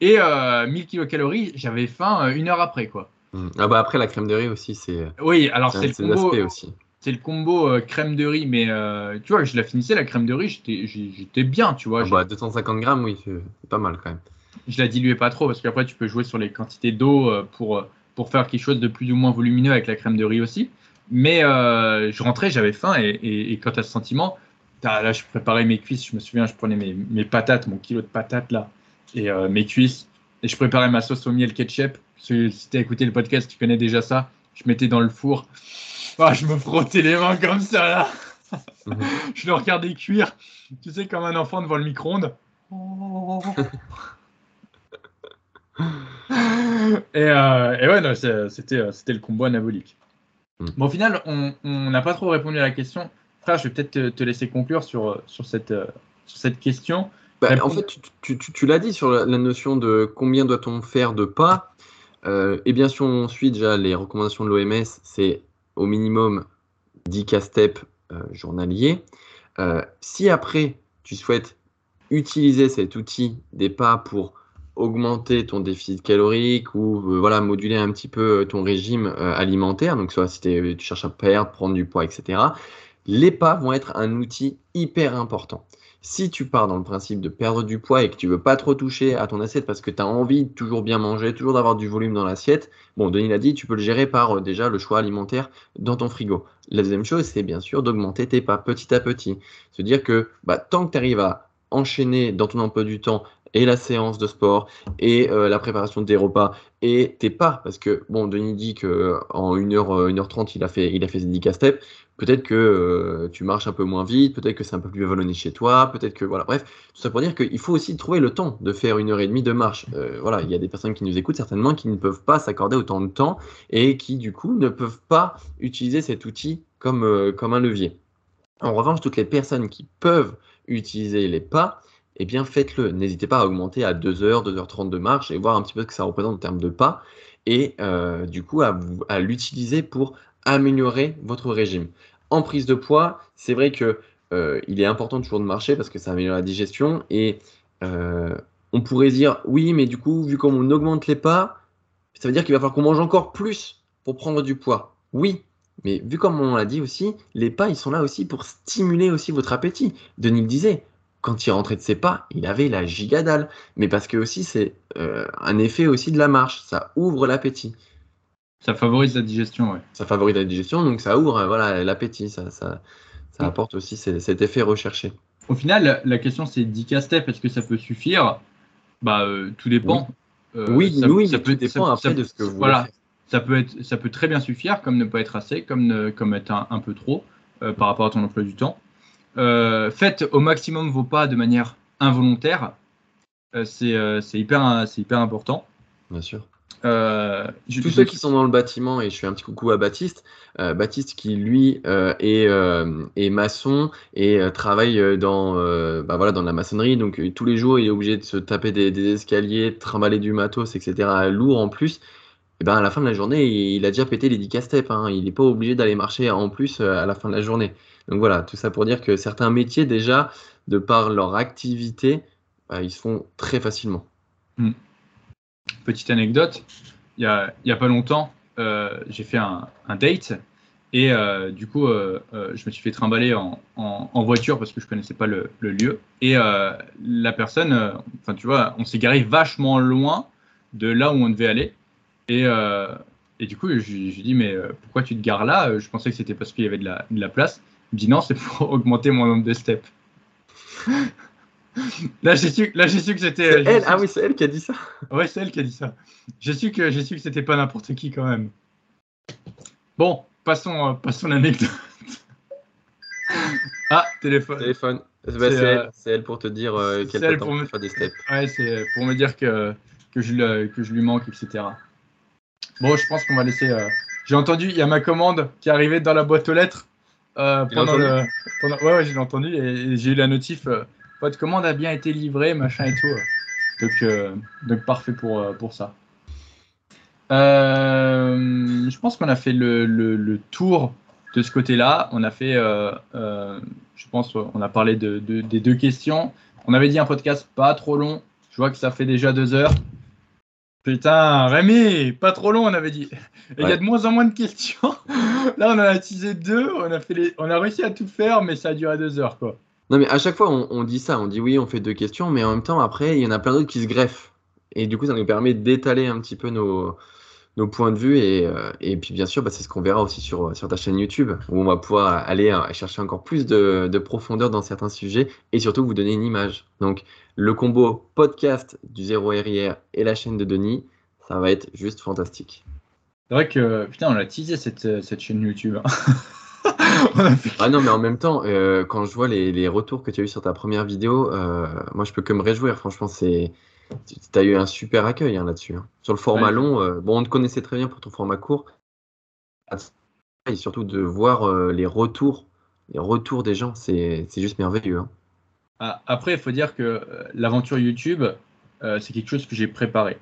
Et euh, 1000 kilocalories, j'avais faim euh, une heure après, quoi. Hmm. Ah bah après la crème de riz aussi, c'est. Oui, alors c'est le combo. aussi. C'est le combo euh, crème de riz, mais euh, tu vois, je la finissais la crème de riz, j'étais bien, tu vois. Ah bah 250 grammes, oui, c'est pas mal quand même. Je la diluais pas trop parce qu'après tu peux jouer sur les quantités d'eau pour pour faire quelque chose de plus ou moins volumineux avec la crème de riz aussi. Mais je rentrais, j'avais faim et, et, et, quand tu as ce sentiment, là je préparais mes cuisses, je me souviens, je prenais mes, mes patates, mon kilo de patates là, et euh, mes cuisses. Et je préparais ma sauce au miel ketchup. Si tu as écouté le podcast, tu connais déjà ça. Je mettais dans le four. Ah, je me frottais les mains comme ça là. Je le regardais cuire. Tu sais, comme un enfant devant le micro-ondes. et, euh, et, ouais, c'était, euh, c'était le combo anabolique. Mhm. Bon, au final, on n'a pas trop répondu à la question. Frère, je vais peut-être te, laisser conclure sur, sur, cette, sur cette question. Bah, en fait, tu, l'as dit sur la, notion de combien doit-on faire de pas. Euh, et bien sûr, on suit déjà les recommandations de l'OMS, c'est au minimum 10 cas step euh, journaliers. Euh, si après, tu souhaites utiliser cet outil des pas pour augmenter ton déficit calorique ou voilà moduler un petit peu ton régime alimentaire, donc soit si tu cherches à perdre, prendre du poids, etc., les pas vont être un outil hyper important. Si tu pars dans le principe de perdre du poids et que tu veux pas trop toucher à ton assiette parce que tu as envie de toujours bien manger, toujours d'avoir du volume dans l'assiette, bon, Denis l'a dit, tu peux le gérer par euh, déjà le choix alimentaire dans ton frigo. La deuxième chose, c'est bien sûr d'augmenter tes pas petit à petit. Se dire que bah, tant que tu arrives à enchaîner dans ton emploi du temps et la séance de sport et euh, la préparation des repas et tes pas. Parce que bon Denis dit que en 1h 1h30 il a fait il a fait ses 10 step peut-être que euh, tu marches un peu moins vite peut-être que c'est un peu plus vallonné chez toi peut-être que voilà. Bref tout ça pour dire qu'il faut aussi trouver le temps de faire une heure et demie de marche. Euh, voilà il y a des personnes qui nous écoutent certainement qui ne peuvent pas s'accorder autant de temps et qui du coup ne peuvent pas utiliser cet outil comme comme un levier. En revanche toutes les personnes qui peuvent utiliser les pas eh bien faites-le. N'hésitez pas à augmenter à 2h, 2h30 de marche et voir un petit peu ce que ça représente en termes de pas et euh, du coup à, l'utiliser pour améliorer votre régime. En prise de poids, c'est vrai que euh, il est important toujours de marcher parce que ça améliore la digestion et euh, on pourrait dire oui, mais du coup, vu comme on augmente les pas, ça veut dire qu'il va falloir qu'on mange encore plus pour prendre du poids. Oui, mais vu comme on l'a dit aussi, les pas, ils sont là aussi pour stimuler aussi votre appétit. Denis le disait, quand il rentrait de ses pas, il avait la gigadale. Mais parce que aussi, c'est euh, un effet aussi de la marche. Ça ouvre l'appétit. Ça favorise la digestion, ouais. Ça favorise la digestion, donc ça ouvre voilà l'appétit. Ça, ça, ça, apporte aussi cet effet recherché. Au final, la question c'est 10 step est-ce que ça peut suffire? Bah, euh, tout dépend. Oui, euh, ça, oui, ça peut, dépend après de ce que vous Voilà, ça peut, être, ça peut très bien suffire, comme ne pas être assez, comme, comme être un peu trop par rapport à ton emploi du temps. Euh, faites au maximum vos pas de manière involontaire. Euh, euh, c'est hyper, hyper important. Bien sûr. Tous ceux qui sont dans le bâtiment, et je fais un petit coucou à Baptiste, Baptiste qui lui est, maçon et travaille dans, bah voilà, dans la maçonnerie, donc tous les jours il est obligé de se taper des, des escaliers, trimballer du matos, etc. lourd en plus. et ben à la fin de la journée, il a déjà pété les 10 steps. Hein. Il n'est pas obligé d'aller marcher en plus à la fin de la journée. Donc voilà, tout ça pour dire que certains métiers, déjà, de par leur activité, bah, ils se font très facilement. Hmm. Petite anecdote, il n'y a, a, pas longtemps, euh, j'ai fait un, date et euh, du coup, euh, je me suis fait trimballer en, voiture parce que je connaissais pas le, lieu. Et la personne, enfin tu vois, on s'est garé vachement loin de là où on devait aller. Et, et du coup, je lui ai dit, mais pourquoi tu te gares là? Je pensais que c'était parce qu'il y avait de la place. Il me dit non, c'est pour augmenter mon nombre de steps. Là, j'ai su, là, j'ai su que c'était. Elle, ah oui, c'est elle qui a dit ça. Ouais, c'est elle qui a dit ça. J'ai su que, j'ai su que c'était pas n'importe qui quand même. Bon, passons, euh, passons l'anecdote. ah, téléphone. Téléphone. Bah, euh, c'est, elle, pour te dire euh, qu'elle peut pour me... faire des steps. Ouais, c'est pour me dire que, que, je, que je lui manque, etc. Bon, je pense qu'on va laisser. J'ai entendu, il y a ma commande qui est arrivée dans la boîte aux lettres. Euh, pendant le, Ouais, ouais j'ai entendu et, j'ai eu la notif. Euh, votre commande a bien été livrée, machin et tout. Donc, euh, donc parfait pour, pour ça. je pense qu'on a fait le, le, tour de ce côté-là. On a fait, je pense, on a parlé de, des deux questions. On avait dit un podcast pas trop long. Je vois que ça fait déjà deux heures. Putain, Rémi, pas trop long, on avait dit. il y a de moins en moins de questions. Là, on en a teasé deux, on a, fait les... on a réussi à tout faire, mais ça a duré deux heures, quoi. Non, mais à chaque fois, on, dit ça. On dit oui, on fait deux questions, mais en même temps, après, il y en a plein d'autres qui se greffent. Et du coup, ça nous permet d'étaler un petit peu nos, nos points de vue. Et, euh, et puis, bien sûr, bah, c'est ce qu'on verra aussi sur, sur ta chaîne YouTube, où on va pouvoir aller euh, chercher encore plus de, de profondeur dans certains sujets et surtout vous donner une image. Donc, le combo podcast du zéro RIR et la chaîne de Denis, ça va être juste fantastique. C'est vrai que, putain, on a teasé cette, cette chaîne YouTube. Hein. Ah non, mais en même temps, euh, quand je vois les, les, retours que tu as eu sur ta première vidéo, euh, moi je peux que me réjouir. Franchement, c'est. Tu as eu un super accueil hein, là-dessus. Hein. Sur le format long, euh, bon, on te connaissait très bien pour ton format court. Et surtout de voir les retours, les retours des gens, c'est juste merveilleux. Ah, après, il faut dire que l'aventure YouTube, c'est quelque chose que j'ai préparé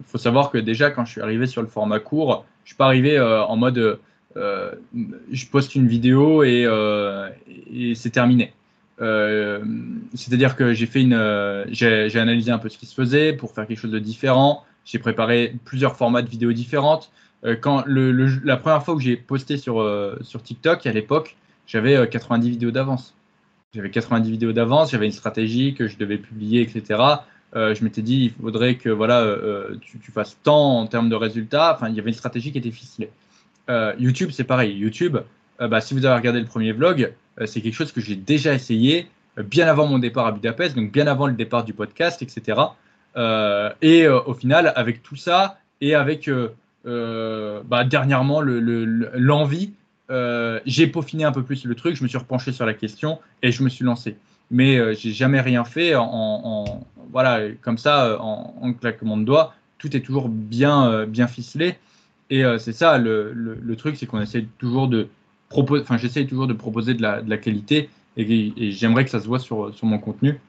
il faut savoir que déjà, quand je suis arrivé sur le format court, je ne suis pas arrivé euh, en mode euh, je poste une vidéo et, euh, c'est terminé. C'est-à-dire que j'ai fait une, j'ai analysé un peu ce qui se faisait pour faire quelque chose de différent. J'ai préparé plusieurs formats de vidéos différentes. quand le, la première fois que j'ai posté sur, sur TikTok à l'époque, j'avais 90 vidéos d'avance. J'avais 90 vidéos d'avance, j'avais une stratégie que je devais publier, etc. Euh, je m'étais dit, il faudrait que voilà, euh, tu, fasses tant en termes de résultats. Enfin, il y avait une stratégie qui était ficelée. Euh, YouTube, c'est pareil. YouTube, bah, si vous avez regardé le premier vlog, c'est quelque chose que j'ai déjà essayé bien avant mon départ à Budapest, donc bien avant le départ du podcast, etc. et au final, avec tout ça et avec bah, dernièrement l'envie, j'ai peaufiné un peu plus le truc, je me suis repenché sur la question et je me suis lancé mais euh, j'ai jamais rien fait en, voilà comme ça euh, en, en, claquement de doigts. Tout est toujours bien euh, bien ficelé et c'est ça le, le, truc, c'est qu'on essaie toujours de proposer, enfin j'essaie toujours de proposer de la, de la qualité et, j'aimerais que ça se voit sur, sur mon contenu.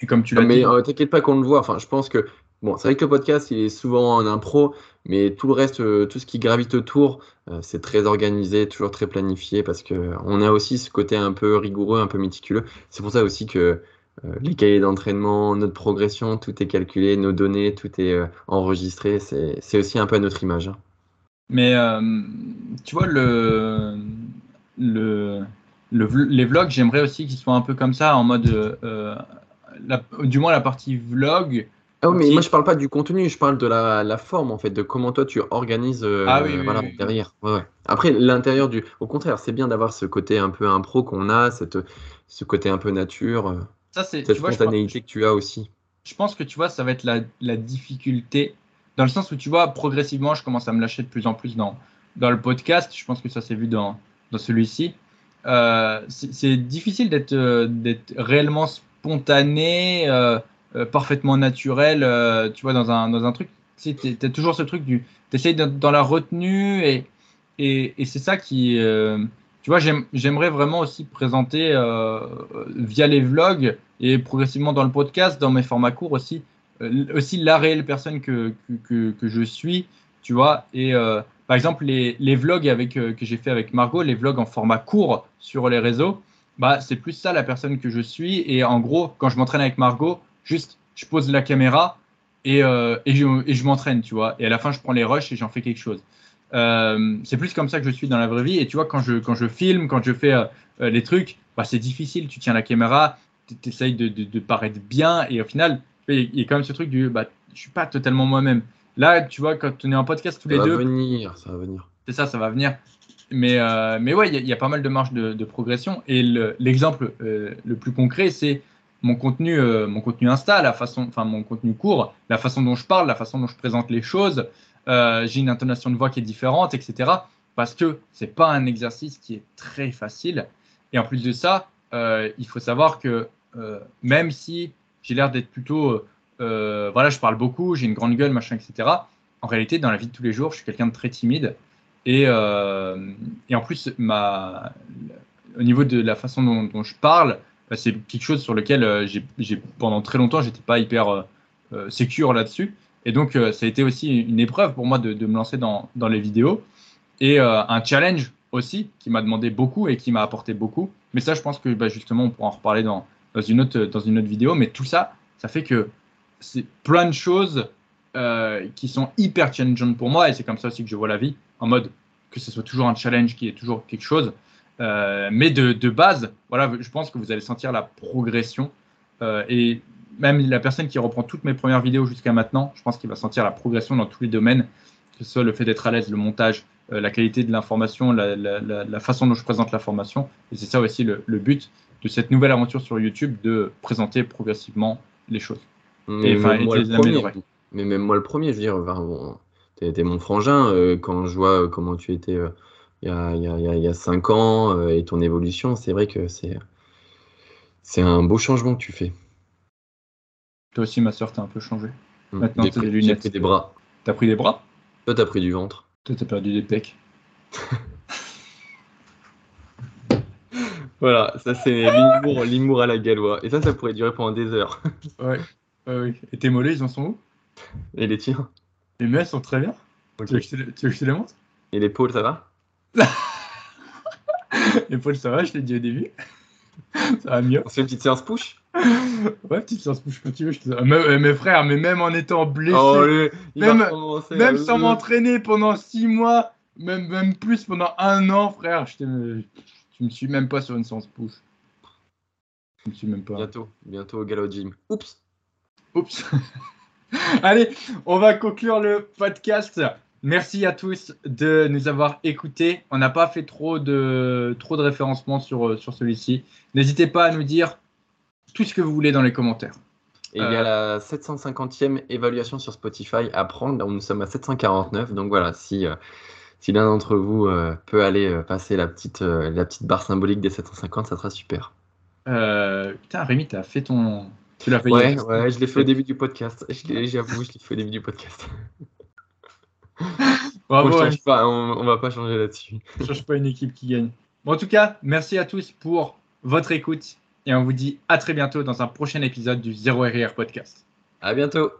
Et comme tu l'as. Mais t'inquiète pas qu'on le voit. Enfin, je pense que Bon, c'est vrai que le podcast, il est souvent en impro, mais tout le reste, euh, tout ce qui gravite autour, euh, c'est très organisé, toujours très planifié, parce qu'on a aussi ce côté un peu rigoureux, un peu méticuleux. C'est pour ça aussi que euh, les cahiers d'entraînement, notre progression, tout est calculé, nos données, tout est enregistré. C'est aussi un peu à notre image. Mais tu vois, le, le, les vlogs, j'aimerais aussi qu'ils soient un peu comme ça, en mode, du moins la partie vlog ah oui, mais moi je parle pas du contenu, je parle de la, forme en fait, de comment toi tu organises euh, ah derrière. Après l'intérieur du, au contraire, c'est bien d'avoir ce côté un peu impro qu'on a, cette, ce côté un peu nature, euh, ça, cette spontanéité que tu as aussi. Je pense que tu vois, ça va être la, difficulté dans le sens où tu vois, progressivement, je commence à me lâcher de plus en plus dans, dans le podcast. Je pense que ça s'est vu dans, dans celui-ci. Euh, c'est difficile d'être réellement spontané. Euh, parfaiement naturel, euh, tu vois, dans un, dans un truc. Tu as toujours ce truc du. Tu essayes dans la retenue et, et, c'est ça qui. Euh, tu vois, j'aimerais vraiment aussi présenter via les vlogs et progressivement dans le podcast, dans mes formats courts aussi, aussi la réelle personne que, que, que, je suis tu vois. Et par exemple, les, les vlogs avec, que j'ai fait avec Margot, les vlogs en format court sur les réseaux, bah, c'est plus ça la personne que je suis. Et en gros, quand je m'entraîne avec Margot, juste je pose la caméra et, et je, et je m'entraîne, tu vois. Et à la fin, je prends les rushs et j'en fais quelque chose. Euh, c'est plus comme ça que je suis dans la vraie vie. Et tu vois, quand je, quand je filme, quand je fais euh, les trucs, bah, c'est difficile. Tu tiens la caméra, tu essayes de, de, paraître bien. Et au final, il y a quand même ce truc du bah, je suis pas totalement moi-même. Là, tu vois, quand on est en podcast tous les deux. Ça va venir, ça va venir. C'est ça, ça va venir. Mais, euh, mais ouais, il y, a pas mal de marge de, de progression. Et l'exemple le, plus concret, c'est mon contenu, mon contenu Insta, la façon, enfin mon contenu court, la façon dont je parle, la façon dont je présente les choses. Euh, j'ai une intonation de voix qui est différente, etc. Parce que c'est pas un exercice qui est très facile. Et en plus de ça, euh, il faut savoir que euh, même si j'ai l'air d'être plutôt, voilà, je parle beaucoup, j'ai une grande gueule, machin, etc. En réalité, dans la vie de tous les jours, je suis quelqu'un de très timide. Et, et en plus, ma, au niveau de la façon dont, je parle, bah, c'est quelque chose sur lequel j'ai pendant très longtemps, j'étais pas hyper sécure là-dessus. Et donc, euh, ça a été aussi une épreuve pour moi de, me lancer dans, les vidéos et euh, un challenge aussi qui m'a demandé beaucoup et qui m'a apporté beaucoup. Mais ça, je pense que bah, justement, on pourra en reparler dans, une autre, dans une autre vidéo. Mais tout ça, ça fait que c'est plein de choses euh, qui sont hyper challengeantes pour moi et c'est comme ça aussi que je vois la vie en mode que ce soit toujours un challenge qui est toujours quelque chose. mais de, de, base, voilà, je pense que vous allez sentir la progression. et même la personne qui reprend toutes mes premières vidéos jusqu'à maintenant, je pense qu'il va sentir la progression dans tous les domaines, que ce soit le fait d'être à l'aise, le montage, euh, la qualité de l'information, la, façon dont je présente l'information. Et c'est ça aussi le, but de cette nouvelle aventure sur YouTube, de présenter progressivement les choses. Mais, même, moi mais même moi le premier, je veux dire, bon, tu étais mon frangin euh, quand je vois comment tu étais euh, il, y a, il, y a, cinq ans et ton évolution, c'est vrai que c'est, c'est un beau changement que tu fais. Toi aussi, ma soeur, t'as un peu changé. Hmm. Maintenant, t'as des lunettes. J'ai pris des bras. T'as pris des bras? Toi, t'as pris du ventre. Toi, t'as perdu des pecs. voilà, ça c'est l'humour à la gallois. Et ça, ça pourrait durer pendant des heures. ouais, ouais, Et tes mollets, ils en sont où? Et les tiens Les miens sont très bien. Tu veux que je te les montre? Et l'épaule, ça va? L'épaule, ça va, je l'ai dit au début. ça va mieux. On se fait une petite séance push? Ouais, petite séance push quand tu veux. Je te... Euh, mes frères, mais même en étant blessé, oh, même, même sans m'entraîner pendant 6 mois, même, même plus pendant un an, frère, je, tu me suis même pas sur une séance push. Je me suis même pas. Bientôt, bientôt au galop gym. Oups. Oups. Allez, on va conclure le podcast. Merci à tous de nous avoir écoutés. On n'a pas fait trop de, trop de référencement sur, euh, sur celui-ci. N'hésitez pas à nous dire tout ce que vous voulez dans les commentaires. Et il y a euh, la 750e évaluation sur Spotify à prendre. Nous sommes à 749. Donc voilà, si, euh, si l'un d'entre vous peut aller passer la petite, la petite barre symbolique des 750, ça sera super. putain, Rémi, tu as fait ton. Tu l'as fait Ouais, ouais je l'ai fait au début du podcast. J'avoue, je l'ai fait au début du podcast. on, ne va pas changer là-dessus. On change pas une équipe qui gagne. en tout cas, merci à tous pour votre écoute et on vous dit à très bientôt dans un prochain épisode du Zero RR Podcast. À bientôt.